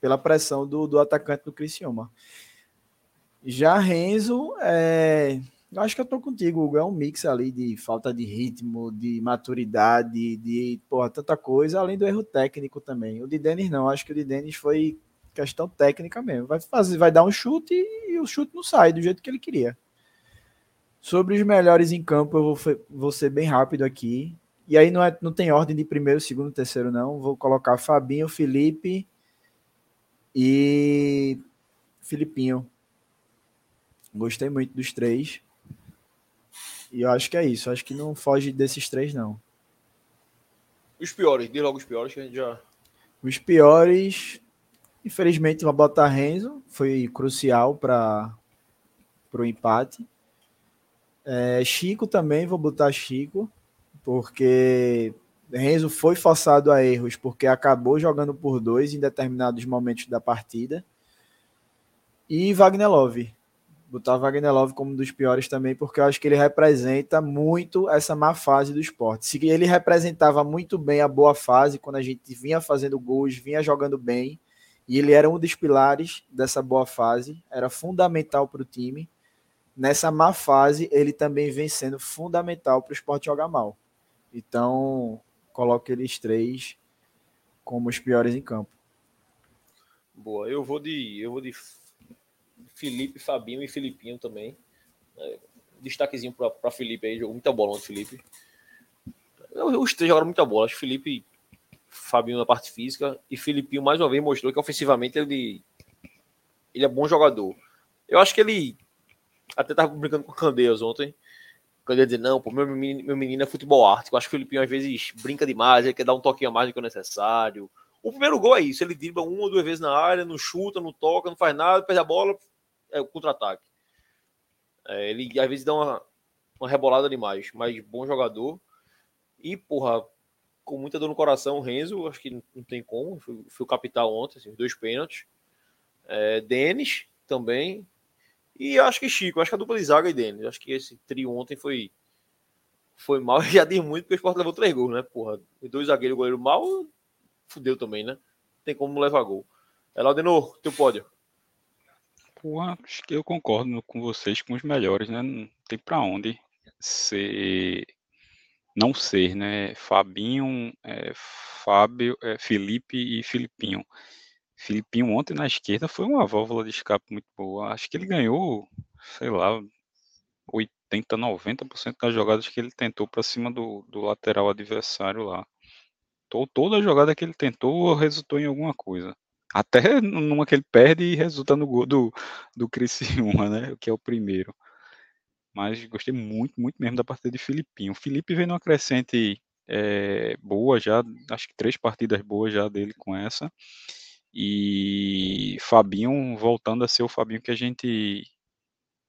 pela pressão do, do atacante do Criciúma. Já Renzo, é, eu acho que eu tô contigo, Hugo. É um mix ali de falta de ritmo, de maturidade, de porra, tanta coisa, além do erro técnico também. O de Denis não, acho que o de Denis foi questão técnica mesmo. Vai fazer, vai dar um chute e o chute não sai do jeito que ele queria. Sobre os melhores em campo, eu vou, vou ser bem rápido aqui. E aí não, é, não tem ordem de primeiro, segundo, terceiro, não. Vou colocar Fabinho, Felipe e Filipinho. Gostei muito dos três. E eu acho que é isso. Acho que não foge desses três, não. Os piores, dê logo os piores que a gente já. Os piores, infelizmente, vou botar Renzo. Foi crucial para o empate. É, Chico também, vou botar Chico, porque Renzo foi forçado a erros, porque acabou jogando por dois em determinados momentos da partida. E Wagner Love. Botar Wagner Love como um dos piores também, porque eu acho que ele representa muito essa má fase do esporte. Se ele representava muito bem a boa fase, quando a gente vinha fazendo gols, vinha jogando bem, e ele era um dos pilares dessa boa fase, era fundamental para o time nessa má fase, ele também vem sendo fundamental para o esporte jogar mal. Então, coloco eles três como os piores em campo. Boa, eu vou de eu vou de Felipe, Fabinho e Filipinho também. É, destaquezinho para Felipe aí, jogou muita bola ontem, Felipe. Os três jogaram muita bola. Acho que Felipe, Fabinho na parte física e Filipinho mais uma vez mostrou que ofensivamente ele, ele é bom jogador. Eu acho que ele até tava brincando com o Candeias ontem. Candeias dizia, não, pô, meu menino, meu menino é futebol arte. Eu acho que o Filipinho às vezes brinca demais, ele quer dar um toquinho a mais do que o necessário. O primeiro gol é isso, ele dribla uma ou duas vezes na área, não chuta, não toca, não faz nada, perde a bola, é o contra-ataque. É, ele às vezes dá uma, uma rebolada demais, mas bom jogador. E, porra, com muita dor no coração, o Renzo, acho que não tem como, foi, foi o capital ontem, assim, dois pênaltis. É, Denis também, e acho que Chico, acho que a dupla de zaga e Denis. Acho que esse trio ontem foi foi mal. Já diz muito porque o Sport levou três gols, né? Porra, e dois zagueiros, goleiro mal, fudeu também, né? Tem como levar gol. É lá de novo, teu pódio. Porra, acho que eu concordo com vocês com os melhores, né? Não tem pra onde ser. Não ser, né? Fabinho, é, Fábio, é, Felipe e Filipinho. Filipinho ontem na esquerda foi uma válvula de escape muito boa. Acho que ele ganhou, sei lá, 80, 90% das jogadas que ele tentou para cima do, do lateral adversário lá. Toda jogada que ele tentou resultou em alguma coisa. Até numa que ele perde e resulta no gol do, do Criciúma, né? Que é o primeiro. Mas gostei muito, muito mesmo da partida de Filipinho. O Felipe vem numa crescente é, boa já, acho que três partidas boas já dele com essa. E Fabinho voltando a ser o Fabinho que a gente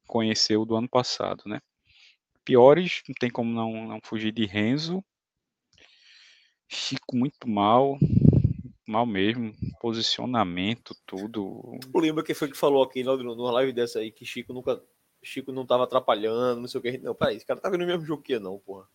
conheceu do ano passado, né? Piores, não tem como não, não fugir de Renzo. Chico muito mal, mal mesmo, posicionamento, tudo. Eu lembro que foi que falou aqui numa live dessa aí que Chico nunca. Chico não tava atrapalhando, não sei o que. Não, peraí, esse cara tá vendo o mesmo jogo que eu, não, porra.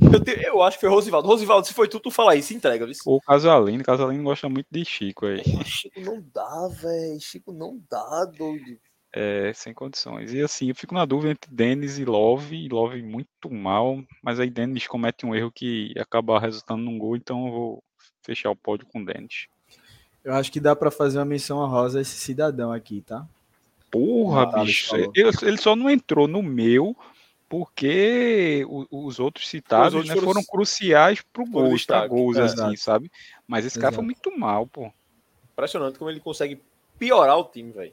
Eu, te, eu, acho que foi Rosivaldo. Rosivaldo, se foi tu, tu fala aí, se entrega. Viu? O Casalino, Casalino gosta muito de Chico aí. Chico não dá, velho. Chico não dá, doido. É, sem condições. E assim, eu fico na dúvida entre Denis e Love. Love muito mal, mas aí Denis comete um erro que acaba resultando num gol, então eu vou fechar o pódio com Denis. Eu acho que dá para fazer uma menção a esse cidadão aqui, tá? Porra, Thales bicho. falou. Ele, ele só não entrou no meu porque o- os outros citados outros né, foram- foram, cruciais pro gol, destaque. gols, É, assim, exato. sabe? Mas esse cara foi Exato. muito mal, pô. Impressionante como ele consegue piorar o time, velho.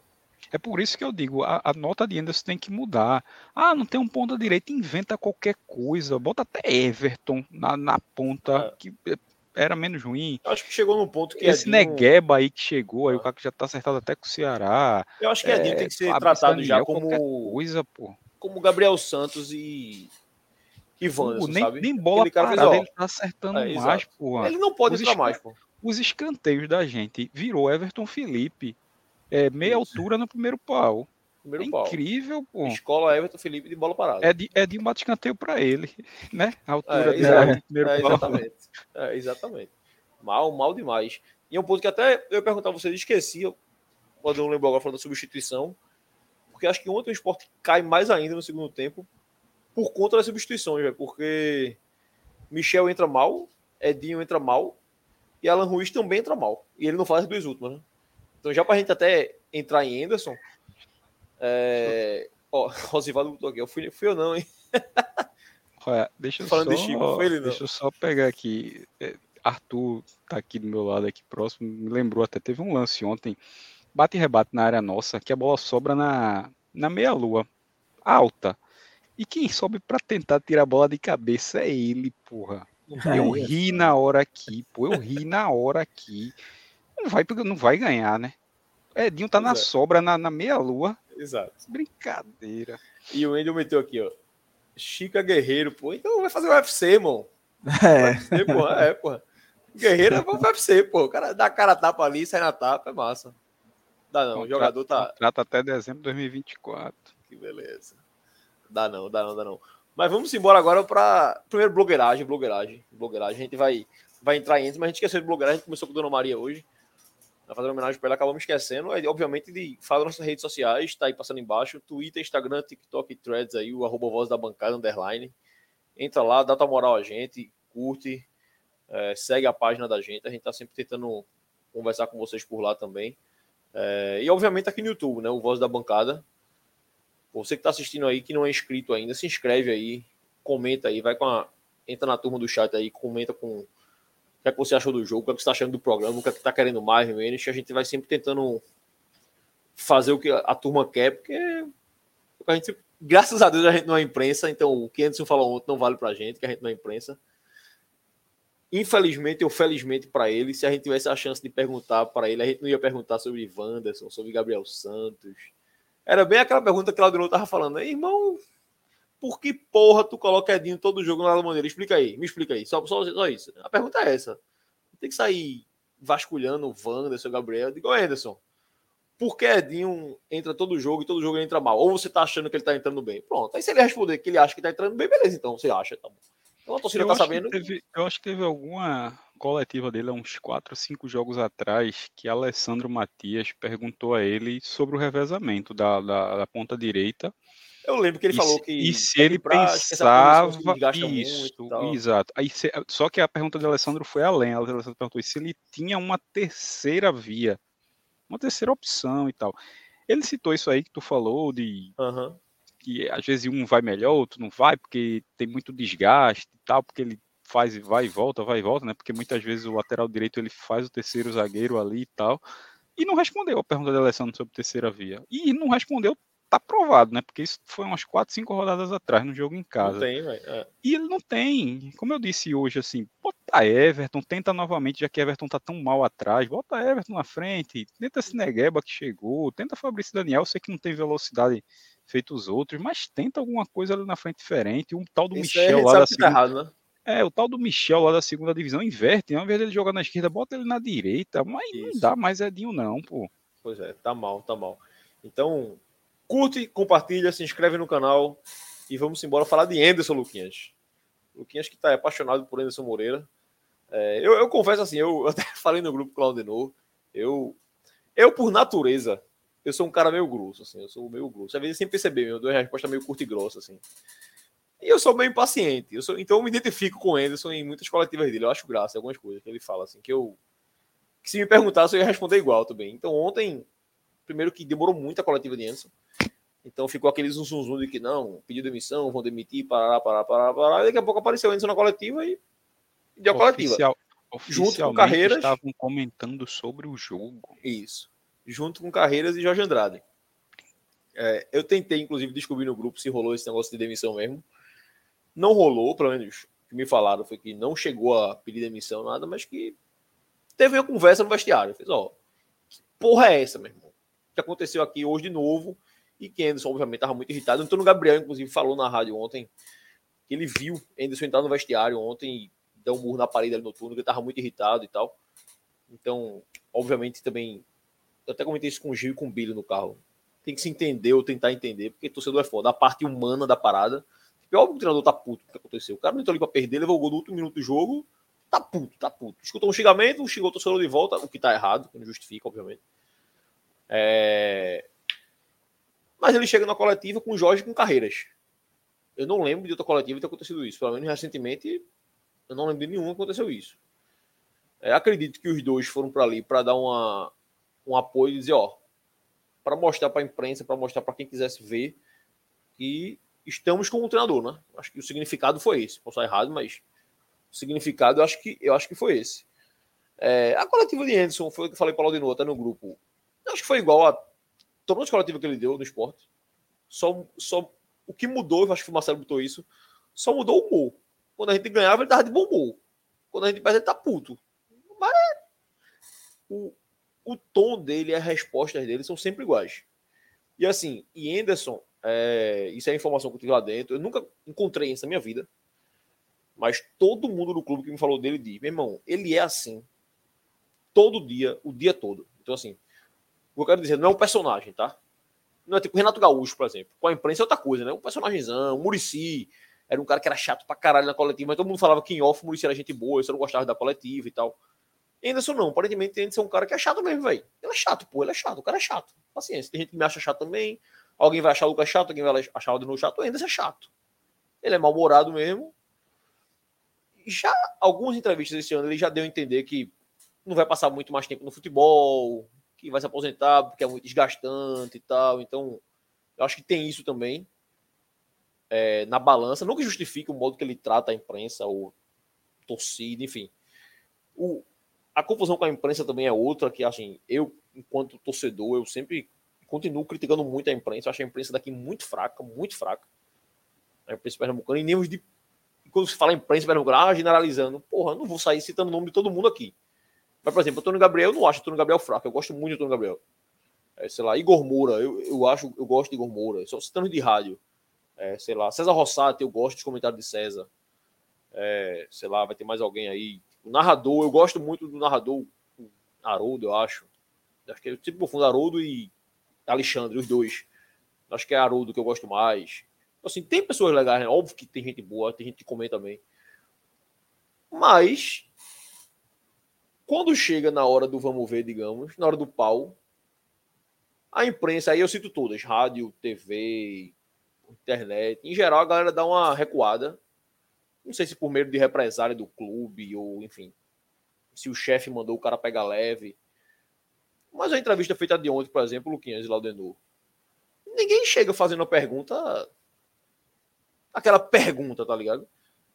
É por isso que eu digo, a, a nota de Anderson tem que mudar. Ah, não tem um ponta direita, inventa qualquer coisa. Bota até Everton na, na ponta, É. que é, era menos ruim. Eu acho que chegou num ponto que Esse Edinho, Negueba aí que chegou, aí o Ah. cara que já tá acertado até com o Ceará. eu acho que Edinho tem que ser Fabrício tratado já Daniel, qualquer como coisa, pô. como Gabriel Santos e e Pô, Wanderson, nem, sabe? nem bola Aquele cara fez, parada ó, ele tá acertando É, mais, porra. Ele não pode Os entrar mais, pô. Os escanteios da gente virou Everton Felipe. É, meia Isso. altura no primeiro pau. Primeiro é pau. incrível, pô. Escola Everton Felipe de bola parada. É de, é de um bate escanteio pra ele, né? A altura É, dele no primeiro É, exatamente. É, exatamente. Mal, mal demais. E é um ponto que até eu ia perguntar a vocês, esqueci, quando eu não lembro agora falando da substituição, porque acho que ontem o esporte cai mais ainda no segundo tempo por conta das substituições, velho, porque Michel entra mal, Edinho entra mal e Alan Ruiz também entra mal. E ele não faz as duas últimas, né? Então já pra gente até entrar em Anderson, é... ó, Rosivaldo botou aqui, eu fui, fui eu não, hein? Olha, deixa eu Falando só, de Chico, foi ele, não. deixa eu só pegar aqui. é, Arthur tá aqui do meu lado, aqui próximo, me lembrou até, teve um lance ontem, bate e rebate na área nossa, que a bola sobra na, na meia-lua, alta. E quem sobe pra tentar tirar a bola de cabeça é ele, porra. Eu ri na hora aqui, pô, eu ri na hora aqui. Não vai, porque não vai ganhar, né? Edinho tá na é. sobra, na, na meia-lua. Exato. Brincadeira. E o Wendel meteu aqui, ó. Chica Guerreiro, pô. Então vai fazer o UFC, irmão. É, UFC, pô. É, pô. Guerreiro é pro UFC, pô. O cara dá cara a tapa ali, sai na tapa, é massa. Dá não, o jogador tá. Contrato até dezembro de 2024. Que beleza. Dá não, dá não, dá não. Mas vamos embora agora para primeiro blogueiragem, blogueiragem, blogueiragem. A gente vai, vai entrar em mas a gente esqueceu de blogueiragem. A gente começou com Dona Maria hoje. Vai fazer uma homenagem para ela, acabamos esquecendo. Aí, obviamente, de falar das nossas redes sociais, tá aí passando embaixo. Twitter, Instagram, TikTok, Threads aí, o arroba voz da bancada, underline. Entra lá, dá tua moral a gente, curte, é, segue a página da gente. A gente tá sempre tentando conversar com vocês por lá também. É, e, obviamente, aqui no YouTube, né? O Voz da Bancada. Você que está assistindo aí, que não é inscrito ainda, se inscreve aí, comenta aí, vai com a. Entra na turma do chat aí, comenta com o que, é que você achou do jogo, o que, é que você está achando do programa, o que é que está querendo mais, menos. A gente vai sempre tentando fazer o que a, a turma quer, porque a gente, graças a Deus a gente não é imprensa, então o que Anderson falou ontem não vale pra gente, que a gente não é imprensa. Infelizmente ou felizmente para ele, se a gente tivesse a chance de perguntar para ele, a gente não ia perguntar sobre Wanderson, sobre Gabriel Santos. Era bem aquela pergunta que o Claudio tava falando, "Ei, irmão, por que porra tu coloca Edinho todo jogo na maneira? Explica aí, me explica aí, só, só, só isso. A pergunta é essa. Tem que sair vasculhando o Wanderson, o Gabriel. Eu digo, "Ô, Anderson, por que Edinho entra todo jogo e todo jogo ele entra mal? Ou você tá achando que ele tá entrando bem? Pronto. Aí se ele responder que ele acha que tá entrando bem, beleza, então você acha, tá bom. Então a torcida Eu tá sabendo. teve, eu acho que teve alguma coletiva dele há uns 4 ou 5 jogos atrás que Alessandro Matias perguntou a ele sobre o revezamento da, da, da ponta direita. Eu lembro que ele e falou se, que. e se ele pensava isso, exato. Aí, se- só que a pergunta de Alessandro foi além. A Alessandro perguntou se ele tinha uma terceira via, uma terceira opção e tal. Ele citou isso aí que tu falou de Aham. que às vezes um vai melhor, outro não vai, porque tem muito desgaste e tal, porque ele faz e vai e volta, vai e volta, né? Porque muitas vezes o lateral direito ele faz o terceiro zagueiro ali e tal. E não respondeu a pergunta de Alessandro sobre terceira via. E não respondeu, tá provado, né? Porque isso foi umas 4, 5 rodadas atrás no jogo em Não casa. tem, velho. É. E ele não tem. Como eu disse hoje, assim, bota Everton, tenta novamente, já que Everton tá tão mal atrás, bota Everton na frente, tenta esse Negueba que chegou, tenta Fabrício Daniel, sei que não tem velocidade feito os outros, mas tenta alguma coisa ali na frente diferente. Um tal do Isso Michel gente lá da tá segunda. errado, né? É, o tal do Michel lá da segunda divisão inverte, ao invés dele jogar na esquerda, bota ele na direita, mas não Isso. dá mais Edinho, não, pô. Pois é, tá mal, tá mal. Então, curte, compartilha, se inscreve no canal e vamos embora falar de Anderson Luquinhas. Luquinhas que tá apaixonado por Anderson Moreira. É, eu, eu confesso assim, eu até falei no grupo Claudenor, eu, eu por natureza, eu sou um cara meio grosso, assim, eu sou meio grosso. Às vezes sem perceber, eu dou a resposta meio curta e grossa, assim. E eu sou meio impaciente, eu sou, então eu me identifico com o Anderson em muitas coletivas dele, eu acho graça algumas coisas que ele fala, assim, que eu que se me perguntasse eu ia responder igual também. Então ontem Primeiro que demorou muito a coletiva de Anderson. Então ficou aquele zum, zum, zum de que não, pediu demissão, vão demitir, parar, parar, parar, parar. E daqui a pouco apareceu Anderson na coletiva e deu a coletiva. Oficial, Junto com Carreiras. estavam comentando sobre o jogo. Isso. Junto com Carreiras e Jorge Andrade. É, eu tentei, inclusive, descobrir no grupo se rolou esse negócio de demissão mesmo. Não rolou, pelo menos o que me falaram foi que não chegou a pedir demissão, nada, mas que teve uma conversa no vestiário. Fez, ó, que porra é essa, meu irmão? O que aconteceu aqui hoje de novo? E que Anderson, obviamente, estava muito irritado. Antônio Gabriel, inclusive, falou na rádio ontem que ele viu Anderson entrar no vestiário ontem e deu um murro na parede ali no turno, que ele estava muito irritado e tal. Então, obviamente, também. Eu até comentei isso com o Gil e com o Billy no carro tem que se entender ou tentar entender, porque torcedor é foda. A parte humana da parada. É óbvio que o treinador tá puto o que aconteceu. O cara não entrou ali pra perder, levou o gol no último minuto do jogo. Tá puto, tá puto. Escutou um xingamento, xingou o torcedor de volta, o que tá errado, que não justifica, obviamente. É... Mas ele chega na coletiva com Jorge com carreiras. Eu não lembro de outra coletiva ter acontecido isso. Pelo menos recentemente, eu não lembro de nenhuma que aconteceu isso. É, acredito que os dois foram para ali para dar uma, um apoio e dizer: ó, para mostrar para a imprensa, para mostrar para quem quisesse ver que estamos com o treinador, né? Acho que o significado foi esse. Posso estar errado, mas o significado eu acho que, eu acho que foi esse. É, a coletiva de Anderson, foi o que eu falei para o Laudinho até no grupo. Acho que foi igual a todas as coletivas que ele deu no esporte. Só, só o que mudou, eu acho que o Marcelo botou isso, só mudou o humor. Quando a gente ganhava, ele tava de bom humor. Quando a gente perde, ele tá puto. Mas o, o tom dele as respostas dele são sempre iguais. E assim, e Anderson, é, isso é a informação que eu tive lá dentro, eu nunca encontrei isso na minha vida, mas todo mundo do clube que me falou dele diz, meu irmão, ele é assim, todo dia, o dia todo. Então assim, eu quero dizer, não é um personagem, tá? Não é tipo Renato Gaúcho, por exemplo. Com a imprensa é outra coisa, né? Um personagemzão, Murici, era um cara que era chato pra caralho na coletiva, mas todo mundo falava que em off Murici era gente boa, eu não gostava da coletiva e tal. Anderson não, aparentemente Anderson é um cara que é chato mesmo, velho. Ele é chato, pô, ele é chato, o cara é chato. Paciência, tem gente que me acha chato também. Alguém vai achar o Lucas chato, alguém vai achar o novo chato. O é chato. Ele é mal-humorado mesmo. Já algumas entrevistas esse ano ele já deu a entender que não vai passar muito mais tempo no futebol, que vai se aposentar porque é muito desgastante e tal. Então, eu acho que tem isso também é, na balança. Não que justifique o modo que ele trata a imprensa ou torcida, enfim. O, a confusão com a imprensa também é outra, que assim, eu, enquanto torcedor, eu sempre continuo criticando muito a imprensa. Eu acho a imprensa daqui muito fraca, muito fraca. A imprensa pernambucana, em níveis de. Quando se fala imprensa pernambucana, ah, generalizando, porra, não vou sair citando o nome de todo mundo aqui. Mas, por exemplo, o Antônio Gabriel, eu não acho o Antônio Gabriel fraco, eu gosto muito do Antônio Gabriel. É, sei lá, Igor Moura, eu, eu acho, eu gosto de Igor Moura, só citando de rádio. É, sei lá, César Rossati, eu gosto dos comentários de César. É, sei lá, vai ter mais alguém aí. O narrador, eu gosto muito do narrador Haroldo, eu acho. Acho que é tipo profundo Haroldo e Alexandre, os dois. Acho que é Haroldo que eu gosto mais. Então, assim, tem pessoas legais, né? Óbvio que tem gente boa, tem gente que comenta também. Mas quando chega na hora do vamos ver, digamos, na hora do pau, a imprensa, aí eu cito todas, rádio, TV, internet, em geral a galera dá uma recuada não sei se por medo de represália do clube, ou enfim, se o chefe mandou o cara pegar leve. Mas a entrevista feita de ontem, por exemplo, Luquinhas e Laudenor, ninguém chega fazendo a pergunta. Aquela pergunta, tá ligado?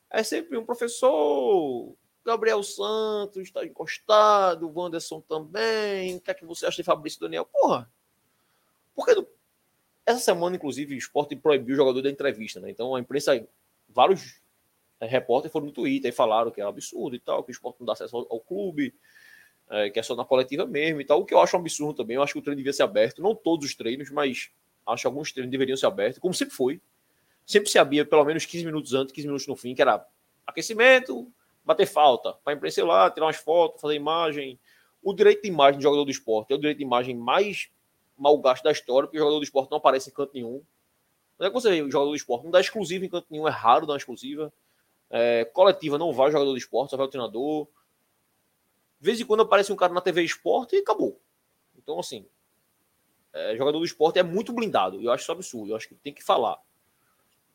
É sempre um professor. Gabriel Santos está encostado, o Wanderson também. O que é que você acha de Fabrício Daniel? Porra! Porque essa semana, inclusive, o esporte proibiu o jogador da entrevista, né? Então a imprensa, vários é, repórteres foram no Twitter e falaram que é um absurdo e tal, que o esporte não dá acesso ao, clube, é, que é só na coletiva mesmo e tal. O que eu acho um absurdo também, eu acho que o treino devia ser aberto, não todos os treinos, mas acho que alguns treinos deveriam ser abertos, como sempre foi. Sempre se abria pelo menos 15 minutos antes, 15 minutos no fim, que era aquecimento, bater falta, para imprensa lá, tirar umas fotos, fazer imagem. O direito de imagem do jogador do esporte é o direito de imagem mais mal gasto da história, porque o jogador do esporte não aparece em canto nenhum. Não é que você vê o jogador do esporte, não dá exclusiva em canto nenhum, é raro dar uma exclusiva. É, coletiva não vai o jogador de esporte, só vai o treinador. De vez em quando aparece um cara na TV esporte e acabou. Então, assim, é, jogador do esporte é muito blindado. Eu acho isso absurdo. Eu acho que tem que falar.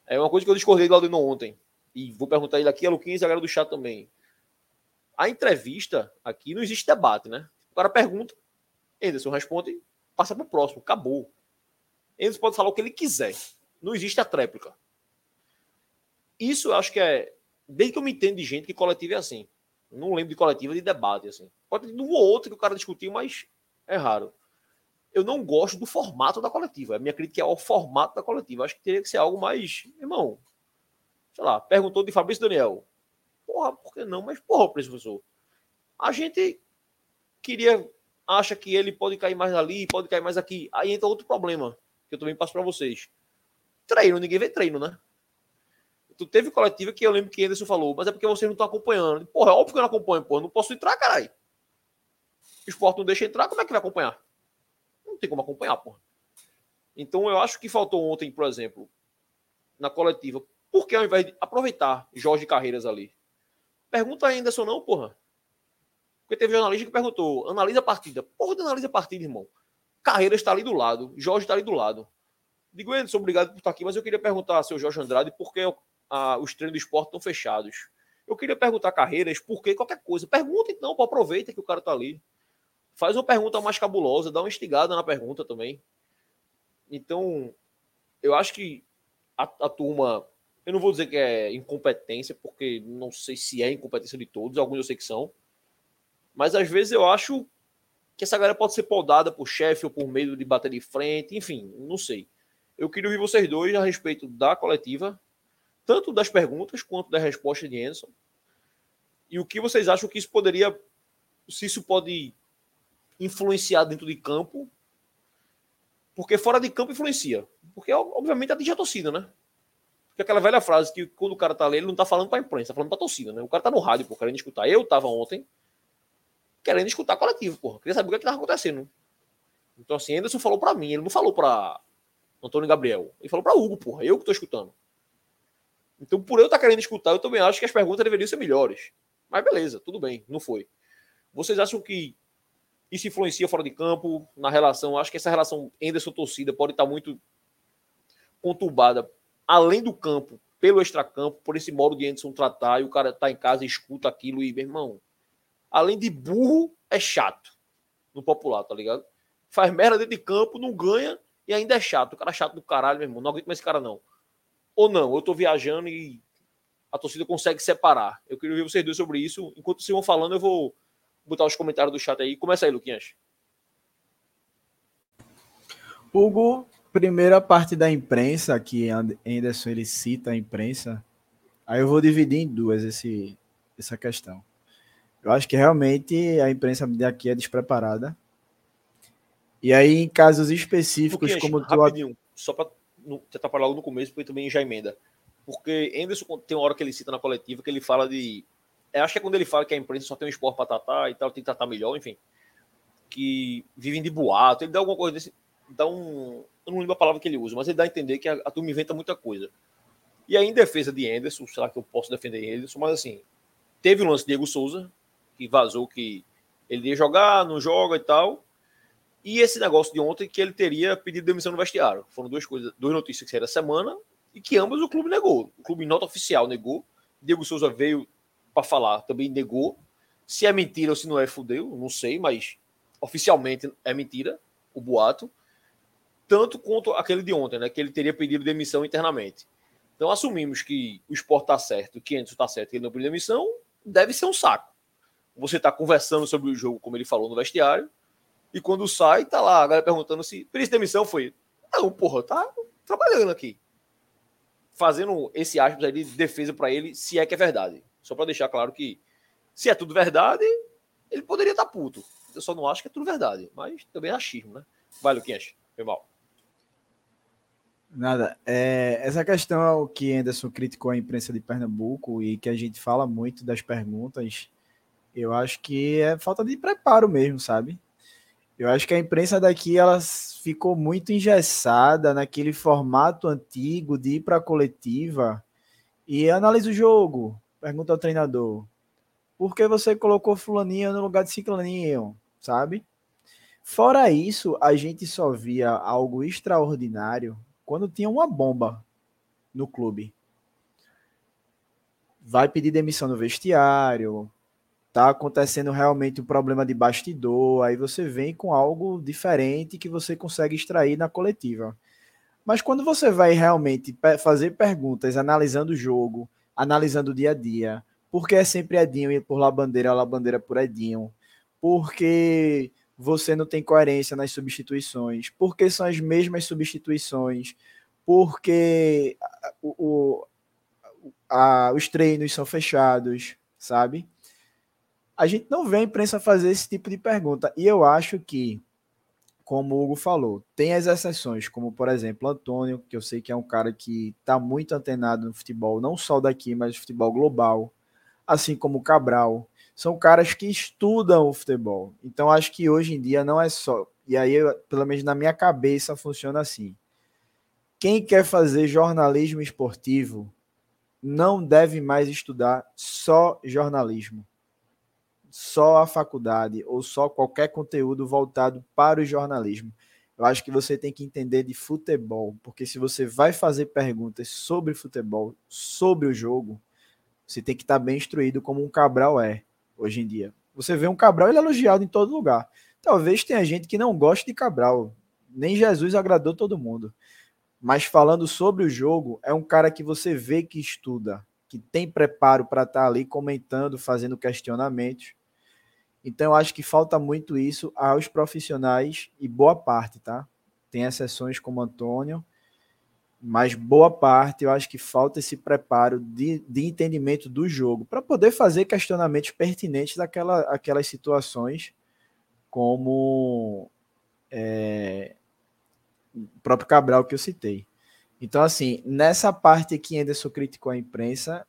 É uma coisa que eu discordei do Aldino ontem. E vou perguntar ele aqui, a Luquinhas e a galera do chat também. A entrevista aqui não existe debate, né? O cara pergunta, Anderson responde passa pro próximo, acabou. Eles podem falar o que ele quiser. Não existe a tréplica. Isso eu acho que é. Desde que eu me entendo de gente que coletiva é assim. Não lembro de coletiva de debate, assim. Pode ter um ou outro que o cara discutiu, mas é raro. Eu não gosto do formato da coletiva. A minha crítica é ao formato da coletiva. Acho que teria que ser algo mais. Irmão, sei lá, perguntou de Fabrício Daniel. Porra, por que não? Mas, porra, professor. A gente queria. Acha que ele pode cair mais ali, pode cair mais aqui. Aí entra outro problema, que eu também passo para vocês. Treino, ninguém vê treino, né? Tu teve coletiva que eu lembro que Anderson falou, mas é porque vocês não estão acompanhando. Porra, é óbvio que eu não acompanho, porra. Não posso entrar, caralho. O esporte não deixa entrar, como é que vai acompanhar? Não tem como acompanhar, porra. Então eu acho que faltou ontem, por exemplo, na coletiva, por que ao invés de aproveitar Jorge Carreiras ali? Pergunta a Anderson não, porra. Porque teve jornalista que perguntou, analisa a partida. Porra, analisa a partida, irmão. Carreiras está ali do lado, Jorge está ali do lado. Digo, Anderson, obrigado por estar aqui, mas eu queria perguntar ao seu Jorge Andrade por que a, os treinos do esporte estão fechados. Eu queria perguntar Carreiras por que qualquer coisa. Pergunta então, aproveita que o cara está ali. Faz uma pergunta mais cabulosa, dá uma instigada na pergunta também. Então, eu acho que a, a turma eu não vou dizer que é incompetência, porque não sei se é incompetência de todos, alguns eu sei que são. Mas às vezes eu acho que essa galera pode ser podada por chefe ou por medo de bater de frente, enfim, não sei. Eu queria ouvir vocês dois a respeito da coletiva, tanto das perguntas quanto da resposta de Anderson. E o que vocês acham que isso poderia, se isso pode influenciar dentro de campo, porque fora de campo influencia. Porque, obviamente, atinge a torcida, né? Porque aquela velha frase que quando o cara tá ali, ele não tá falando pra imprensa, tá falando pra torcida, né? O cara tá no rádio, pô, querendo escutar. Eu tava ontem querendo escutar coletivo, porra. Queria saber o que, é que tava acontecendo. Então, assim, Anderson falou pra mim, ele não falou pra Antônio Gabriel. Ele falou pra Hugo, porra. Eu que tô escutando. Então, por eu estar tá querendo escutar, eu também acho que as perguntas deveriam ser melhores. Mas beleza, tudo bem, não foi. Vocês acham que isso influencia fora de campo, na relação? Acho que essa relação Anderson-torcida pode estar muito conturbada além do campo, pelo extracampo, por esse modo de Anderson tratar, e o cara tá em casa escuta aquilo e, meu irmão, além de burro, é chato no popular, tá ligado? Faz merda dentro de campo, não ganha e ainda é chato. O cara é chato do caralho, meu irmão. Não aguento mais esse cara, não. Ou não, eu tô viajando e a torcida consegue separar. Eu queria ouvir vocês dois sobre isso. Enquanto vocês vão falando, eu vou botar os comentários do chat aí. Começa aí, Luquinhas. Hugo, primeira parte da imprensa, que Anderson ele cita a imprensa, aí eu vou dividir em duas esse, essa questão. Eu acho que realmente a imprensa daqui é despreparada. E aí, em casos específicos, como tu. Rapidinho, só para tentar falar logo no começo, porque também já emenda. Porque Anderson tem uma hora que ele cita na coletiva que ele fala de. Eu acho que é quando ele fala que a imprensa só tem um esporte para tratar e tal, tem que tratar melhor, enfim. Que vivem de boato. Ele dá alguma coisa desse. Dá um, eu não lembro a palavra que ele usa, mas ele dá a entender que a, a turma inventa muita coisa. E aí, em defesa de Anderson, será que eu posso defender Anderson? Mas assim, teve o lance de Diego Souza, que vazou que ele ia jogar, não joga e tal. E esse negócio de ontem que ele teria pedido demissão no vestiário. Foram duas coisas, duas notícias que saíram essa semana e que ambas o clube negou. O clube nota oficial negou. Diego Souza veio para falar, também negou. Se é mentira ou se não é, fudeu, não sei, mas oficialmente é mentira o boato tanto quanto aquele de ontem, né? Que ele teria pedido demissão internamente. Então assumimos que o esporte está certo, que Anderson está certo, que ele não pediu demissão, deve ser um saco. Você está conversando sobre o jogo, como ele falou no vestiário, e quando sai, tá lá a galera perguntando se pediu demissão foi. Não, porra, tá trabalhando aqui. Fazendo esse aspas aí de defesa para ele, se é que é verdade. Só para deixar claro que se é tudo verdade, ele poderia estar tá puto. Eu só não acho que é tudo verdade, mas também é achismo, né? Vai, Luquinhas, foi mal. Nada. É, essa questão é o que Anderson criticou a imprensa de Pernambuco e que a gente fala muito das perguntas. Eu acho que é falta de preparo mesmo, sabe? Eu acho que a imprensa daqui ela ficou muito engessada naquele formato antigo de ir para a coletiva e analisa o jogo. Pergunta ao treinador: por que você colocou Fulaninho no lugar de Ciclaninho? Sabe? Fora isso, a gente só via algo extraordinário quando tinha uma bomba no clube. Vai pedir demissão no vestiário, tá acontecendo realmente um problema de bastidor, aí você vem com algo diferente que você consegue extrair na coletiva. Mas quando você vai realmente fazer perguntas, analisando o jogo, analisando o dia a dia, porque é sempre Edinho e por lá bandeira, lá bandeira por Edinho, porque você não tem coerência nas substituições, porque são as mesmas substituições, porque o, o a, os treinos são fechados, sabe? A gente não vê a imprensa fazer esse tipo de pergunta. E eu acho que, como o Hugo falou, tem as exceções, como por exemplo Antônio, que eu sei que é um cara que está muito antenado no futebol, não só daqui, mas futebol global, assim como Cabral. São caras que estudam o futebol. Então acho que hoje em dia não é só. E aí, pelo menos na minha cabeça, funciona assim. Quem quer fazer jornalismo esportivo não deve mais estudar só jornalismo, só a faculdade ou só qualquer conteúdo voltado para o jornalismo. Eu acho que você tem que entender de futebol, porque se você vai fazer perguntas sobre futebol, sobre o jogo, você tem que estar bem instruído como um Cabral é hoje em dia. Você vê um Cabral ele é elogiado em todo lugar. Talvez tenha gente que não goste de Cabral. Nem Jesus agradou todo mundo mas falando sobre o jogo, é um cara que você vê que estuda, que tem preparo para estar tá ali comentando, fazendo questionamentos. Então eu acho que falta muito isso aos profissionais e boa parte, tá? Tem exceções como Antônio, mas boa parte eu acho que falta esse preparo de, de entendimento do jogo para poder fazer questionamentos pertinentes daquela, aquelas situações, como é, o próprio Cabral que eu citei. Então, assim, nessa parte que Anderson criticou a imprensa,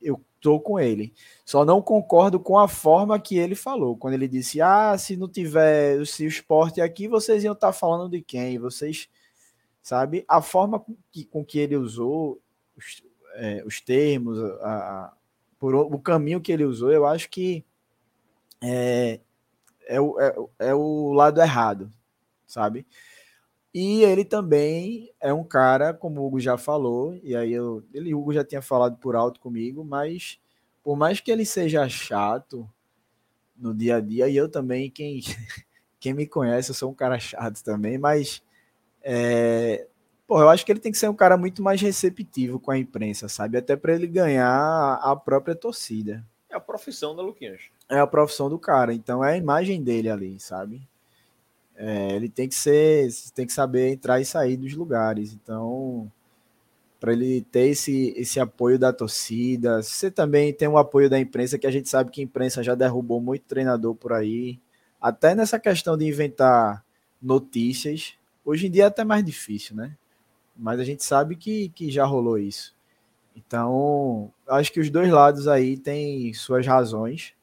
eu tô com ele. Só não concordo com a forma que ele falou. Quando ele disse, ah, se não tiver se o esporte aqui, vocês iam estar tá falando de quem? Vocês, sabe? A forma com que, com que ele usou os, é, os termos, a, a, por, o caminho que ele usou, eu acho que é, é, o, é, é o lado errado, sabe? E ele também é um cara, como o Hugo já falou, e aí eu, ele, Hugo já tinha falado por alto comigo, mas por mais que ele seja chato no dia a dia, e eu também, quem, quem me conhece, eu sou um cara chato também, mas é, pô, eu acho que ele tem que ser um cara muito mais receptivo com a imprensa, sabe? Até para ele ganhar a própria torcida. É a profissão da Luquinhas. É a profissão do cara, então é a imagem dele ali, sabe? É, ele tem que ser, tem que saber entrar e sair dos lugares. Então, para ele ter esse, esse apoio da torcida, você também tem o apoio da imprensa, que a gente sabe que a imprensa já derrubou muito treinador por aí, até nessa questão de inventar notícias. Hoje em dia é até mais difícil, né? Mas a gente sabe que, que já rolou isso. Então, acho que os dois lados aí têm suas razões,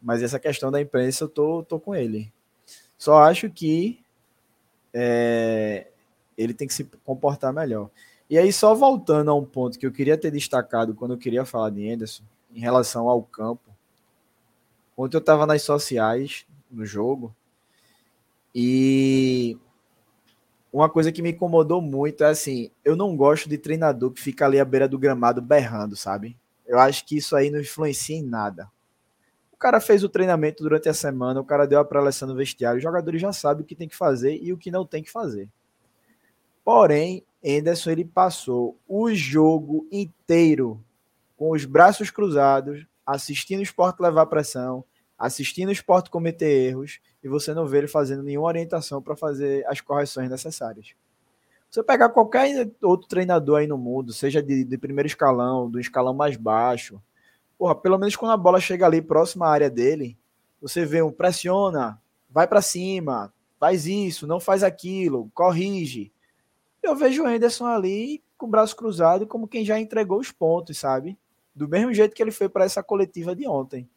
mas essa questão da imprensa eu tô, tô com ele. Só acho que é, ele tem que se comportar melhor. E aí, só voltando a um ponto que eu queria ter destacado quando eu queria falar de Anderson, em relação ao campo. Ontem eu estava nas sociais, no jogo, e uma coisa que me incomodou muito é assim: eu não gosto de treinador que fica ali à beira do gramado berrando, sabe? Eu acho que isso aí não influencia em nada. O cara fez o treinamento durante a semana, o cara deu a preleção no vestiário, os jogadores já sabem o que tem que fazer e o que não tem que fazer. Porém, Anderson ele passou o jogo inteiro com os braços cruzados, assistindo o esporte levar pressão, assistindo o esporte cometer erros, e você não vê ele fazendo nenhuma orientação para fazer as correções necessárias. Você pegar qualquer outro treinador aí no mundo, seja de, de primeiro escalão, do escalão mais baixo, porra, pelo menos quando a bola chega ali próxima à área dele, você vê um pressiona, vai para cima, faz isso, não faz aquilo, corrige. Eu vejo o Henderson ali com o braço cruzado, como quem já entregou os pontos, sabe? Do mesmo jeito que ele foi para essa coletiva de ontem.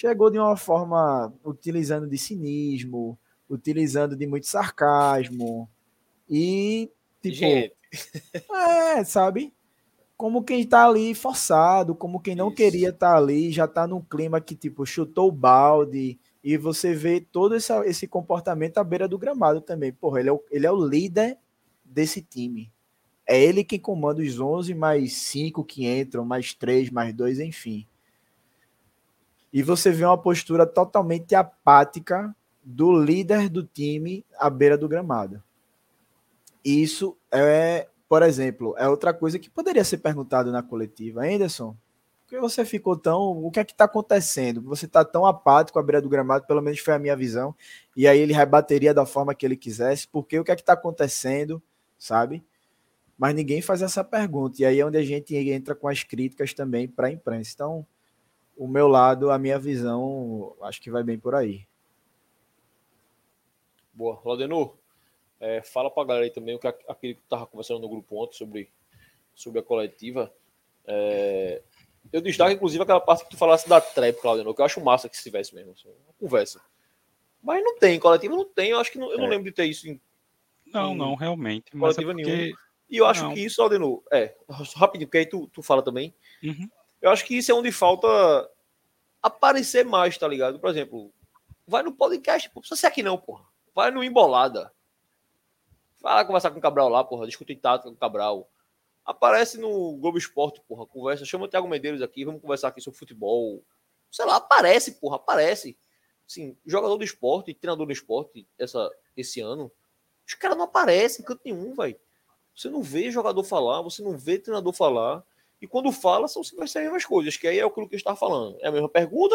Chegou de uma forma utilizando de cinismo, utilizando de muito sarcasmo e tipo, Gente. é, sabe? como quem tá ali forçado, como quem não Isso. queria estar tá ali, já tá num clima que, tipo, chutou o balde, e você vê todo esse, esse comportamento à beira do gramado também. Porra, ele é, o, ele é o líder desse time. É ele quem comanda os 11, mais 5 que entram, mais 3, mais 2, enfim. E você vê uma postura totalmente apática do líder do time à beira do gramado. Isso é, por exemplo, é outra coisa que poderia ser perguntado na coletiva. Anderson, por que você ficou tão. O que é que está acontecendo? Você está tão apático à beira do gramado, pelo menos foi a minha visão. E aí ele rebateria da forma que ele quisesse. Porque o que é que está acontecendo, sabe? Mas ninguém faz essa pergunta. E aí é onde a gente entra com as críticas também para a imprensa. Então, o meu lado, a minha visão, acho que vai bem por aí. Boa. Laudenor, é, fala para a galera aí também o que aquele que estava conversando no grupo ontem sobre, sobre a coletiva. É, eu destaco, inclusive, aquela parte que tu falasse da trap, Claudio, que eu acho massa que se tivesse mesmo. Assim, uma conversa. Mas não tem, coletiva não tem. Eu acho que não, eu não é. lembro de ter isso em. Não, em não, realmente. Coletiva é porque... nenhuma. E eu acho não. que isso, Claudio, é, rapidinho, porque aí tu, tu fala também. Uhum. Eu acho que isso é onde falta aparecer mais, tá ligado? Por exemplo, vai no podcast, pô, precisa ser aqui não, porra. Vai no Embolada. Vai lá conversar com o Cabral lá, porra, discutir tática com o Cabral. Aparece no Globo Esporte, porra, conversa. Chama o Thiago Medeiros aqui, vamos conversar aqui sobre futebol. Sei lá, aparece, porra, aparece. Sim, jogador do esporte, treinador do esporte essa, esse ano. Os caras não aparecem em canto nenhum, velho. Você não vê jogador falar, você não vê treinador falar. E quando fala, são sempre as mesmas coisas, que aí é aquilo que eu estava falando. É a mesma pergunta,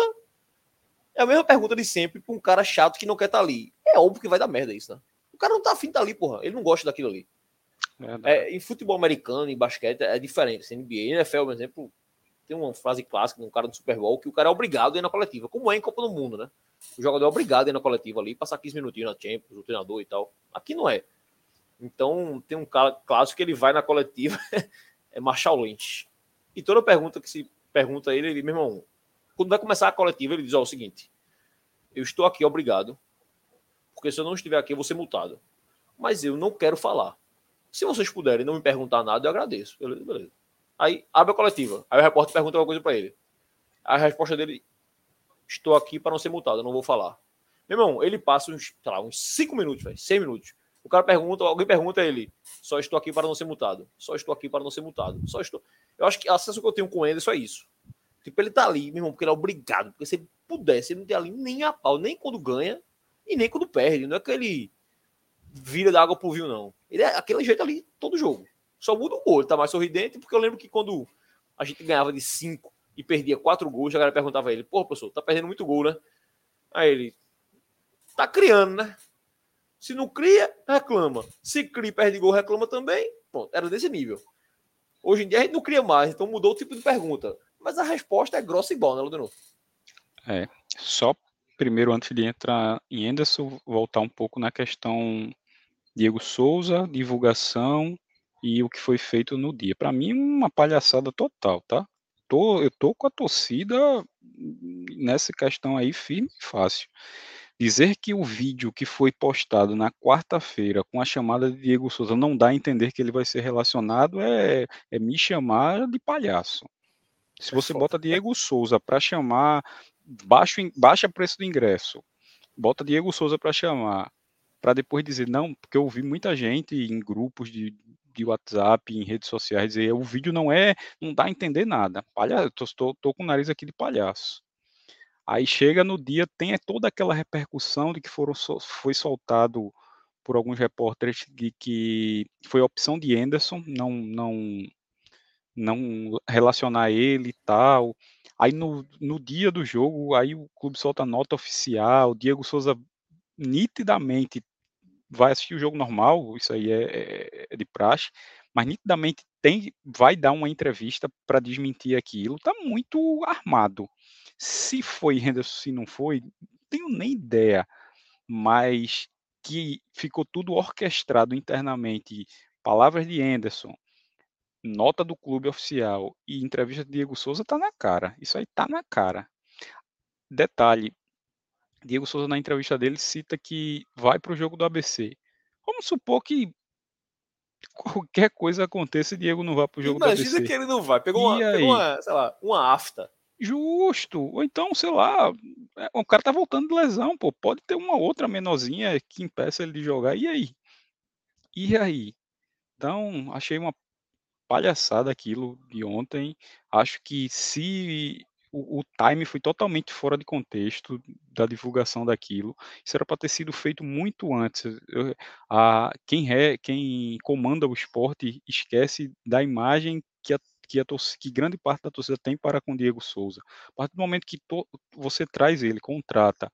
é a mesma pergunta de sempre para um cara chato que não quer estar tá ali. É óbvio que vai dar merda isso, né? O cara não tá afim de estar tá ali, porra. Ele não gosta daquilo ali. É, em futebol americano, em basquete, é diferente. Assim, NBA, NFL, por exemplo, tem uma frase clássica de um cara do Super Bowl que o cara é obrigado a ir na coletiva, como é em Copa do Mundo, né? O jogador é obrigado a ir na coletiva ali, passar 15 minutinhos na Champions, o treinador e tal. Aqui não é. Então, tem um cara clássico que ele vai na coletiva, é Marshall Lynch. E toda pergunta que se pergunta a ele, ele, meu irmão, quando vai começar a coletiva, ele diz: Ó, oh, o seguinte, eu estou aqui obrigado, porque se eu não estiver aqui, eu vou ser multado. Mas eu não quero falar. Se vocês puderem não me perguntar nada, eu agradeço. Beleza, beleza. Aí abre a coletiva. Aí o repórter pergunta alguma coisa para ele. A resposta dele: Estou aqui para não ser multado, não vou falar. Meu irmão, ele passa uns, sei lá, uns 5 minutos, velho, 6 minutos. O cara pergunta, alguém pergunta a ele: Só estou aqui para não ser multado. Só estou aqui para não ser multado. Só estou. Eu acho que a sensação que eu tenho com ele é isso. Tipo, ele tá ali, meu irmão, porque ele é obrigado. Porque se ele pudesse, ele não tem ali nem a pau, nem quando ganha e nem quando perde. Não é que ele vira da água pro vinho, não. Ele é aquele jeito ali todo jogo. Só muda o gol, ele tá mais sorridente, porque eu lembro que quando a gente ganhava de 5 e perdia 4 gols, a galera perguntava a ele, pô, professor, tá perdendo muito gol, né? Aí ele, tá criando, né? Se não cria, reclama. Se cria e perde gol, reclama também. Pronto, era desse nível. Hoje em dia a gente não cria mais, então mudou o tipo de pergunta. Mas a resposta é grossa e boa, né, Ludenor? É, só primeiro, antes de entrar em Anderson, voltar um pouco na questão Diego Souza, divulgação e o que foi feito no dia. Para mim, uma palhaçada total, tá? Tô, eu tô com a torcida nessa questão aí firme e fácil. Dizer que o vídeo que foi postado na quarta-feira com a chamada de Diego Souza não dá a entender que ele vai ser relacionado é, é me chamar de palhaço. Se você bota Diego Souza para chamar, baixo, baixa preço do ingresso, bota Diego Souza para chamar, para depois dizer, não, porque eu ouvi muita gente em grupos de, de WhatsApp, em redes sociais, dizer o vídeo não é, não dá a entender nada. Palhaço, tô, tô, tô com o nariz aqui de palhaço. Aí chega no dia, tem toda aquela repercussão de que foram, foi soltado por alguns repórteres de que foi opção de Anderson não, não, não relacionar ele e tal. Aí no, no dia do jogo, aí o clube solta nota oficial, Diego Souza nitidamente vai assistir o jogo normal, isso aí é, é, é de praxe, mas nitidamente tem, vai dar uma entrevista para desmentir aquilo. Tá muito armado. Se foi Henderson, se não foi, não tenho nem ideia. Mas que ficou tudo orquestrado internamente. Palavras de Henderson, nota do clube oficial e entrevista de Diego Souza tá na cara. Isso aí tá na cara. Detalhe, Diego Souza, na entrevista dele, cita que vai para o jogo do ABC. Vamos supor que qualquer coisa aconteça e Diego não vá para o jogo Imagina do ABC. Imagina que ele não vai. Pegou, uma, pegou uma, sei lá, uma afta. Justo. Ou então, sei lá, é, o cara tá voltando de lesão, pô. Pode ter uma outra menorzinha que impeça ele de jogar. E aí? E aí? Então, achei uma palhaçada aquilo de ontem. Acho que se o, o time foi totalmente fora de contexto da divulgação daquilo. Isso era para ter sido feito muito antes. Eu, a, quem, é, quem comanda o esporte esquece da imagem que a torcida, que grande parte da torcida tem para com Diego Souza. A partir do momento que to, você traz ele, contrata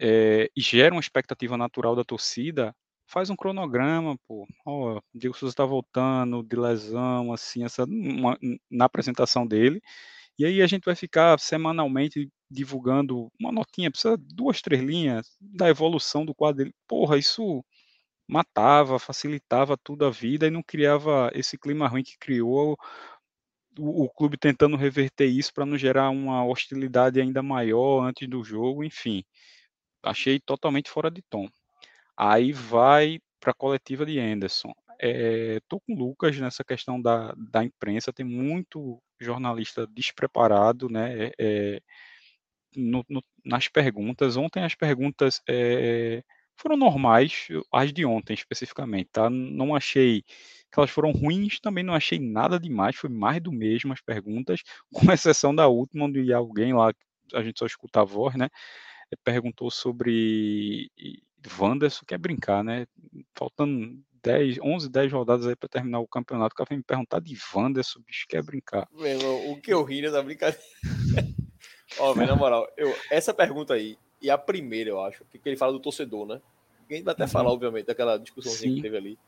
é, e gera uma expectativa natural da torcida, faz um cronograma, pô. Ó, Diego Souza está voltando de lesão, assim, essa, uma, na apresentação dele. E aí a gente vai ficar semanalmente divulgando uma notinha, precisa duas, três linhas da evolução do quadro dele. Porra, isso matava, facilitava tudo a vida e não criava esse clima ruim que criou o, clube tentando reverter isso para não gerar uma hostilidade ainda maior antes do jogo, enfim. Achei totalmente fora de tom. Aí vai para a coletiva de Anderson. É, tô com o Lucas nessa questão da, da imprensa, tem muito jornalista despreparado, né? É, no, no, nas perguntas. Ontem as perguntas é, foram normais, as de ontem especificamente, tá? Não achei que elas foram ruins, também não achei nada demais, foi mais do mesmo as perguntas, com exceção da última, onde alguém lá, a gente só escuta a voz, né? Perguntou sobre Wanderson, quer brincar, né? Faltando 10, 11, 10 rodadas aí para terminar o campeonato, o cara vem me perguntar de Wanderson, bicho, quer brincar. Meu o que eu ri da brincadeira. Ó, oh, na moral, eu, essa pergunta aí, e a primeira, eu acho, porque ele fala do torcedor, né? A gente vai até uhum. falar, obviamente, daquela discussão que teve ali.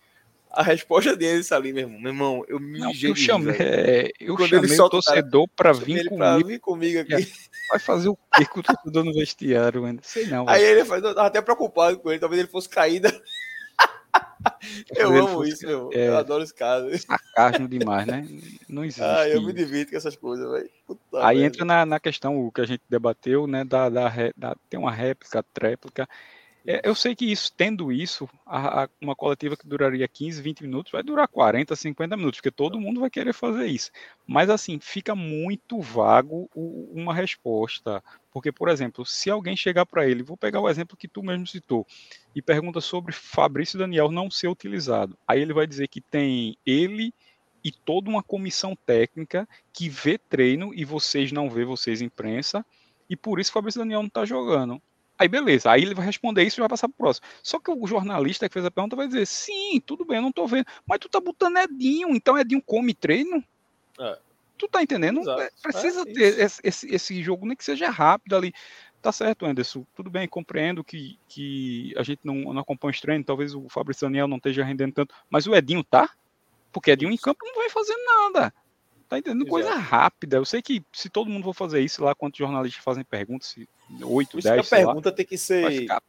A resposta deles ali, meu irmão, meu irmão eu me não, eu chamei, é, eu Quando chamei ele o torcedor para vir comigo. vir comigo aqui. Vai fazer o quê com o torcedor no vestiário, mano? Sei não. Aí ele faz, eu tava até preocupado com ele, talvez ele fosse caída. Eu amo fosse, isso, meu. É, eu adoro esse caso. Sarcasmo demais, né? Não existe. Ah, eu me divirto com essas coisas, velho. Aí entra na, na questão o que a gente debateu, né? Da, da, da, tem uma réplica, tréplica. É, eu sei que isso, tendo isso, a, a, uma coletiva que duraria 15, 20 minutos vai durar 40, 50 minutos, porque todo mundo vai querer fazer isso. Mas assim, fica muito vago o, uma resposta. Porque, por exemplo, se alguém chegar para ele, vou pegar o exemplo que tu mesmo citou, e pergunta sobre Fabrício Daniel não ser utilizado. Aí ele vai dizer que tem ele e toda uma comissão técnica que vê treino e vocês não vê, vocês imprensa, e por isso Fabrício Daniel não está jogando. Aí beleza, aí ele vai responder isso e vai passar pro próximo. Só que o jornalista que fez a pergunta vai dizer: sim, tudo bem, eu não tô vendo. Mas tu tá botando Edinho, então Edinho come treino? É. Tu tá entendendo? Exato. É, precisa é, ter esse, esse, esse, jogo, nem que seja rápido ali. Tá certo, Anderson. Tudo bem, compreendo que, que a gente não, não acompanha os treinos, talvez o Fabrício Daniel não esteja rendendo tanto, mas o Edinho tá? Porque Edinho em campo não vai fazer nada. Tá entendendo? Exato. Coisa rápida. Eu sei que se todo mundo for fazer isso lá, quantos jornalistas fazem perguntas, 8, 10, A pergunta lá, tem que ser. Ficar...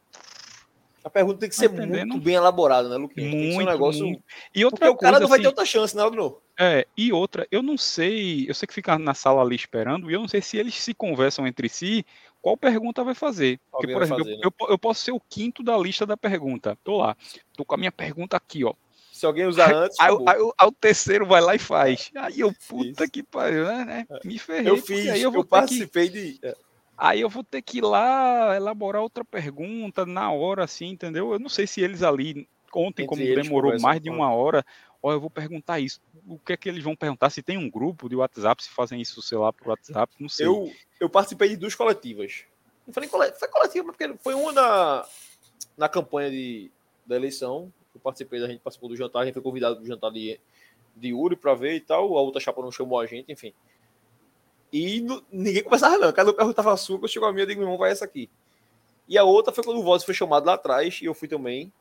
A pergunta tem que tá ser muito bem elaborada, né, Luquinhas? Muito, tem que ser um negócio. Muito. E outra Porque coisa, o cara não vai ter assim, outra chance, né, Agno? É, e outra, eu não sei, eu sei que fica na sala ali esperando, e eu não sei se eles se conversam entre si, qual pergunta vai fazer. Porque, por exemplo, fazer, eu, né? eu, eu, posso ser o quinto da lista da pergunta. Tô lá, tô com a minha pergunta aqui, ó. Se alguém usar antes. Aí, aí, aí, o terceiro vai lá e faz. Aí eu, puta Isso. que pariu, né? É. Me ferrei. Eu fiz, aí eu, eu participei que... de. É. Aí eu vou ter que ir lá elaborar outra pergunta na hora, assim, entendeu? Eu não sei se eles ali, ontem, Entre como demorou mais de uma hora, ó, eu vou perguntar isso. O que é que eles vão perguntar? Se tem um grupo de WhatsApp, se fazem isso, sei lá, por WhatsApp, não sei. Eu, eu participei de duas coletivas. Não falei coletiva, foi coletiva, porque foi uma na, na campanha de, da eleição. Eu participei, a gente participou do jantar, a gente foi convidado do jantar de, de Uri para ver e tal. A outra chapa não chamou a gente, enfim. E no, ninguém conversava, não. Cada um perguntava a sua, quando chegou a minha, eu digo, meu irmão, vai essa aqui. E a outra foi quando o Voz foi chamado lá atrás, e eu fui também,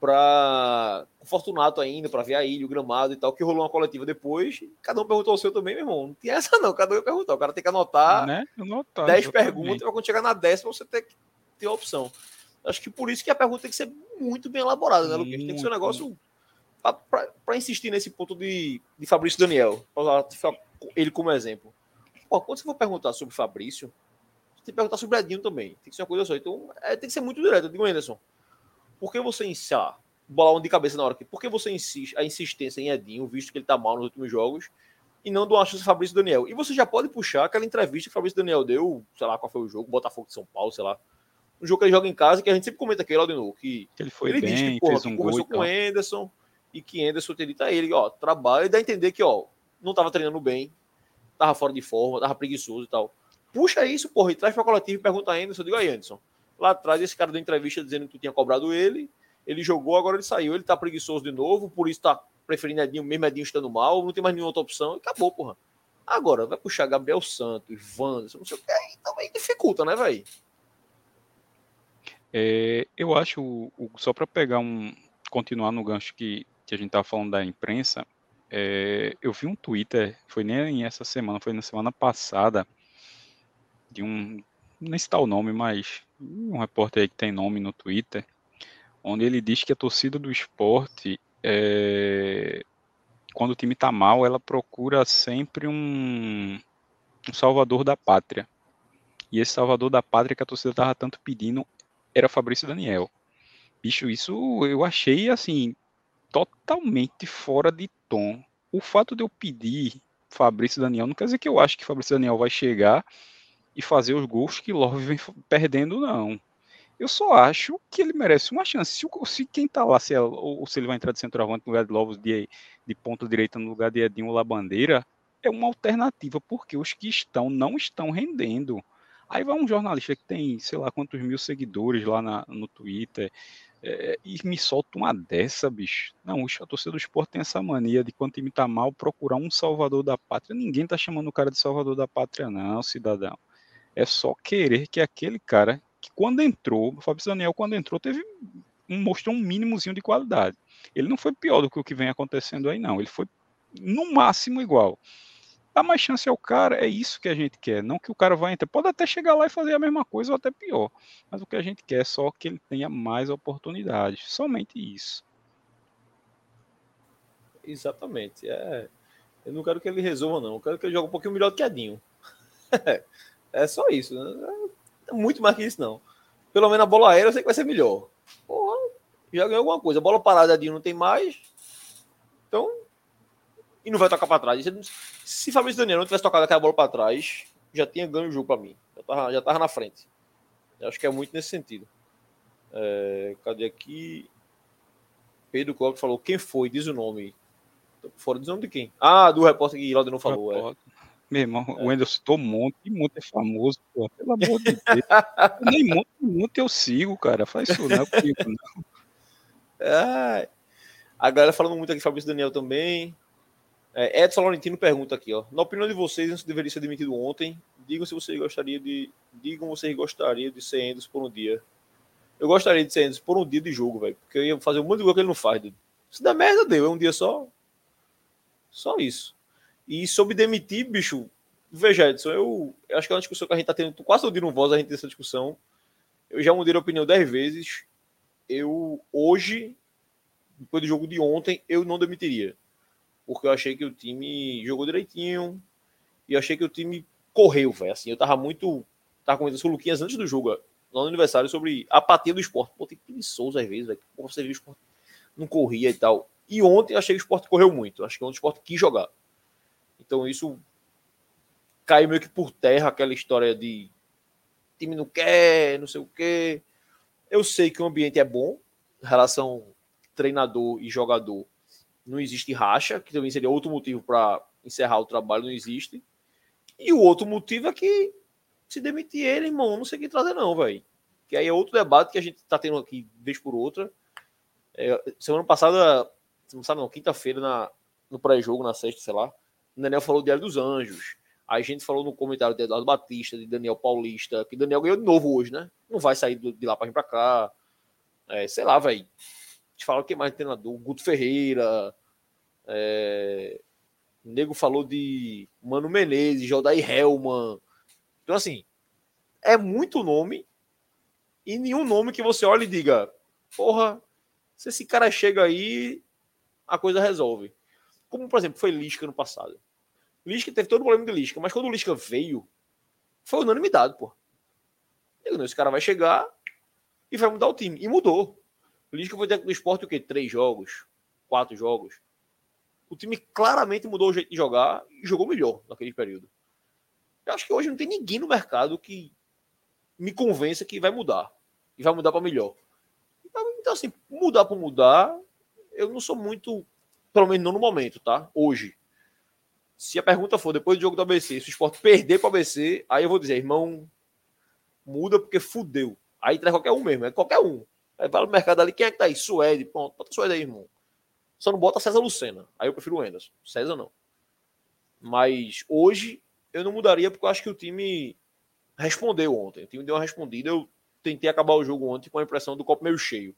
para Fortunato ainda, para ver a ilha, o gramado e tal, que rolou uma coletiva depois. Cada um perguntou o seu também, meu irmão. Não tinha essa, não. Cada um perguntou. O cara tem que anotar né? Anotar, 10 perguntas, para quando chegar na décima você ter que ter a opção. Acho que por isso que a pergunta tem que ser muito bem elaborada, né, Lucas? Tem que ser um negócio para insistir nesse ponto de, de Fabrício Daniel, para ele como exemplo. Pô, quando você for perguntar sobre Fabrício, você tem que perguntar sobre Edinho também. Tem que ser uma coisa só. Então, é, tem que ser muito direto. Eu digo, Anderson, por que você insiste? Bolar um de cabeça na hora aqui. Por que você insiste a insistência em Edinho, visto que ele tá mal nos últimos jogos, e não do chance Fabrício Daniel? E você já pode puxar aquela entrevista que Fabrício Daniel deu, sei lá qual foi o jogo, Botafogo de São Paulo, sei lá. Um jogo que ele joga em casa, que a gente sempre comenta aqui, lá de novo, que, ele foi ele bem, diz que, porra, fez um conversou com o Anderson, e que Anderson teria dito a ele, ó, trabalha, e dá a entender que, ó, não tava treinando bem, tava fora de forma, tava preguiçoso e tal. puxa isso, porra, e traz pra coletiva e pergunta a Anderson. Eu digo aí, Anderson. Lá atrás, esse cara deu entrevista dizendo que tu tinha cobrado ele. Ele jogou, agora ele saiu. Ele tá preguiçoso de novo, por isso tá preferindo Edinho, mesmo Edinho estando mal. Não tem mais nenhuma outra opção. E acabou, porra. Agora, vai puxar Gabriel Santos, Wanderson, não sei o que. Aí também dificulta, né, velho? É, eu acho, só para pegar um. continuar no gancho que, que a gente tava falando da imprensa, é, eu vi um Twitter, foi nem essa semana, foi na semana passada, de um. Nem está o nome, mas um repórter aí que tem nome no Twitter, onde ele diz que a torcida do esporte, é, quando o time está mal, ela procura sempre um, um salvador da pátria. E esse salvador da pátria que a torcida estava tanto pedindo era Fabrício Daniel. Bicho, isso eu achei assim totalmente fora de tom. O fato de eu pedir Fabrício Daniel não quer dizer que eu acho que Fabrício Daniel vai chegar e fazer os gols que Love vem perdendo, não. Eu só acho que ele merece uma chance. Se, se quem tá lá, se, é, ou, se ele vai entrar de centroavante no lugar de Lovos de, de ponta direita no lugar de Edinho Labandeira, é uma alternativa, porque os que estão não estão rendendo. Aí vai um jornalista que tem, sei lá, quantos mil seguidores lá na, no Twitter, é, e me solta uma dessa, bicho. Não, a torcida do esporte tem essa mania de quando o time tá mal, procurar um salvador da pátria. Ninguém tá chamando o cara de salvador da pátria, não, cidadão. É só querer que aquele cara, que quando entrou, o Fabrício Daniel, quando entrou, teve mostrou um mínimozinho de qualidade. Ele não foi pior do que o que vem acontecendo aí, não. Ele foi no máximo igual dá mais chance ao cara, é isso que a gente quer. Não que o cara vá entrar. Pode até chegar lá e fazer a mesma coisa ou até pior. Mas o que a gente quer é só que ele tenha mais oportunidades. Somente isso. Exatamente. É... Eu não quero que ele resolva, não. Eu quero que ele jogue um pouquinho melhor do que Adinho. é só isso. Né? É muito mais que isso, não. Pelo menos a bola aérea eu sei que vai ser melhor. Porra, já ganhou alguma coisa. A bola parada, Adinho não tem mais. Então, e não vai tocar para trás. Se Fabrício Daniel não tivesse tocado aquela bola para trás, já tinha ganho o jogo para mim. Já tava, já tava na frente. Eu acho que é muito nesse sentido. É, cadê aqui? Pedro Clóvis falou: quem foi? Diz o nome. Fora diz o nome de quem? Ah, do repórter que Laude não falou. É. Meu irmão, é. o Wendel citou Monte, e Monte é famoso, pô, pelo amor de Deus. Nem Monte, Monte eu sigo, cara. Faz isso não, comigo, não. É. A galera falando muito aqui, Fabrício Daniel também. É, Edson Laurentino pergunta aqui, ó. Na opinião de vocês, isso deveria ser demitido ontem. Digam se vocês gostariam de. Digam vocês gostariam de ser Endos por um dia. Eu gostaria de ser Endos por um dia de jogo, velho. Porque eu ia fazer um monte de coisa que ele não faz, dude. Se der merda, deu. É um dia só. Só isso. E sobre demitir, bicho. Veja, Edson, eu, eu acho que é uma discussão que a gente tá tendo quase todo dia no voz, a gente essa discussão. Eu já mudei a opinião dez vezes. Eu, hoje, depois do jogo de ontem, eu não demitiria porque eu achei que o time jogou direitinho e eu achei que o time correu, velho. Assim, eu tava muito. Tava comentando com o Luquinhas antes do jogo, lá no aniversário, sobre a apatia do esporte. Pô, tem preguiçoso às vezes, velho. Você viu o esporte não corria e tal. E ontem eu achei que o esporte correu muito. Acho que ontem o esporte quis jogar. Então isso caiu meio que por terra aquela história de time não quer, não sei o quê. Eu sei que o ambiente é bom, relação treinador e jogador não existe racha, que também seria outro motivo para encerrar o trabalho, não existe. E o outro motivo é que se demitir ele, irmão, não sei o que trazer, não, velho. Que aí é outro debate que a gente tá tendo aqui vez por outra. É, semana passada, não sabe não, quinta-feira, na, no pré-jogo, na sexta, sei lá, o Daniel falou do Diário dos Anjos. A gente falou no comentário de Eduardo Batista, de Daniel Paulista, que Daniel ganhou de novo hoje, né? Não vai sair de lá para vir para cá. É, sei lá, velho gente fala que mais treinador, Guto Ferreira, é... o nego falou de Mano Menezes, Jodair Helman. Então, assim, é muito nome e nenhum nome que você olhe e diga, porra, se esse cara chega aí, a coisa resolve. Como, por exemplo, foi Lisca no passado. Lisca teve todo o problema de Lisca, mas quando o Lisca veio, foi unanimidade, pô. esse cara vai chegar e vai mudar o time. E mudou. O Lisca foi técnico do esporte o quê? Três jogos? Quatro jogos? O time claramente mudou o jeito de jogar e jogou melhor naquele período. Eu acho que hoje não tem ninguém no mercado que me convença que vai mudar. E vai mudar para melhor. Então, assim, mudar por mudar, eu não sou muito, pelo menos não no momento, tá? Hoje. Se a pergunta for depois do jogo do ABC, se o esporte perder para o ABC, aí eu vou dizer, irmão, muda porque fudeu. Aí traz qualquer um mesmo, é qualquer um. Aí vai no mercado ali, quem é que tá aí? Suede, pronto, bota Suede aí, irmão. Só não bota César Lucena. Aí eu prefiro o Enderson. César não. Mas hoje eu não mudaria porque eu acho que o time respondeu ontem. O time deu uma respondida. Eu tentei acabar o jogo ontem com a impressão do copo meio cheio.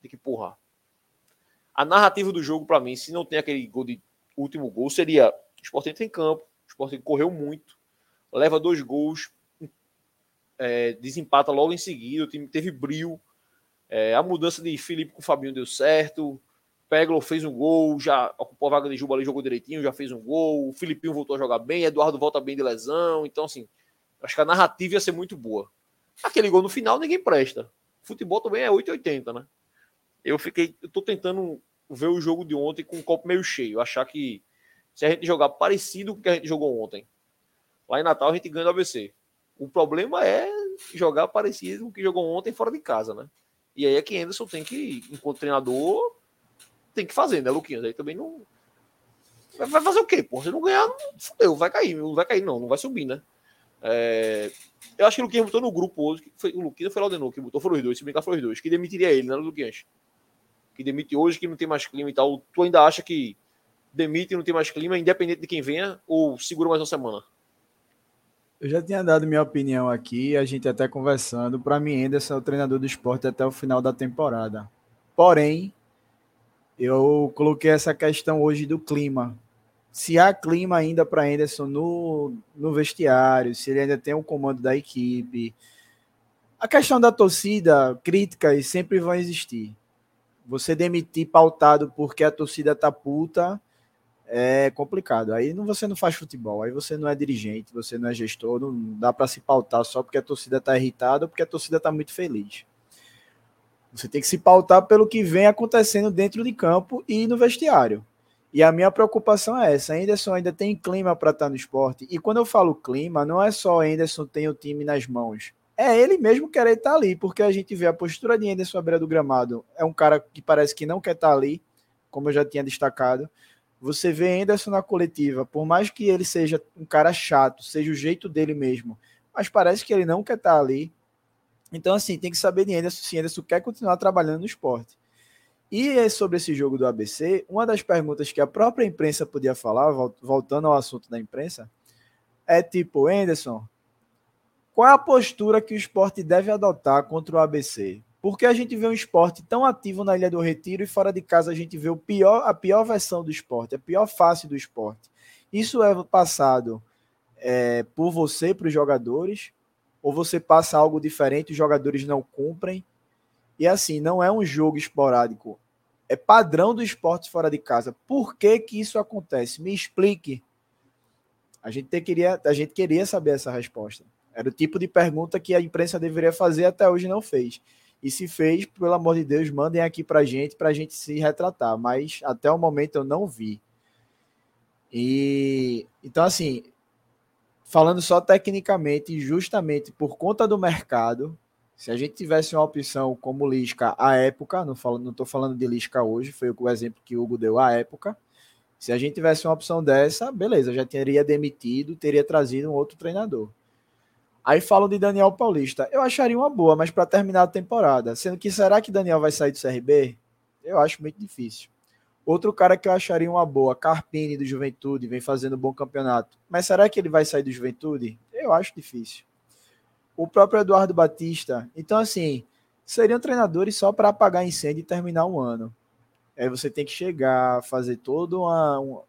De que, porra. A narrativa do jogo, para mim, se não tem aquele gol de último gol, seria: Sport entra em campo, o Sport correu muito, leva dois gols, é, desempata logo em seguida, o time teve brilho. É, a mudança de Felipe com o Fabinho deu certo. Peglo fez um gol, já ocupou a vaga de Juba ali, jogou direitinho, já fez um gol. O Filipinho voltou a jogar bem, Eduardo volta bem de lesão. Então, assim, acho que a narrativa ia ser muito boa. Aquele gol no final ninguém presta. Futebol também é 8,80, né? Eu fiquei, eu tô tentando ver o jogo de ontem com o copo meio cheio, achar que se a gente jogar parecido com o que a gente jogou ontem, lá em Natal a gente ganha do ABC. O problema é jogar parecido com o que jogou ontem fora de casa, né? E aí é que Anderson tem que, enquanto treinador, tem que fazer, né, Luquinhas? Aí também não. Vai fazer o quê, pô? Se não ganhar, fudeu, vai cair. Não vai cair, não, não vai subir, né? É... Eu acho que o Luquinhas botou no grupo hoje. Que foi, o Luquinhas foi lá de novo, que botou foram os dois, se brincar foram os dois, que demitiria ele, né, Luquinhas? Que demite hoje, que não tem mais clima e tal. Tu ainda acha que demite e não tem mais clima, independente de quem venha, ou segura mais uma semana? Eu já tinha dado minha opinião aqui, a gente até conversando. Para mim, Anderson é o treinador do esporte até o final da temporada. Porém, eu coloquei essa questão hoje do clima. Se há clima ainda para Anderson no, no vestiário, se ele ainda tem o comando da equipe. A questão da torcida, críticas sempre vão existir. Você demitir pautado porque a torcida tá puta é complicado. Aí não, você não faz futebol, aí você não é dirigente, você não é gestor, não dá para se pautar só porque a torcida tá irritada ou porque a torcida tá muito feliz. Você tem que se pautar pelo que vem acontecendo dentro de campo e no vestiário. E a minha preocupação é essa. Anderson ainda tem clima para estar tá no esporte. E quando eu falo clima, não é só Anderson tem o time nas mãos. É ele mesmo querer estar tá ali, porque a gente vê a postura de Anderson à beira do gramado. É um cara que parece que não quer estar tá ali, como eu já tinha destacado. Você vê Anderson na coletiva, por mais que ele seja um cara chato, seja o jeito dele mesmo, mas parece que ele não quer estar ali. Então, assim, tem que saber de Anderson se Anderson quer continuar trabalhando no esporte. E sobre esse jogo do ABC, uma das perguntas que a própria imprensa podia falar, voltando ao assunto da imprensa, é tipo, Anderson, qual é a postura que o esporte deve adotar contra o ABC? Porque a gente vê um esporte tão ativo na Ilha do Retiro e fora de casa a gente vê o pior, a pior versão do esporte, a pior face do esporte. Isso é passado é, por você para os jogadores, ou você passa algo diferente, os jogadores não cumprem. E assim, não é um jogo esporádico. É padrão do esporte fora de casa. Por que que isso acontece? Me explique. A gente, queria, a gente queria saber essa resposta. Era o tipo de pergunta que a imprensa deveria fazer até hoje não fez. E se fez, pelo amor de Deus, mandem aqui pra gente, pra gente se retratar. Mas até o momento eu não vi. E então, assim, falando só tecnicamente, justamente por conta do mercado, se a gente tivesse uma opção como Lisca à época, não estou não falando de Lisca hoje, foi o exemplo que o Hugo deu à época. Se a gente tivesse uma opção dessa, beleza, já teria demitido, teria trazido um outro treinador. Aí falam de Daniel Paulista. Eu acharia uma boa, mas para terminar a temporada. Sendo que será que Daniel vai sair do CRB? Eu acho muito difícil. Outro cara que eu acharia uma boa, Carpini do Juventude, vem fazendo um bom campeonato. Mas será que ele vai sair do Juventude? Eu acho difícil. O próprio Eduardo Batista. Então, assim, seriam treinadores só para apagar incêndio e terminar um ano. Aí você tem que chegar, fazer todo uma. Um,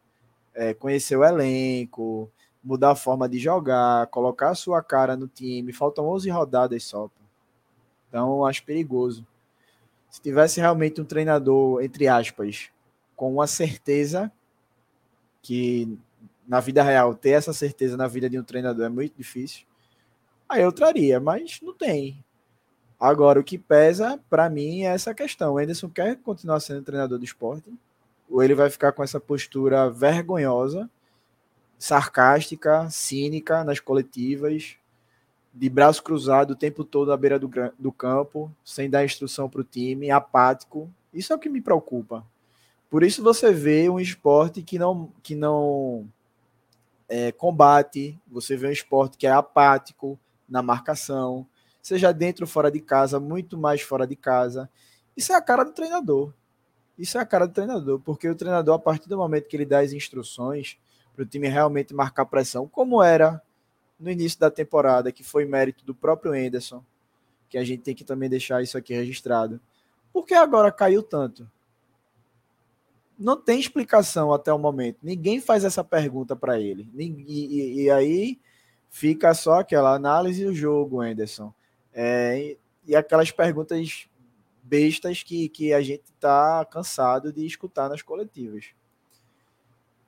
é, conhecer o elenco, mudar a forma de jogar, colocar a sua cara no time. Faltam 11 rodadas só. Então, acho perigoso. Se tivesse realmente um treinador, entre aspas, com uma certeza que na vida real ter essa certeza na vida de um treinador é muito difícil. Aí eu traria, mas não tem. Agora o que pesa para mim é essa questão. O Anderson quer continuar sendo treinador do esporte ou ele vai ficar com essa postura vergonhosa, sarcástica, cínica nas coletivas, de braço cruzado o tempo todo à beira do, do campo, sem dar instrução para o time, apático. Isso é o que me preocupa. Por isso você vê um esporte que não, que não é, combate, você vê um esporte que é apático na marcação, seja dentro ou fora de casa, muito mais fora de casa. Isso é a cara do treinador. Isso é a cara do treinador, porque o treinador, a partir do momento que ele dá as instruções para o time realmente marcar pressão, como era no início da temporada, que foi mérito do próprio Enderson, que a gente tem que também deixar isso aqui registrado. Por que agora caiu tanto? Não tem explicação até o momento. Ninguém faz essa pergunta para ele. E, e, e, aí fica só aquela análise do jogo, Anderson. É, e aquelas perguntas bestas que, que a gente está cansado de escutar nas coletivas.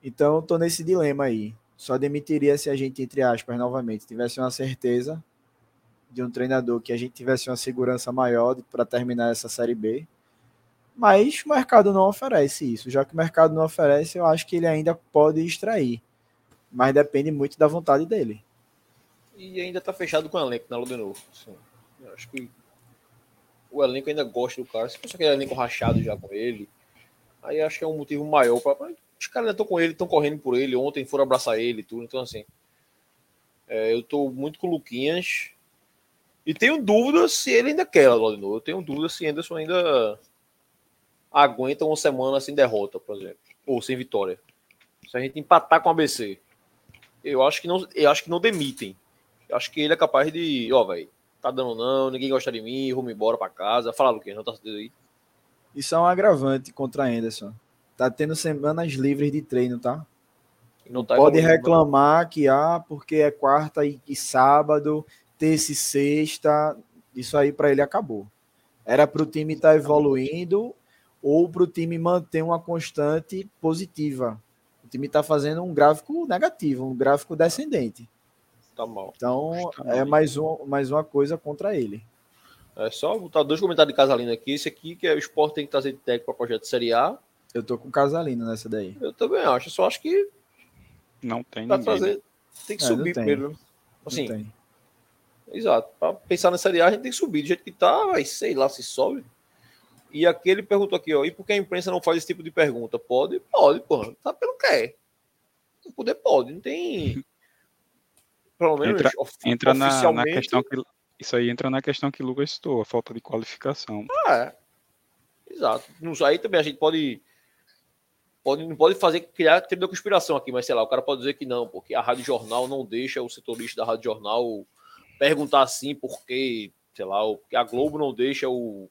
Então, estou nesse dilema aí. Só demitiria se a gente, entre aspas, novamente, tivesse uma certeza de um treinador que a gente tivesse uma segurança maior para terminar essa Série B. Mas o mercado não oferece isso. Já que o mercado não oferece, eu acho que ele ainda pode extrair. Mas depende muito da vontade dele. E ainda está fechado com o elenco na Lua de novo. Assim, acho que o elenco ainda gosta do cara. Se fosse aquele elenco rachado já com ele, aí acho que é um motivo maior para. Os caras ainda estão com ele, estão correndo por ele. Ontem foram abraçar ele e tudo. Então, assim. É, eu estou muito com o Luquinhas. E tenho dúvidas se ele ainda quer. Eu tenho dúvidas se Anderson ainda aguenta uma semana sem derrota, por exemplo. Ou sem vitória. Se a gente empatar com o ABC. Eu acho que não, eu acho que não demitem. Eu acho que ele é capaz de. Ó, velho tá dando não, ninguém gosta de mim, vou me embora para casa. Fala, Luquinhas, não tá aí. Isso é um agravante contra Anderson. Tá tendo semanas livres de treino, tá? Não tá Pode reclamar que, ah, porque é quarta e, e sábado, terça e sexta, isso aí para ele acabou. Era para o time estar tá evoluindo ou para o time manter uma constante positiva. O time está fazendo um gráfico negativo, um gráfico descendente. Tá mal. Então, é mais, um, mais uma coisa contra ele. É só botar dois comentários de Casalino aqui. Esse aqui, que é o Sport tem que trazer de técnico para projeto de Série A. Eu tô com Casalino nessa daí. Eu também acho. Só acho que. Não tem ninguém. Trazer, né? tem que é, subir primeiro. Assim, Exato. Para pensar na Série A, a gente tem que subir. Do jeito que tá, vai, sei lá se sobe. E aqui ele perguntou aqui, ó. E por que a imprensa não faz esse tipo de pergunta? Pode? Pode, porra. Tá pelo que é. Poder pode. Não tem. Pelo menos entra, entra na, na, questão que isso aí entra na questão que o Lucas citou, a falta de qualificação. Ah, é. Exato. Aí também a gente pode pode não pode fazer criar teoria da conspiração aqui, mas sei lá, o cara pode dizer que não, porque a Rádio Jornal não deixa o setorista da Rádio Jornal perguntar assim porque, sei lá, porque a Globo não deixa o,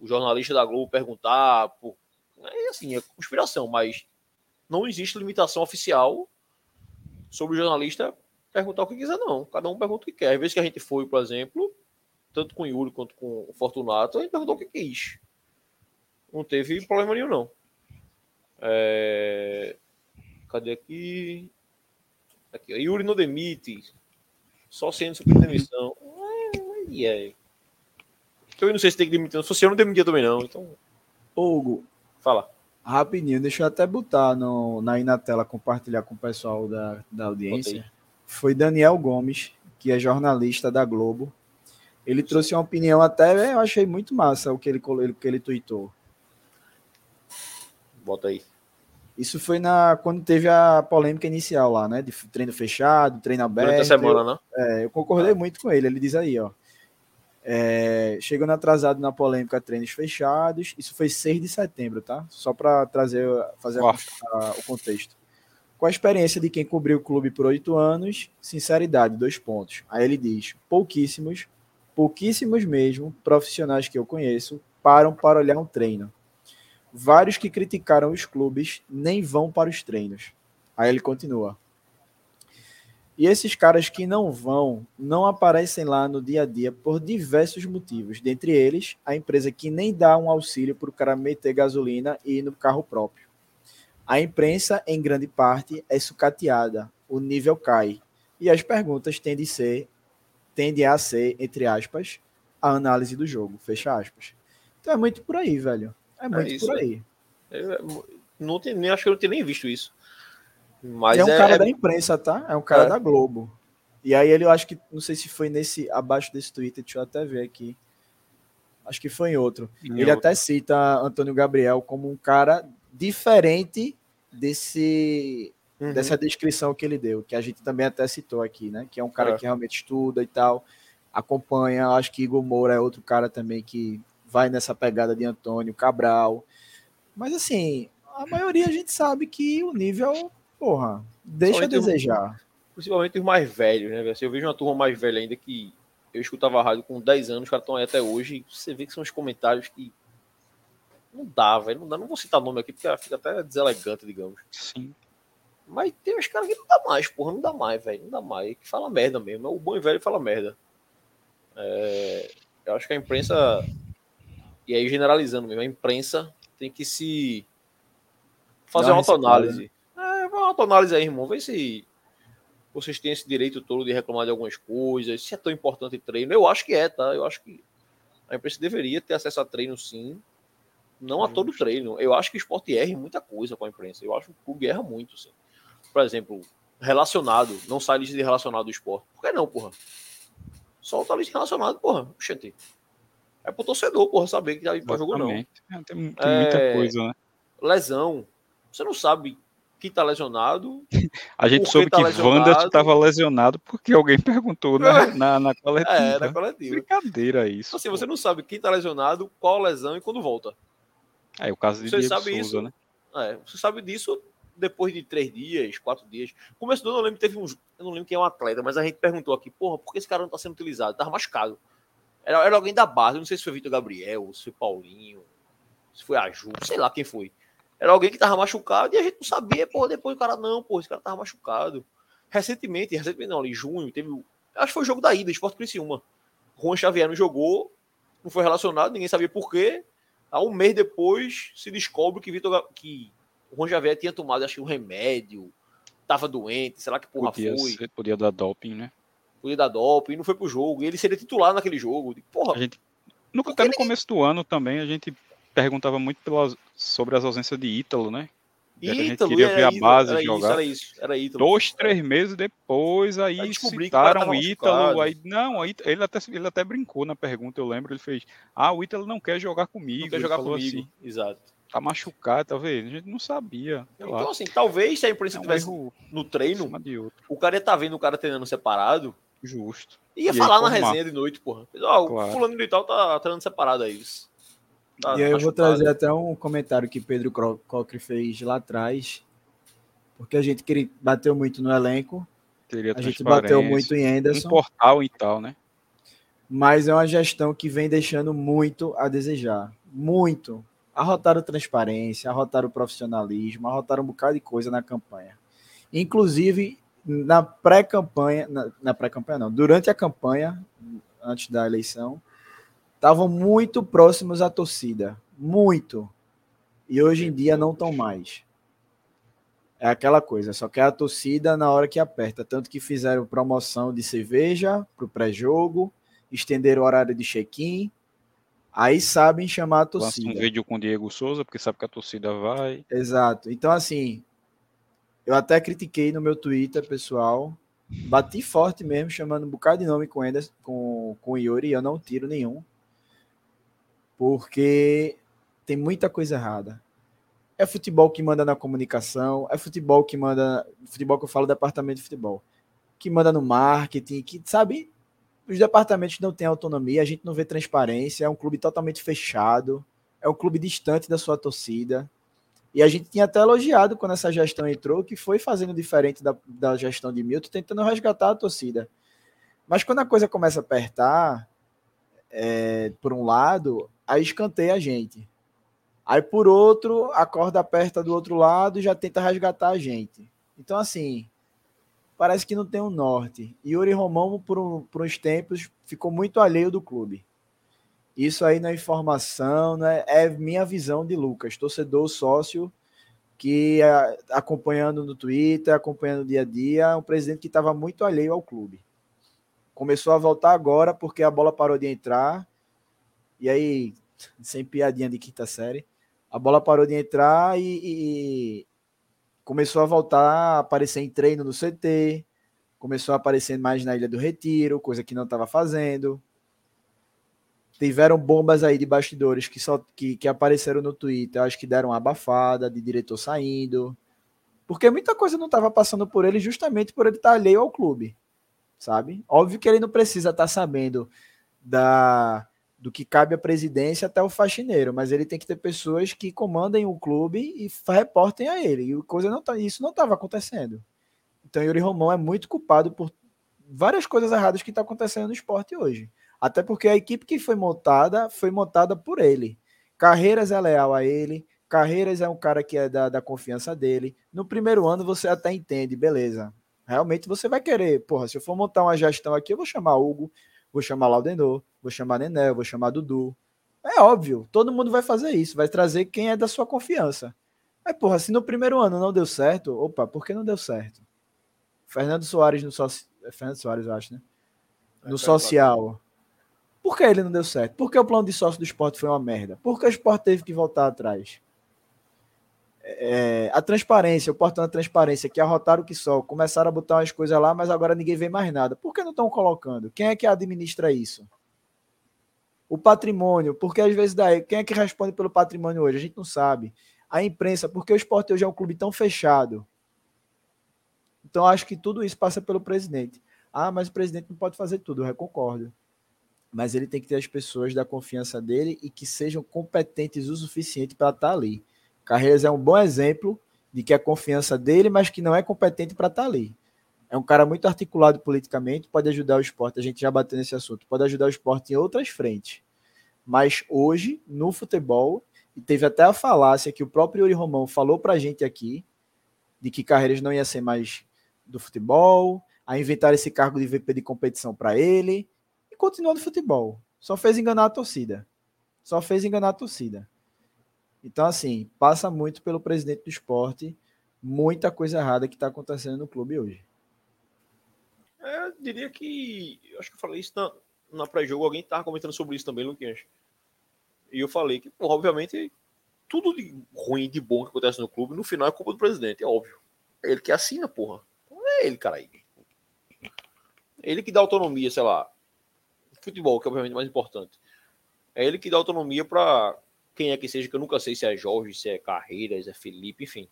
o jornalista da Globo perguntar por é assim, é conspiração, mas não existe limitação oficial sobre o jornalista perguntar o que quiser, não. Cada um pergunta o que quer. Às vezes que a gente foi, por exemplo, tanto com o Yuri quanto com o Fortunato, a gente perguntou o que quis. Não teve problema nenhum, não. É... Cadê aqui? Aqui, Yuri não demite. Só sendo sobre demissão. É, é. Eu não sei se tem que demitir. Se você não demitia também, não. Então. Hugo. Fala. Rapidinho, deixa eu até botar no, na, aí na tela, compartilhar com o pessoal da, da audiência foi Daniel Gomes, que é jornalista da Globo. Ele trouxe uma opinião até, eu achei muito massa o que ele, o que ele tweetou. Bota aí. Isso foi na quando teve a polêmica inicial lá, né? De treino fechado, treino aberto. Durante a semana, eu, né? É, eu concordei ah. muito com ele. Ele diz aí, ó. É, chegando atrasado na polêmica treinos fechados. Isso foi 6 de setembro, tá? Só para trazer, fazer a, a, o contexto. Com a experiência de quem cobriu o clube por oito anos, sinceridade, dois pontos. Aí ele diz: pouquíssimos, pouquíssimos mesmo, profissionais que eu conheço, param para olhar um treino. Vários que criticaram os clubes nem vão para os treinos. Aí ele continua. E esses caras que não vão, não aparecem lá no dia a dia por diversos motivos. Dentre eles, a empresa que nem dá um auxílio para o cara meter gasolina e ir no carro próprio. A imprensa, em grande parte, é sucateada, o nível cai. E as perguntas tendem a ser, tendem a ser, entre aspas, a análise do jogo, fecha aspas. Então é muito por aí, velho. É muito é isso, por aí. É, não tem, nem, acho que eu não tenho nem visto isso. Mas é um é, cara é da imprensa, tá? É um cara é. da Globo. E aí ele, eu acho que, não sei se foi nesse, abaixo desse Twitter, deixa eu até ver aqui. Acho que foi em outro. Em ele outro. até cita Antônio Gabriel como um cara diferente desse uhum. dessa descrição que ele deu, que a gente também até citou aqui, né? Que é um cara é. que realmente estuda e tal, acompanha. Acho que Igor Moura é outro cara também que vai nessa pegada de Antônio Cabral. Mas assim, a maioria a gente sabe que o nível, porra, deixa a desejar. Principalmente os mais velhos, né? Assim, eu vejo uma turma mais velha ainda que eu escutava rádio com 10 anos, os caras estão aí até hoje. Você vê que são os comentários que não dá, velho. Não, dá, não vou citar nome aqui porque fica até deselegante, digamos. Sim. Mas tem uns caras que não dá mais, porra, não dá mais, velho. Não dá mais. Que fala merda mesmo. É o bom e velho fala merda. É, eu acho que a imprensa, e aí generalizando mesmo, a imprensa tem que se fazer uma autoanálise. É, uma autoanálise aí, irmão. Vê se vocês têm esse direito todo de reclamar de algumas coisas, se é tão importante treino. Eu acho que é, tá? Eu acho que a imprensa deveria ter acesso a treino, sim. Não a todo treino. Eu acho que o esporte erra muita coisa com a imprensa. Eu acho que o clube erra muito, sim. Por exemplo, relacionado, não sai lista de relacionado do esporte. Por que não, porra? Solta a lista relacionado, porra. Oxente. É pro torcedor, porra, saber que já ir pra jogo não. É, tem, muita é... coisa, né? Lesão. Você não sabe quem tá lesionado. A gente soube tá que Wanda estava lesionado porque alguém perguntou na, na, na coletiva. É, na coletiva. Brincadeira isso. Assim, pô. você não sabe quem tá lesionado, qual lesão e quando volta. É o caso de você Diego sabe Souza, isso, né? É, você sabe disso depois de três dias, quatro dias. Começo do ano, eu lembro teve um. Eu não lembro quem é um atleta, mas a gente perguntou aqui, porra, por que esse cara não tá sendo utilizado? Tava machucado. Era, era alguém da base, não sei se foi Vitor Gabriel, se foi Paulinho, se foi a Ju, sei lá quem foi. Era alguém que tava machucado e a gente não sabia, porra, depois o cara, não, pô, esse cara tava machucado. Recentemente, recentemente não, em junho, teve. Acho que foi o jogo da ida, Esporte Criciúma. Juan Xavier não jogou, não foi relacionado, ninguém sabia por quê. Há um mês depois se descobre que Vitor que o Juan Xavier tinha tomado, acho que um remédio, tava doente, sei lá que porra podia foi. Podia dar doping, né? Podia dar doping, não foi pro jogo. E ele seria titular naquele jogo. Porra. A gente, no, até no começo do ano também, a gente perguntava muito pela, sobre as ausências de Ítalo, né? Ítalo, a gente queria ver a base era jogar. Isso, era isso, era Ítalo. Dois, três meses depois, aí, aí citaram o Ítalo. Aí, não, aí, ele, até, ele até brincou na pergunta, eu lembro. Ele fez: Ah, o Ítalo não quer jogar comigo. Não quer jogar comigo. Assim, Exato tá machucado, tá vendo? A gente não sabia. Então, lá. assim, talvez se a imprensa é um tivesse no treino, o cara ia tá vendo o cara treinando separado. Justo. Ia e falar na resenha de noite, porra. Ó, oh, claro. o fulano de tal tá treinando separado aí. Tá, e aí eu vou trazer até um comentário que Pedro Cocre fez lá atrás, porque a gente bateu muito no elenco, a gente bateu muito em Anderson. Um portal e tal, né? Mas é uma gestão que vem deixando muito a desejar. Muito arrotaram transparência, arrotaram profissionalismo, arrotaram um bocado de coisa na campanha. Inclusive, na pré-campanha, na, na pré-campanha não, durante a campanha, antes da eleição, estavam muito próximos à torcida, muito. E hoje em dia não estão mais. É aquela coisa, só quer a torcida na hora que aperta. Tanto que fizeram promoção de cerveja para o pré-jogo, estenderam o horário de check-in, Aí sabem chamar a torcida. Lança um vídeo com o Diego Souza, porque sabe que a torcida vai. Exato. Então, assim, eu até critiquei no meu Twitter, pessoal. Bati forte mesmo, chamando um bocado de nome com, Anderson, com, com o Yuri, e eu não tiro nenhum. Porque tem muita coisa errada. É futebol que manda na comunicação, é futebol que manda. Futebol que eu falo, departamento de futebol. Que manda no marketing, que, sabe? os departamentos não têm autonomia, a gente não vê transparência, é um clube totalmente fechado, é um clube distante da sua torcida. E a gente tinha até elogiado quando essa gestão entrou, que foi fazendo diferente da, da gestão de Milton, tentando resgatar a torcida. Mas quando a coisa começa a apertar, é, por um lado, aí escanteia a gente. Aí, por outro, a corda aperta do outro lado e já tenta resgatar a gente. Então, assim, parece que não tem um norte. E Yuri Romão, por, um, por uns tempos, ficou muito alheio do clube. Isso aí na informação, né? é minha visão de Lucas, torcedor sócio que é, acompanhando no Twitter, acompanhando o dia a dia, um presidente que estava muito alheio ao clube. Começou a voltar agora porque a bola parou de entrar. E aí, sem piadinha de quinta série, a bola parou de entrar e, e, começou a voltar a aparecer em treino no CT, começou a aparecer mais na Ilha do Retiro, coisa que não estava fazendo. Tiveram bombas aí de bastidores que, só, que, que apareceram no Twitter, acho que deram uma abafada de diretor saindo. Porque muita coisa não estava passando por ele justamente por ele estar tá alheio ao clube, sabe? Óbvio que ele não precisa estar tá sabendo da do que cabe à presidência até o faxineiro, mas ele tem que ter pessoas que comandem o clube e reportem a ele. E coisa não tá, isso não estava acontecendo. Então Yuri Romão é muito culpado por várias coisas erradas que está acontecendo no esporte hoje. Até porque a equipe que foi montada foi montada por ele. Carreiras é leal a ele, Carreiras é um cara que é da, da confiança dele. No primeiro ano você até entende, beleza. Realmente você vai querer, porra, se eu for montar uma gestão aqui, eu vou chamar Hugo, vou chamar Laudenor, vou chamar Nené, vou chamar Dudu. É óbvio, todo mundo vai fazer isso, vai trazer quem é da sua confiança. Mas, porra, se no primeiro ano não deu certo, opa, por que não deu certo? Fernando Soares no social. Fernando Soares, eu acho, né? É, no social. Por que ele não deu certo? Por que o plano de sócio do esporte foi uma merda? Por que o esporte teve que voltar atrás? É, a transparência, o portão da transparência, que arrotaram o que só, começaram a botar umas coisas lá, mas agora ninguém vê mais nada. Por que não estão colocando? Quem é que administra isso? O patrimônio, porque às vezes daí, quem é que responde pelo patrimônio hoje? A gente não sabe. A imprensa, porque o esporte hoje é um clube tão fechado. Então acho que tudo isso passa pelo presidente. Ah, mas o presidente não pode fazer tudo, eu concordo. Mas ele tem que ter as pessoas da confiança dele e que sejam competentes o suficiente para estar tá ali. Carreiras é um bom exemplo de que a confiança dele, mas que não é competente para estar tá ali. É um cara muito articulado politicamente, pode ajudar o esporte. A gente já bateu nesse assunto, pode ajudar o esporte em outras frentes. Mas hoje, no futebol, e teve até a falácia que o próprio Yuri Romão falou para a gente aqui, de que Carreiras não ia ser mais do futebol, a inventar esse cargo de VP de competição para ele, e continuou no futebol. Só fez enganar a torcida. Só fez enganar a torcida. Então, assim, passa muito pelo presidente do esporte, muita coisa errada que está acontecendo no clube hoje. É, eu diria que. Eu acho que eu falei isso na, na pré-jogo, alguém estava comentando sobre isso também, Luquinhas. E eu falei que, obviamente, tudo de ruim de bom que acontece no clube, no final é culpa do presidente, é óbvio. É ele que assina, porra. Não é ele, cara. Ele que dá autonomia, sei lá. Futebol, que é obviamente mais importante. É ele que dá autonomia para quem é que seja, que eu nunca sei se é Jorge, se é Carreiras, é Felipe, enfim.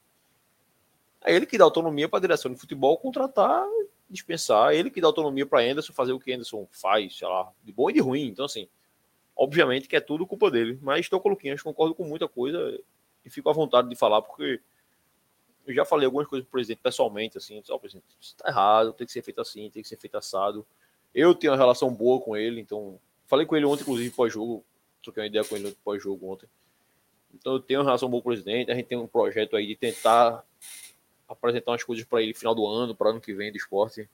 É ele que dá autonomia para a direção de futebol contratar, dispensar. É ele que dá autonomia para Anderson fazer o que Anderson faz, sei lá, de bom e de ruim. Então, assim, obviamente que é tudo culpa dele. Mas estou com o Luquinhas, concordo com muita coisa e fico à vontade de falar, porque eu já falei algumas coisas pro presidente pessoalmente, assim, só, presidente, isso tá errado, tem que ser feito assim, tem que ser feito assado. Eu tenho uma relação boa com ele, então falei com ele ontem, inclusive, pós-jogo, troquei uma ideia com ele pós-jogo ontem. Então eu tenho uma relação boa com o presidente, a gente tem um projeto aí de tentar apresentar umas coisas para ele no final do ano, para ano que vem do esporte.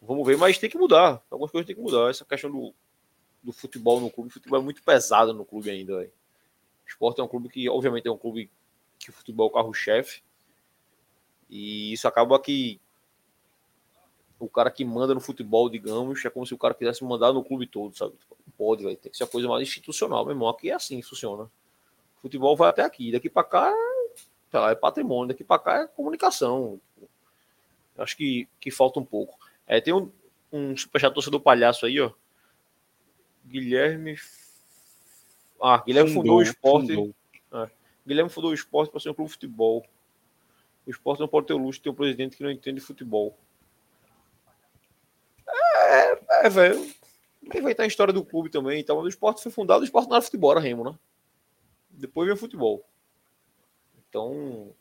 Vamos ver, mas tem que mudar. Algumas coisas tem que mudar. Essa questão do, do futebol no clube, o futebol é muito pesado no clube ainda. O esporte é um clube que, obviamente, é um clube que o futebol é o carro-chefe. E isso acaba que o cara que manda no futebol, digamos, é como se o cara quisesse mandar no clube todo, sabe? Não pode, vai ter que ser a coisa mais institucional, meu irmão. Aqui é assim, funciona. O futebol vai até aqui, daqui para cá é, lá, é patrimônio, daqui para cá é comunicação. Acho que, que falta um pouco. É, tem um, um superchat torcedor palhaço aí, ó. Guilherme. Ah, Guilherme fundou, fundou o esporte. Fundou. É. Guilherme fundou o esporte para ser um clube de futebol. O esporte não pode ter o luxo de ter um presidente que não entende futebol. É, velho. Vai estar a história do clube também. Então, o esporte foi fundado, o esporte não era futebol, era remo, né? Depois veio futebol. Então,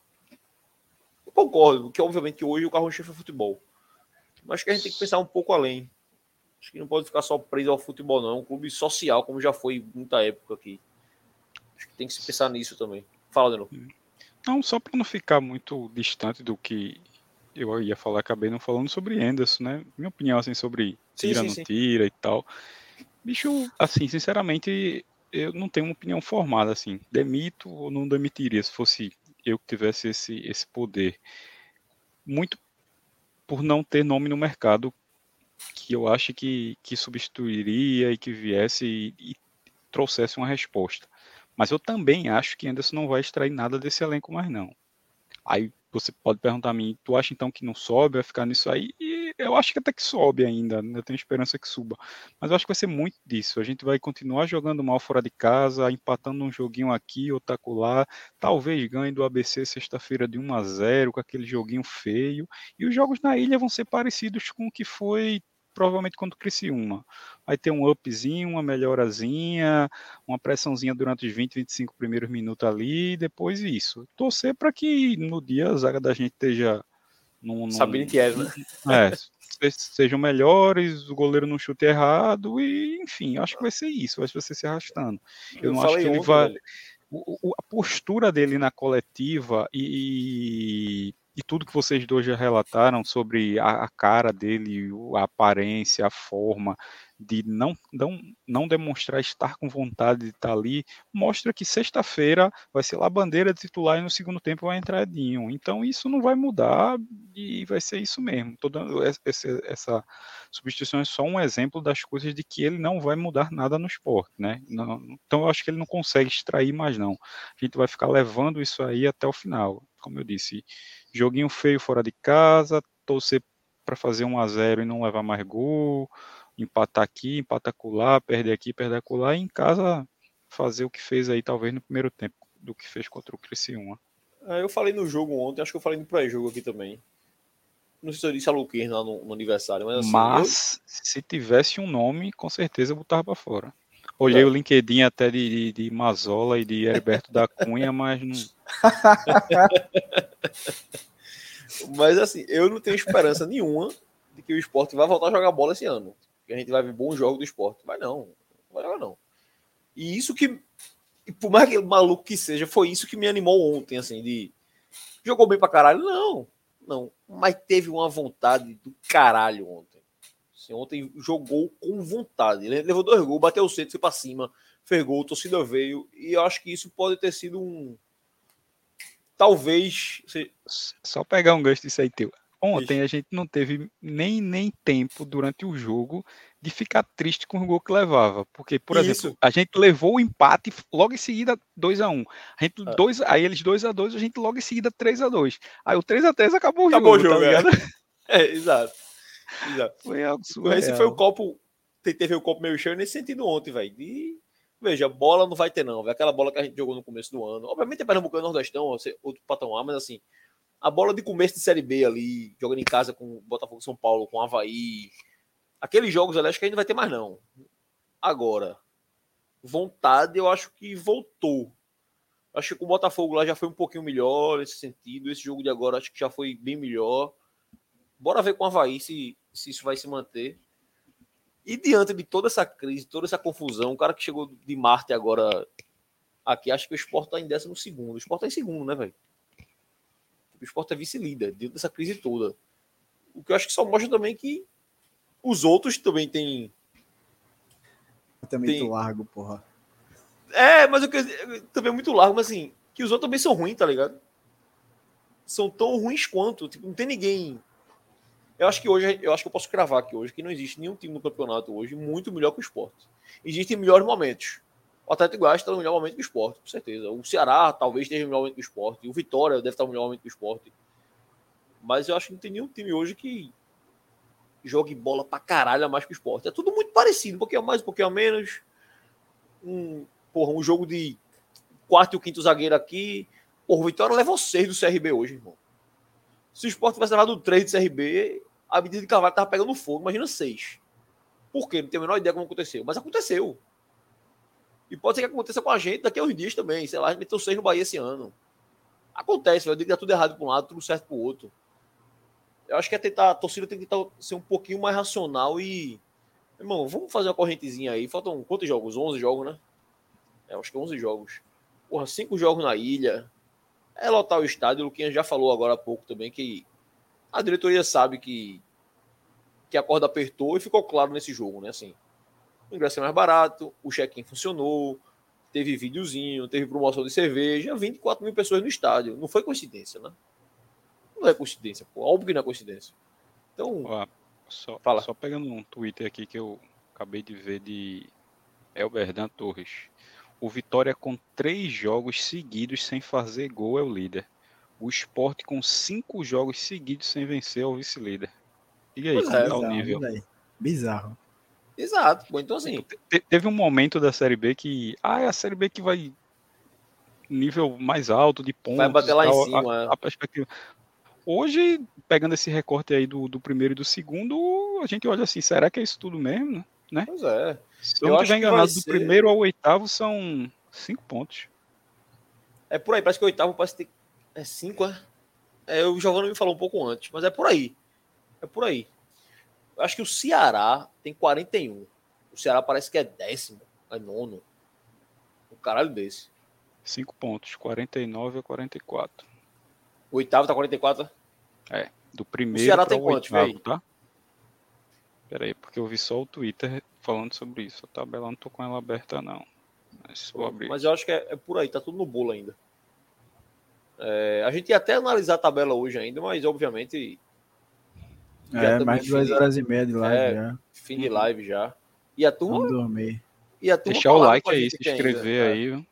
eu concordo, que obviamente que hoje o carro-chefe é futebol. Mas que a gente tem que pensar um pouco além. Acho que não pode ficar só preso ao futebol, não. É um clube social, como já foi muita época aqui. Acho que tem que se pensar nisso também. Fala, de novo. Não, só para não ficar muito distante do que eu ia falar, acabei não falando sobre Anderson, né? Minha opinião, assim, sobre tira, sim, sim, não tira e tal. Bicho, assim, sinceramente, eu não tenho uma opinião formada, assim. Demito ou não demitiria se fosse eu que tivesse esse, esse poder. Muito por não ter nome no mercado que eu acho que, que substituiria e que viesse e, e trouxesse uma resposta. Mas eu também acho que Anderson não vai extrair nada desse elenco mais não. Aí você pode perguntar a mim, tu acha então que não sobe, vai ficar nisso aí? E eu acho que até que sobe ainda, né? eu tenho esperança que suba. Mas eu acho que vai ser muito disso. A gente vai continuar jogando mal fora de casa, empatando um joguinho aqui, outro acolá, talvez ganhe do ABC sexta-feira de 1 a 0 com aquele joguinho feio. E os jogos na ilha vão ser parecidos com o que foi provavelmente contra o Criciúma. Vai ter um upzinho, uma melhorazinha, uma pressãozinha durante os 20, 25 primeiros minutos ali, e depois isso. Torcer para que no dia a zaga da gente esteja num, num, Sabendo que é, né? É, sejam melhores, o goleiro não chute errado, e enfim, acho que vai ser isso, vai ser se arrastando. Eu, Eu não acho que ele vai. O, a postura dele na coletiva e, e tudo que vocês dois já relataram sobre a, a, cara dele, a aparência, a forma de não, não, não demonstrar estar com vontade de estar ali, mostra que sexta-feira vai ser lá bandeira titular e no segundo tempo vai entrar Edinho. Então isso não vai mudar e vai ser isso mesmo. Toda essa, essa substituição é só um exemplo das coisas de que ele não vai mudar nada no esporte, né? Não, então eu acho que ele não consegue extrair mais não. A gente vai ficar levando isso aí até o final. Como eu disse, joguinho feio fora de casa, torcer para fazer um a 0 e não levar mais gol, empatar aqui, empatar lá, perder aqui, perder lá, e em casa fazer o que fez aí, talvez no primeiro tempo, do que fez contra o Criciúma. É, eu falei no jogo ontem, acho que eu falei no pré-jogo aqui também. Não sei se eu disse a Luquinha lá no, no, aniversário, mas assim, Mas, eu... se tivesse um nome, com certeza eu botava pra fora. Olhei é. o LinkedIn até de, de, de Mazola e de Herberto da Cunha, mas não. Mas assim, eu não tenho esperança nenhuma de que o esporte vai voltar a jogar bola esse ano. Que a gente vai ver bons jogos do esporte. Vai não. Não vai jogar não. E isso que, por mais que maluco que seja, foi isso que me animou ontem, assim, de. Jogou bem pra caralho? Não, não. Mas teve uma vontade do caralho ontem. Assim, ontem jogou com vontade. Ele levou dois gols, bateu o centro, foi pra cima, fez gol, a torcida veio. E eu acho que isso pode ter sido um talvez. Só pegar um gancho disso aí, teu. Ontem Isso. a gente não teve nem, nem tempo durante o jogo de ficar triste com o gol que levava. Porque, por Isso. exemplo, a gente levou o empate logo em seguida 2 a 1 um. A gente, ah. dois, aí eles 2 a 2 a gente logo em seguida 3 a 2 Aí o 3 a 3 acabou o acabou jogo. Acabou o jogo, tá é. é. exato. Exato. Foi algo surreal. Esse foi o copo. Teve o copo meio cheio nesse sentido ontem, velho. De Veja, bola não vai ter, não. Aquela bola que a gente jogou no começo do ano. Obviamente é Pernambucano Nordestão, outro patamar, mas assim, a bola de começo de Série B ali, jogando em casa com Botafogo São Paulo, com Havaí. Aqueles jogos ali, acho que a gente não vai ter mais, não. Agora, vontade, eu acho que voltou. Acho que com o Botafogo lá já foi um pouquinho melhor nesse sentido. Esse jogo de agora acho que já foi bem melhor. Bora ver com o Havaí se, se isso vai se manter. E diante de toda essa crise, toda essa confusão, o cara que chegou de Marte agora aqui, acho que o Sport está em décimo segundo. O Sport está em segundo, né, velho? O Sport é vice-líder diante dessa crise toda. O que eu acho que só mostra também que os outros também têm. Também tem... muito largo, porra. É, mas o que também é muito largo, mas assim, que os outros também são ruins, tá ligado? São tão ruins quanto. Tipo, não tem ninguém eu acho que hoje, eu acho que eu posso cravar aqui hoje que não existe nenhum time no campeonato hoje muito melhor que o esporte. Existem melhores momentos. O Atlético Goiás está no melhor momento que o esporte, com certeza. O Ceará talvez esteja no melhor momento que o esporte. O Vitória deve estar no melhor momento que o esporte. Mas eu acho que não tem nenhum time hoje que jogue bola pra caralho a mais que o esporte. É tudo muito parecido, um pouquinho mais, um pouquinho menos. Um, porra, um jogo de quarto e o quinto zagueiro aqui. Porra, o Vitória levou seis do CRB hoje, irmão. Se o esporte tivesse levado três do CRB, a medida de Carvalho estava pegando fogo, imagina seis. Por quê? Não tenho a menor ideia como aconteceu, mas aconteceu. E pode ser que aconteça com a gente daqui a uns dias também. Sei lá, a gente meteu seis no Bahia esse ano. Acontece, eu digo que dá tudo errado para um lado, tudo certo para o outro. Eu acho que é tentar, a torcida tem que tentar ser um pouquinho mais racional e. Irmão, vamos fazer uma correntezinha aí. Faltam quantos jogos? 11 jogos, né? É, acho que 11 jogos. Porra, cinco jogos na ilha. É lotar o estádio. O Luquinha já falou agora há pouco também que a diretoria sabe que, que a corda apertou e ficou claro nesse jogo, né? Assim, o ingresso é mais barato, o check-in funcionou, teve videozinho, teve promoção de cerveja, 24 mil pessoas no estádio. Não foi coincidência, né? Não é coincidência, pô. Óbvio que não é coincidência. Então. Ó, só, fala. só pegando um Twitter aqui que eu acabei de ver de Elberdan Torres. O Vitória, com três jogos seguidos sem fazer gol, é o líder. O esporte com cinco jogos seguidos sem vencer é o vice-líder. Diga aí, Pois como é, tá o Bizarro, nível. velho. Bizarro. Exato. Pô, então, assim, Te- Teve um momento da Série B que. Ah, é a Série B que vai. Nível mais alto de pontos. vai bater e lá em tal, cima. a- é. a perspectiva. Hoje, pegando esse recorte aí do, do primeiro e do segundo, a gente olha assim, será que é isso tudo mesmo? Pois é. Se eu, não vai enganado, do primeiro ao oitavo são cinco pontos. É por aí, parece que o oitavo parece ter. É cinco, é? é? O Giovanni me falou um pouco antes, mas é por aí. É por aí. Eu acho que o Ceará tem 41. O Ceará parece que é décimo, é nono. Um caralho desse. Cinco pontos, 49 a 44. O oitavo tá 44. Do primeiro Ceará para tem o quantos, véi? tá? Pera aí, porque eu vi só o Twitter falando sobre isso. A tabela não tô com ela aberta, não. Mas vou abrir. Mas eu acho que é, é por aí, tá tudo no bolo ainda. É, a gente ia até analisar a tabela hoje ainda, mas obviamente. É, mais de duas de- horas e meia de live É. já. Fim de live já. E a turma. Vamos dormir. E a turma Deixar o like aí, se ainda, inscrever né? aí. viu?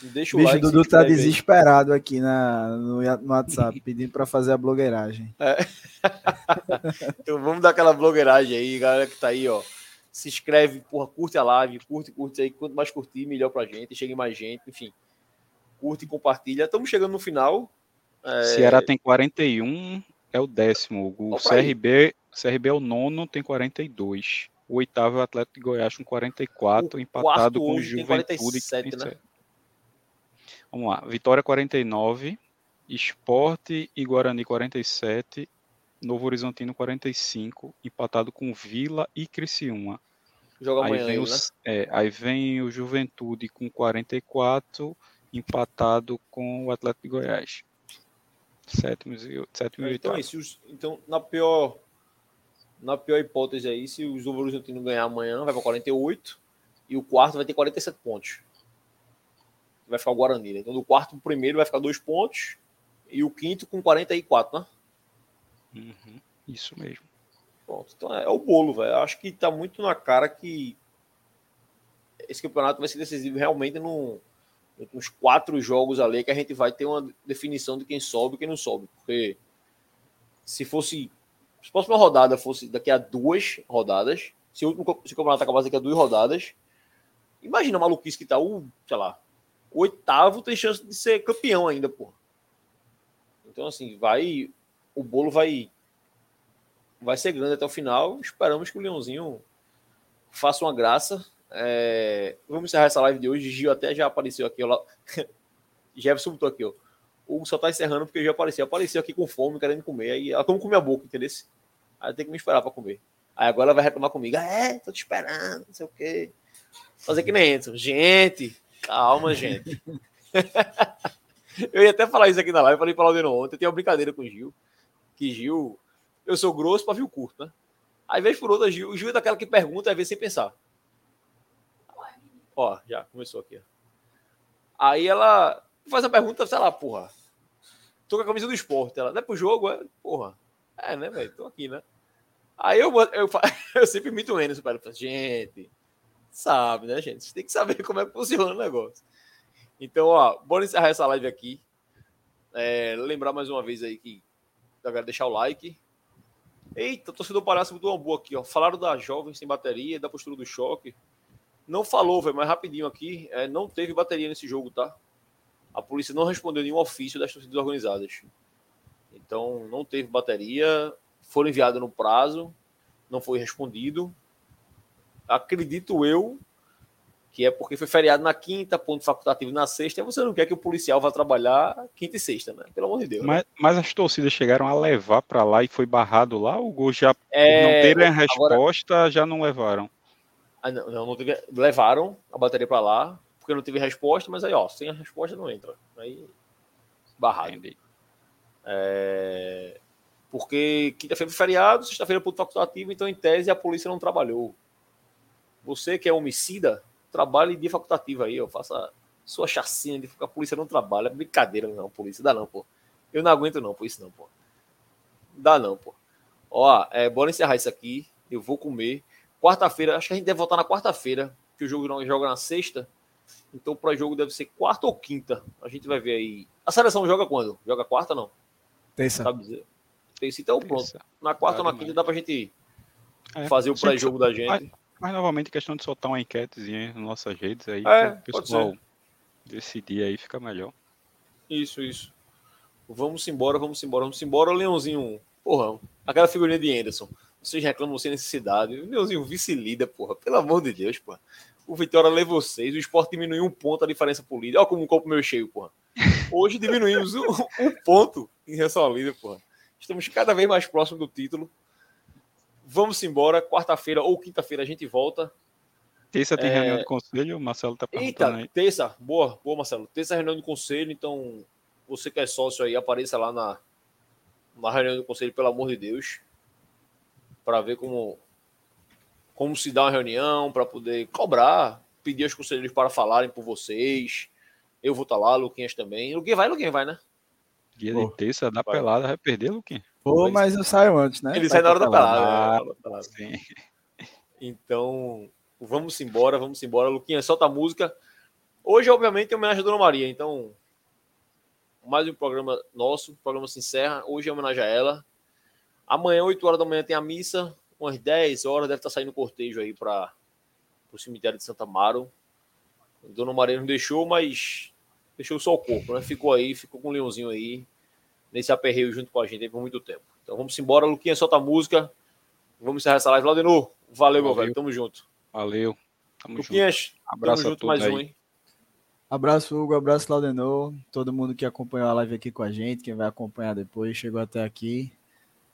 Deixa o Bicho, like. Dudu tá aí. desesperado aqui na, no, no WhatsApp, pedindo pra fazer a blogueiragem. Então vamos dar aquela blogueiragem aí, galera que tá aí, ó. Se inscreve, porra, curte a live, curte, curte aí. Quanto mais curtir, melhor pra gente. Chegue mais gente, enfim. Curte e compartilha. Estamos chegando no final. É, Ceará tem 41, é o décimo. O Opa aí. CRB, CRB é o nono, tem 42. O oitavo é o Atlético de Goiás com 44, O empatado com o tem Juventude. que 47, tem né? Vamos lá. Vitória 49, Esporte e Guarani 47, Novo Horizontino 45, empatado com Vila e Criciúma. Joga Aí amanhã vem, aí, né? os- é, aí vem o Juventude com 44, empatado com o Atlético de Goiás. Sétimo e, sétimo e Então, oitavo. é, os- então, na pior na pior hipótese aí, se os Novo Horizontino ganhar amanhã, vai para 48 e o quarto vai ter 47 pontos. Vai ficar o Guarani. né? Então, do quarto pro primeiro vai ficar dois pontos e o quinto com 44, né? Uhum, isso mesmo. Pronto. Então é, é o bolo, velho. Acho que tá muito na cara que esse campeonato vai ser decisivo realmente no, nos quatro jogos ali que a gente vai ter uma definição de quem sobe e quem não sobe. Porque se fosse. Se a próxima rodada fosse daqui a duas rodadas, se o, último, se o campeonato acabasse daqui a duas rodadas, imagina a maluquice que tá o, sei lá, o oitavo tem chance de ser campeão ainda, pô. Então, assim, vai. O bolo vai vai ser grande até o final. Esperamos que o Leãozinho faça uma graça. É, Vamos encerrar essa live de hoje. Gil até já apareceu aqui. Ó. Jefferson botou aqui, ó. O só tá encerrando porque já apareceu. Apareceu aqui com fome, querendo comer. Aí ela toma com minha boca, entendeu? Aí tem que me esperar para comer. Aí agora ela vai reclamar comigo. Ah, é, tô te esperando, não sei o quê. Fazer que nem entra. Gente, calma, gente. eu ia até falar isso aqui na live. Falei para o Laudeno ontem. Eu tenho uma brincadeira com o Gil. Que Gil eu sou grosso, pavio curto, né? Aí, vez por outra, Gil, o Gil é daquela que pergunta, às vezes, sem pensar. Ó, já começou aqui. Aí ela faz a pergunta, sei lá, porra. Tô com a camisa do esporte. Ela, não é pro jogo? É, porra. É, né, velho? Tô aqui, né? Aí eu, eu, eu sempre imito o Enes, para gente, sabe, né, gente? Vocês têm que saber como é que funciona o negócio. Então, ó, bora encerrar essa live aqui. É, lembrar mais uma vez aí que a galera deixar o like, Eita, torcedor palhaço uma boa aqui, ó. Falaram da jovem sem bateria, da postura do choque. Não falou, velho, mas rapidinho aqui. é, não teve bateria nesse jogo, tá? A polícia não respondeu nenhum ofício das torcidas organizadas. Então, não teve bateria. Foram enviados no prazo. Não foi respondido. Acredito eu que é porque foi feriado na quinta, ponto facultativo na sexta. E você não quer que o policial vá trabalhar quinta e sexta, né? Pelo amor de Deus. né? Mas, mas as torcidas chegaram a levar para lá e foi barrado lá? O gol já, É, não terem a agora- resposta, já não levaram. Ah, não, não, não teve- levaram a bateria para lá, porque não teve resposta, mas aí, ó, sem a resposta não entra. Aí, barrado. Entendi. É, porque quinta-feira foi feriado, sexta-feira ponto facultativo, então, em tese, a polícia não trabalhou. Você que é homicida, trabalhe dia facultativo aí, ó, faça sua chacina de que a polícia não trabalha. Brincadeira, não, polícia, dá não, pô. Eu não aguento não, por isso não, pô. Dá não, pô. Ó, é, bora encerrar isso aqui. Eu vou comer. Quarta-feira, acho que a gente deve voltar na quarta-feira, que o jogo não joga na sexta. Então o pré-jogo deve ser quarta ou quinta. A gente vai ver aí. A seleção joga quando? Joga quarta não? Terça. Sabe dizer? Terça, então pronto. Terça. Na quarta ou na quinta dá pra gente É, fazer o pré-jogo da gente. Mas, mas novamente, questão de soltar uma enquetezinha nas nossas redes aí, É, o pessoal decidir aí, fica melhor. Isso, isso. Vamos embora, vamos embora, vamos embora. O Leãozinho, porra, aquela figurinha de Anderson. Vocês reclamam sem necessidade. O Leãozinho vice-líder, porra. Pelo amor de Deus, porra. O Vitória lê vocês. O esporte diminuiu um ponto a diferença por líder. Olha como um copo meio cheio, porra. Hoje diminuímos um, um ponto em relação ao líder, porra. Estamos cada vez mais próximos do título. Vamos embora. Quarta-feira ou quinta-feira a gente volta. Terça tem É. reunião do conselho, o Marcelo tá perguntando Eita, aí. terça. Boa, boa, Marcelo. Terça é reunião do conselho, então você que é sócio aí, apareça lá na, na reunião do conselho, pelo amor de Deus, para ver como, como se dá uma reunião, para poder cobrar, pedir aos conselheiros para falarem por vocês. Eu vou estar lá, Luquinhas também. Luquinhas vai, Luquinhas vai, né? Dia de terça da Vai. pelada, vai perder, Luquinha? Pô, mas eu saio antes, né? Ele sai na hora da pelada. né? Na hora da pelada. Sim. Então, vamos embora, vamos embora. Luquinha, solta a música. Hoje, obviamente, é homenagem à Dona Maria. Então, mais um programa nosso. O programa se encerra. Hoje é homenagem a ela. Amanhã, 8 horas da manhã, tem a missa. Umas 10 horas, deve estar saindo cortejo aí para o cemitério de Santa Amaro. Dona Maria não deixou, mas deixou só o corpo, né? Ficou aí, ficou com o leãozinho aí, nesse aperreio junto com a gente aí por muito tempo. Então vamos embora, Luquinha, solta a música. Vamos encerrar essa live. Laudenor, valeu, meu Valeu. velho. Tamo junto. Valeu. Tamo junto. Luquinhas, Abraço tamo junto mais aí. um, hein? Abraço, Hugo. Abraço, Laudenor. Todo mundo que acompanhou a live aqui com a gente, quem vai acompanhar depois, chegou até aqui.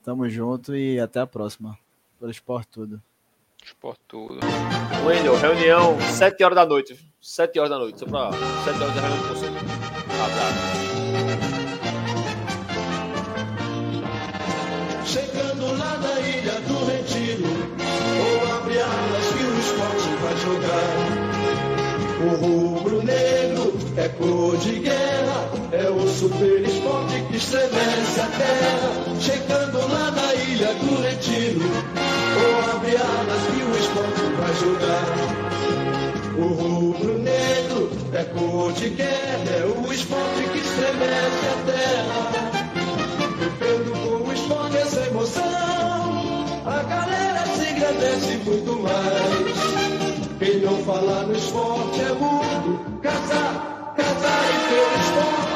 Tamo junto e até a próxima. Pelo esporte tudo. Esporte tudo. Wendel, reunião 7 horas da noite. 7 horas da noite. Só pra 7 horas da reunião com você. Abraço. Chegando lá na ilha do Retiro, ou abre alas que o esporte vai jogar. O rubro-negro é cor de guerra, é o super esporte que estremece a terra. Chegando lá na ilha do Retiro, ou abre alas que o esporte vai jogar. O rubro-negro é cor de guerra, é o esporte que estremece a terra. Vivendo com o esporte essa emoção, a galera se engrandece muito mais. Quem não fala no esporte é mudo, casar, casar e ter esporte.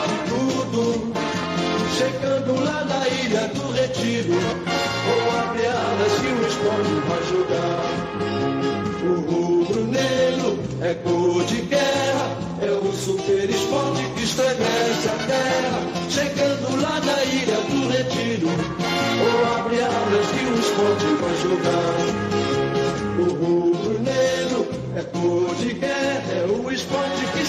Checando lá na ilha do retiro. Vou abre alas que o esporte vai jogar. O rubro negro é cor de guerra, é o super esporte que estremece a terra. Chegando lá na ilha do retiro. Vou abre alas que o esporte vai jogar. O rubro negro é cor de guerra, é o esporte que